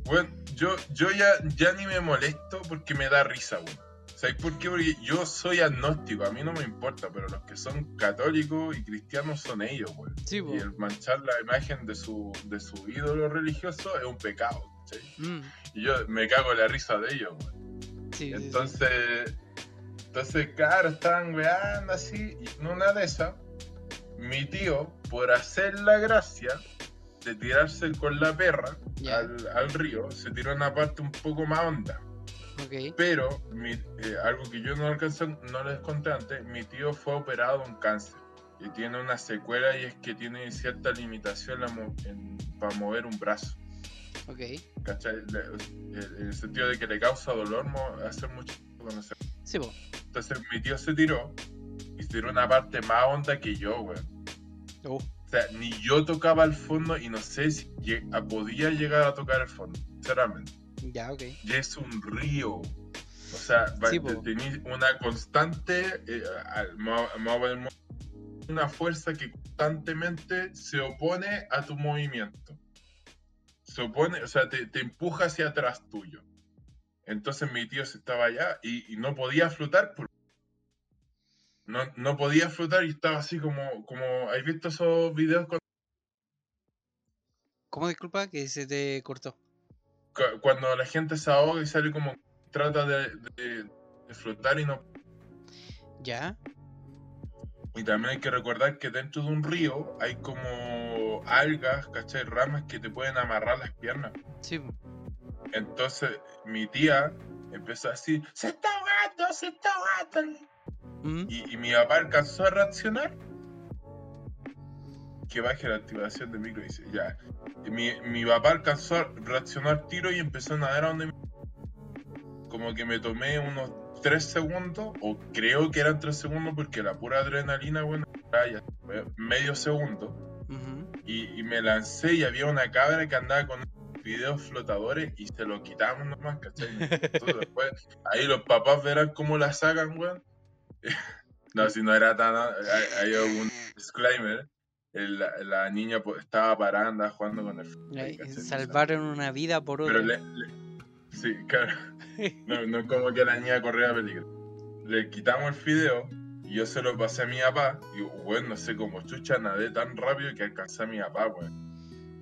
bueno, yo, yo ya, ya ni me molesto porque me da risa, weón. ¿Sabes por qué? Porque yo soy agnóstico, a mí no me importa, pero los que son católicos y cristianos son ellos, weón. Sí. Y el manchar la imagen de su, de su ídolo religioso es un pecado, ¿cachai? Mm, Y yo me cago en la risa de ellos, weón. sí, sí, sí. Entonces, entonces, claro, estaban weando así, y en una de esas, mi tío, por hacer la gracia de tirarse con la perra Ya. al, al río, se tiró en una parte un poco más honda. Pero, mi- eh, algo que yo no alcancé, no les conté antes, mi tío fue operado de un cáncer. Y tiene una secuela y es que tiene cierta limitación la mo- en- para mover un brazo. Ok. En el sentido de que le causa dolor hacer mucho cuando se Sí, po. Entonces mi tío se tiró y se tiró una parte más honda que yo, weón. Uh, O sea, ni yo tocaba el fondo y no sé si podía llegar a tocar el fondo, sinceramente. Ya, ok. Y es un río. O sea, va- Sí, tenés una constante, eh, una fuerza que constantemente se opone a tu movimiento. Se opone, o sea, te, te empuja hacia atrás tuyo. Entonces mi tío se estaba allá y, y no podía flotar. por- No, no podía flotar y estaba así como, como, ¿has visto esos videos cuando, ¿Cómo disculpa que se te cortó? Cu- cuando la gente se ahoga y sale como, trata de, de- de flotar y no Ya. Y también hay que recordar que dentro de un río hay como algas, ¿cachai? Ramas que te pueden amarrar las piernas. Sí. Entonces mi tía empezó a decir, se está ahogando, se está ahogando. Mm, Y, y mi papá alcanzó a reaccionar. Que baje la activación del micro, dice, ya. Y mi, mi papá alcanzó a reaccionar tiro y empezó a nadar a donde Como que me tomé unos 3 segundos, o creo que eran 3 segundos porque la pura adrenalina, bueno, ya medio segundo. ujú. Y, y me lancé y había una cabra que andaba con videos flotadores y se lo quitamos nomás, ¿cachai? Entonces después, ahí los papás verán cómo la sacan, weón. no, si no era tan... Hay, hay un disclaimer. El- la, niña pues, estaba parada, andaba jugando con el... Ay, ¿cachai? Salvaron una vida por otra. Pero le, le- Sí, claro. No, no es como que la niña corría peligro. Le quitamos el fideo y yo se lo pasé a mi papá. Y, bueno, no sé cómo chucha nadé tan rápido que alcancé a mi papá, weón.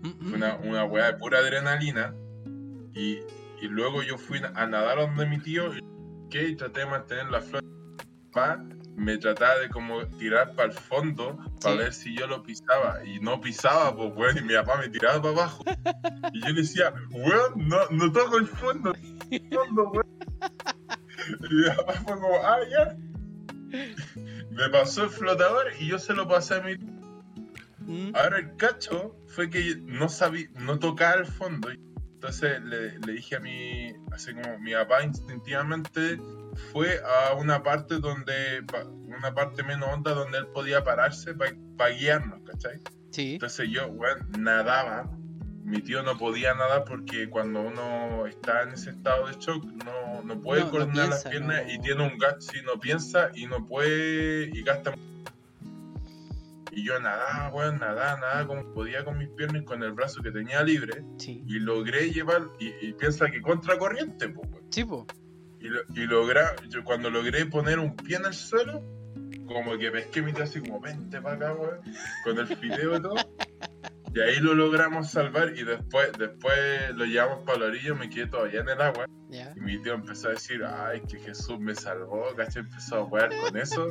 Mm, Fue mm. una, una weá de pura adrenalina. Y, y luego yo fui a nadar donde mi tío y, traté de mantener la flor. Me trataba de como tirar para el fondo para Sí. ver si yo lo pisaba y no pisaba, pues weón, y mi papá me tiraba para abajo. Y yo le decía, weón, no, no toco el fondo, el fondo, weón. Y mi papá fue como, ah, ya. Me pasó el flotador y yo se lo pasé a mi Mm, Ahora el cacho fue que no sabía, no tocaba el fondo. Entonces le, le dije a mi, así como mi papá instintivamente fue a una parte donde, pa- una parte menos honda donde él podía pararse para guiarnos, ¿cachai? Sí. Entonces yo, weón, nadaba. Mi tío no podía nadar porque cuando uno está en ese estado de shock no, no puede No, no coordinar las piernas y tiene un gasto, si no piensa y no puede y gasta y yo nadaba, weón, nadaba, nadaba como podía con mis piernas y con el brazo que tenía libre. Sí. Y logré llevar, y, y piensa que contracorriente, pues, weón. Sí, po. Y, lo- y logra, yo cuando logré poner un pie en el suelo, como que pesqué mi tío así como, vente para acá, weón, con el fideo y todo. Y ahí lo logramos salvar y después, después lo llevamos para la orilla, me quedé todavía en el agua. Ya. Y mi tío empezó a decir, ay, que Jesús me salvó, ¿cachai? Empezó a jugar con eso.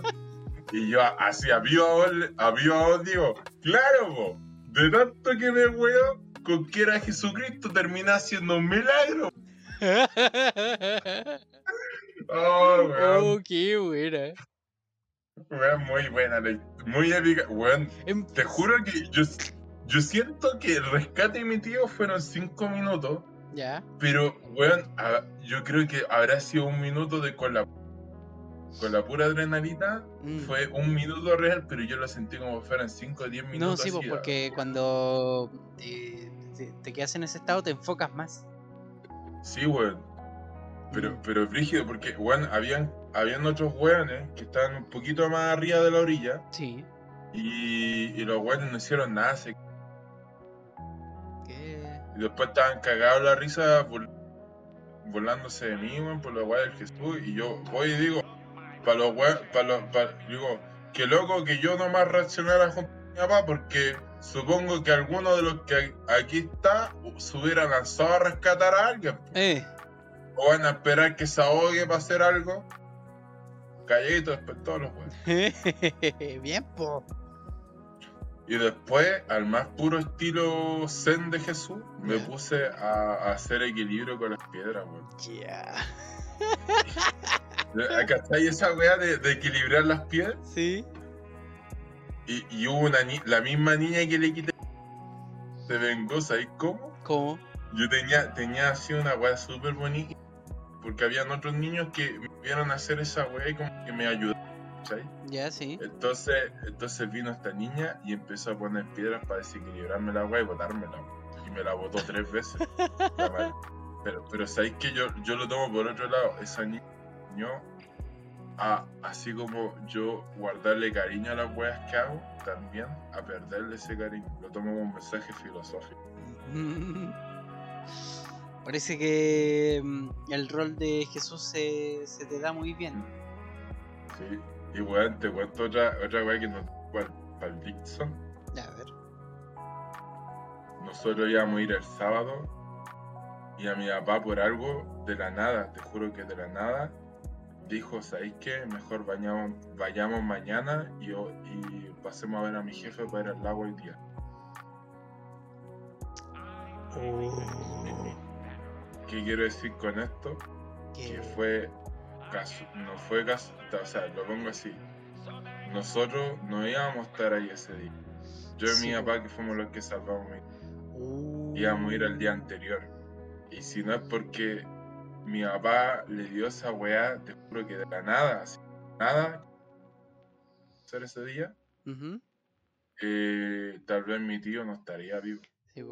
Y yo así, a viva voz, digo, claro, po, de tanto que me huevo, con que era Jesucristo termina haciendo un milagro. Oh, weón, oh, qué buena. weón, muy buena, muy épica. Weón, Em- te juro que yo, yo siento que el rescate de mi tío fueron cinco minutos. Ya. Pero, weón, a- yo creo que habrá sido un minuto de la, con la pura adrenalina. Mm. Fue un minuto real, pero yo lo sentí como si fueran 5 o 10 No, minutos. sí, po, así, porque cuando eh, te, te quedas en ese estado te enfocas más. Sí, weón. Pero, Mm. pero brígido, porque, weón, habían, habían otros weones que estaban un poquito más arriba de la orilla Sí. y, y los weones no hicieron nada. se- ¿Qué? y después estaban cagados la risa burlándose de mí, weón, por los weones del Jesús. Y yo voy y digo, para los weones, para los, pa- digo, qué loco que yo nomás reaccionara junto a mi papá, porque supongo que alguno de los que aquí está se hubiera lanzado a rescatar a alguien. Eh. O van a esperar que se ahogue para hacer algo. Calladito después todos los weones. Bien, po. Y después, al más puro estilo zen de Jesús, me puse a, a hacer equilibrio con las piedras, weón. Ya. ¿Cachai esa weá de, de equilibrar las piedras? Sí. Y, y hubo una ni- la misma niña que le quité. Se vengó, ¿sabes cómo? ¿Cómo? Yo tenía, tenía así una weá súper bonita. Porque habían otros niños que me vieron hacer esa weá y como que me ayudaron, ¿cachai? Ya, sí. Entonces, entonces vino esta niña y empezó a poner piedras para desequilibrarme la weá y botármela. Y me la botó tres veces. pero, pero sabéis que yo, yo lo tomo por otro lado. Esa niña a, así como yo guardarle cariño a las weas que hago, también a perderle ese cariño. Lo tomo como un mensaje filosófico. Parece que mm, el rol de Jesús se, se te da muy bien. Sí. Y weón, te cuento otra, otra wea que nos para el Dixon. Ya, a ver. Nosotros íbamos a ir el sábado y a mi papá por algo de la nada, te juro que de la nada, dijo, ¿sabéis qué? Mejor vayamos, vayamos mañana y, pasemos a ver a mi jefe para ir al lago hoy día. ¿Qué quiero decir con esto? Que- Que fue casu- no fue caso, o sea, lo pongo así. Nosotros no íbamos a estar ahí ese día. Yo y Sí, mi papá que fuimos los que salvamos Uh. íbamos a ir al día anterior. Y si no es porque mi papá le dio esa weá, te juro que de la nada, así, nada, hacer ese día, eh, tal vez mi tío no estaría vivo. Sí.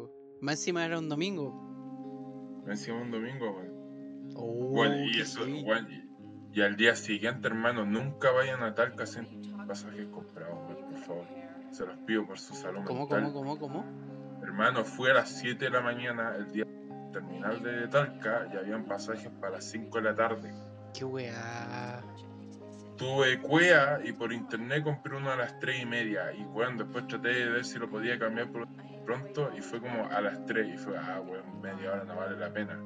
Más encima era un domingo. Encima un domingo, weón. Oh, Weón, y eso, weón, y, y al día siguiente, hermano, nunca vayan a Talca sin pasajes comprados, weón, por favor. Se los pido por su salud ¿Cómo, mental. cómo, cómo, cómo? Hermano, fue a las 7 de la mañana el día terminal de Talca y habían pasajes para las 5 de la tarde. Qué weá. Tuve cuea y por internet compré uno a las 3 y media. Y weón, después traté de ver si lo podía cambiar por pronto y fue como a las 3 y fue, ah, weón, media hora no vale la pena.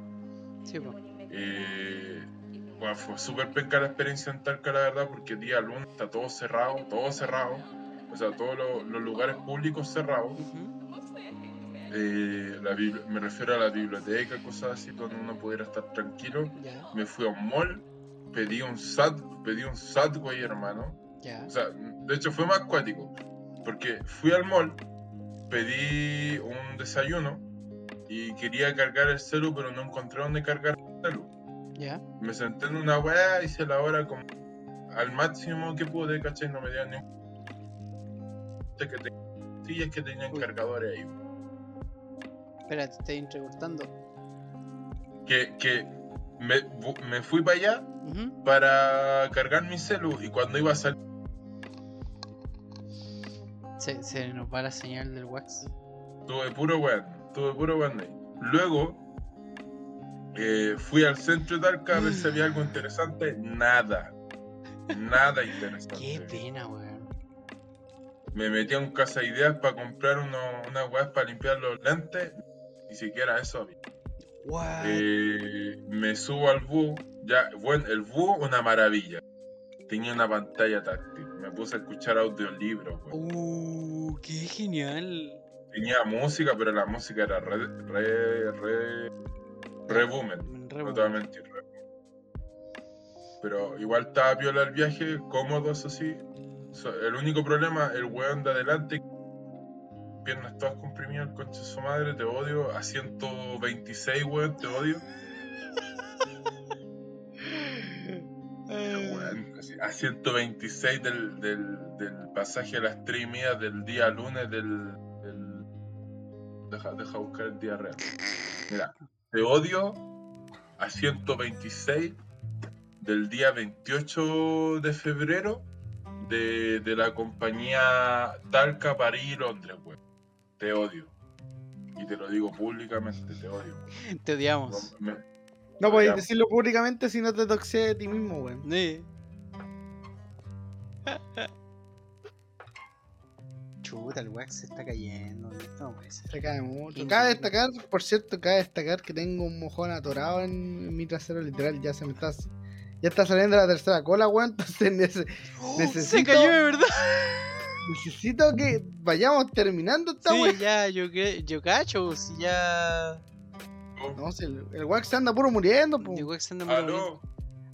Sí, po. Eh, bueno, fue súper penca la experiencia en Talca, la verdad, porque día lunes está todo cerrado, todo cerrado. O sea, todos los, los lugares públicos cerrados. Ujú. Eh, la me refiero a la biblioteca, cosas así, donde uno pudiera estar tranquilo. Me fui a un mall, pedí un sat, pedí un Satway, hermano. O sea, de hecho fue más cuático, porque fui al mall, pedí un desayuno y quería cargar el celu, pero no encontré dónde cargar el celu. Me senté en una weá, hice la hora como al máximo que pude, ¿cachai? No me dieron ni un... que te- sillas que tenían Uy. cargadores ahí. Espera, te estoy entrecortando. Que, que me, me fui para allá para cargar mi celu y cuando iba a salir se, se nos va la señal del wax. Tuve puro weón, tuve puro weón ahí. Luego eh, fui al centro de Talca a ver si había algo interesante. Nada. Nada interesante. Qué pena, weón. Me metí a un casa de ideas para comprar uno- unas weas para limpiar los lentes. Ni siquiera eso había. What? Eh, me subo al bus. Ya, bueno, el bus, una maravilla. Tenía una pantalla táctil. Me puse a escuchar audiolibros. Uh, qué genial. Tenía música, pero la música era re, re, re, re boomer. Re No te voy a mentir, re boomer. Pero igual estaba piola el viaje, cómodo, eso sí. So- el único problema, el weón de adelante, piernas todas comprimidas, el concha de su madre, te odio. A 126, weón, te odio. Así, a 126 del, del, del pasaje a las 3 y media del día lunes del. del- Deja, deja buscar el día real. Mira, te odio a 126 del día 28 de febrero de, de la compañía Talca, París y Londres, weón. Te odio. Y te lo digo públicamente, te odio. weón. Te odiamos. Me- No podéis decirlo públicamente si no te toxeas de ti mismo, weón. Sí. Chuta, el wax se está cayendo. Esto no puede ser. Se cae mucho. Cabe destacar, por cierto, cabe destacar que tengo un mojón atorado en, mi trasero, literal. Ya se me está. Ya está saliendo la tercera cola, weón. Entonces nece- Se Necesito- cayó de verdad. Necesito que vayamos terminando esta Sí, weón. ya, yo, yo cacho, si ya. No, si el, el wax se anda puro muriendo, po. El wax anda muriendo.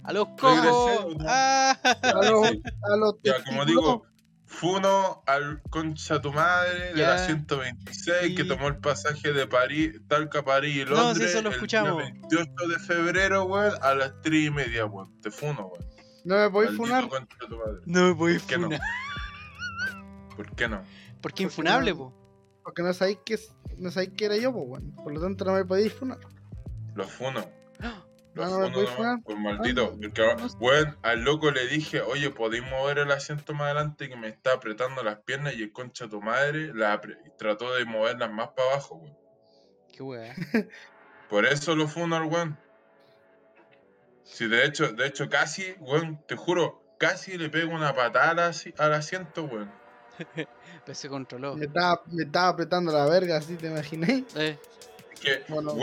Aló, ¡A los! ¿no? ¡Ah! A los, Sí. a los Ya, como digo, Funo al concha tu madre de Ya. la 126 que Sí. tomó el pasaje de París, Talca, París y No, sí, Londres eso lo el escuchamos. día 28 de febrero, weón, a las 3 y media, weón. Te funo, weón. No me podéis funar. No me podéis ¿Por qué no? ¿Por qué no? Porque infunable, po. Porque no sabéis que, no sabéis que era yo, pues, weón. Por lo tanto, no me podéis funar. Los funo. Los Ah, no me funo, no, funar. por maldito. Ah. Porque, ahora- No sé. weón, al loco le dije, oye, ¿podéis mover el asiento más adelante que me está apretando las piernas? Y el concha tu madre la trató de moverlas más para abajo, weón. Qué weá. Por eso lo funo al weón. Si de hecho, de hecho casi, weón, te juro, casi le pego una patada al asiento, weón. Pero se controló. Me estaba, me estaba apretando la verga, así te imagináis. Eh, Que, Bueno.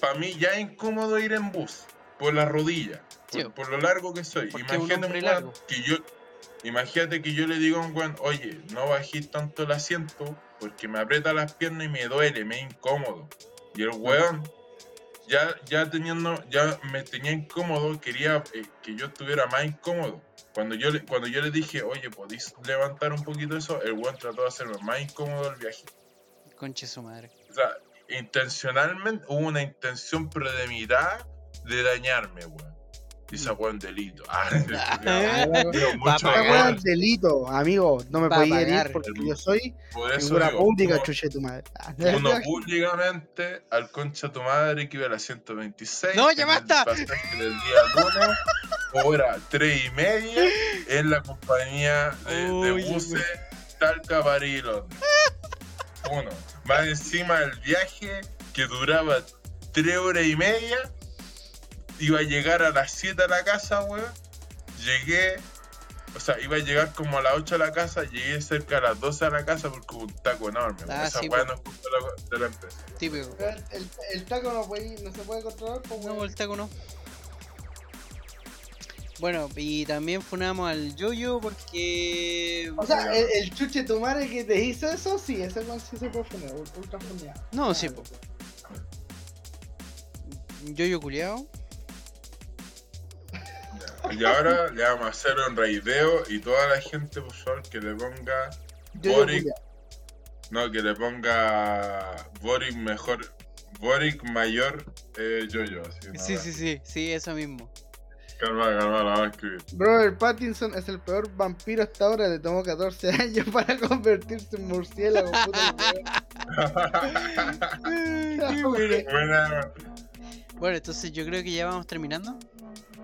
para mí ya es incómodo ir en bus, por la rodilla, Sí. por, por lo largo que soy. Un Imagínate, largo. que yo, imagínate que yo le digo a un weón, oye, no bajís tanto el asiento, porque me aprieta las piernas y me duele, me es incómodo. Y el weón, ya, ya teniendo, ya me tenía incómodo, quería eh, que yo estuviera más incómodo. Cuando yo, le, cuando yo le dije, oye, ¿podéis levantar un poquito eso? El weón trató de hacerme más incómodo el viaje. conche su madre. O sea, intencionalmente hubo una intención premeditada de dañarme, weón. Y esa weón delito. Ah, digo, Va a mucho pagar. Esta weá weón. es delito, amigo. No me Va a podéis herir porque yo soy Por eso figura digo, pública, uno- chuche tu madre. Uno públicamente al concha tu madre que iba a la 126. ¡No, ya el basta! pasaje del día lunes, hora 3 y media, en la compañía de, de buses Talca Londres. Uno. Más encima del viaje que duraba 3 horas y media, iba a llegar a las 7 a la casa, weón. Llegué, o sea, iba a llegar como a las 8 a la casa, llegué cerca a las 12 a la casa porque hubo un taco enorme. Ah, Esa sí, weá no es culpa de la- empresa. Típico. El, el- el taco no, puede- no se puede controlar, pues, No, el taco no. Bueno, y también funamos al Yoyo porque. O sea, el, el chuche tu madre que te hizo eso, sí, ese man sí se puede poner, ultra funeado. No, sí, po. Yoyo culiao. Y ahora le vamos a hacer un raideo y toda la gente, por favor, que le ponga Boric, no, que le ponga Boric mejor, Boric mayor eh, ¿no? Sí, sí, sí, sí, eso mismo. Calma, calma, la vamos a escribir. Robert Pattinson es el peor vampiro hasta ahora, le tomó 14 años para convertirse en murciélago. puta. Buena, Bueno, entonces yo creo que ya vamos terminando.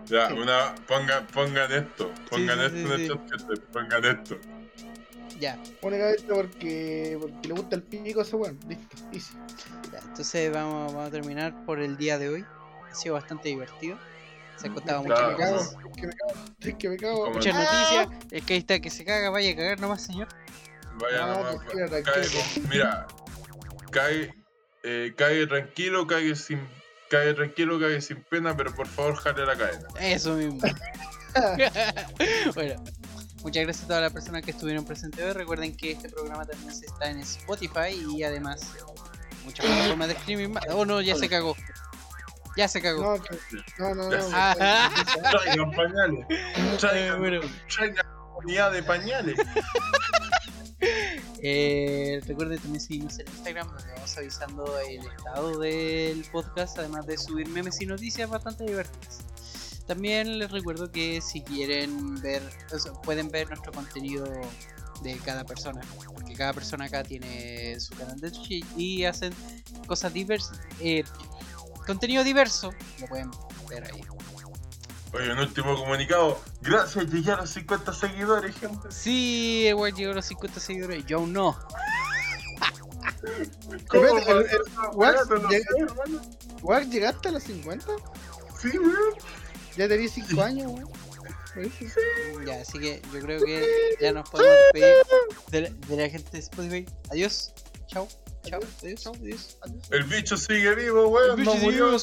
Ya, Sí. una, pongan, pongan esto, pongan sí, esto sí, en el chat, pongan esto. Ya, Únicamente porque, porque le gusta el pico a ese weón. Listo, easy. ya, entonces vamos, vamos a terminar por el día de hoy. Ha sido bastante divertido. Se han contado muchas Claro. Me cago, cosas, es que me cago, es que me cago. Muchas noticias. El que ahí está que se caga, vaya a cagar nomás, señor. Vaya No, nomás, tranquilo, cae mira, cae, eh, cae tranquilo, cae sin, cae tranquilo, cae sin pena, pero por favor jale la cadena. Eso mismo. bueno, muchas gracias a todas las personas que estuvieron presentes hoy. Recuerden que este programa también se está en Spotify y además muchas plataformas de streaming más. Oh no, ya se cagó. Ya se cagó. No, no, no, no. Ah. Traigan pañales, Eh, traigan, bueno. traigan unidad de pañales. Eh, recuerden también seguirnos en Instagram donde vamos avisando el estado del podcast, además de subir memes y noticias bastante divertidas. También les recuerdo que si quieren ver, o sea, pueden ver nuestro contenido de cada persona, porque cada persona acá tiene su canal de Twitch y hacen cosas diversas, eh, contenido diverso, lo pueden ver ahí. Oye, un último comunicado. Gracias, llegué a los 50 seguidores, gente. Sí, el weón llegó a los 50 seguidores, yo aún no. ¿Cómo el- el- Wax? No hermano. Weón, ¿llegaste a los 50? Sí, weón. Ya tenía 5 años, weón. Buenísimo. Ya, así que yo creo que ya nos podemos despedir de la, de la gente de Spotify. Adiós, chao, chao, adiós, chao, adiós. El bicho sigue vivo, weón. El No bicho murió. sigue vivo, sí.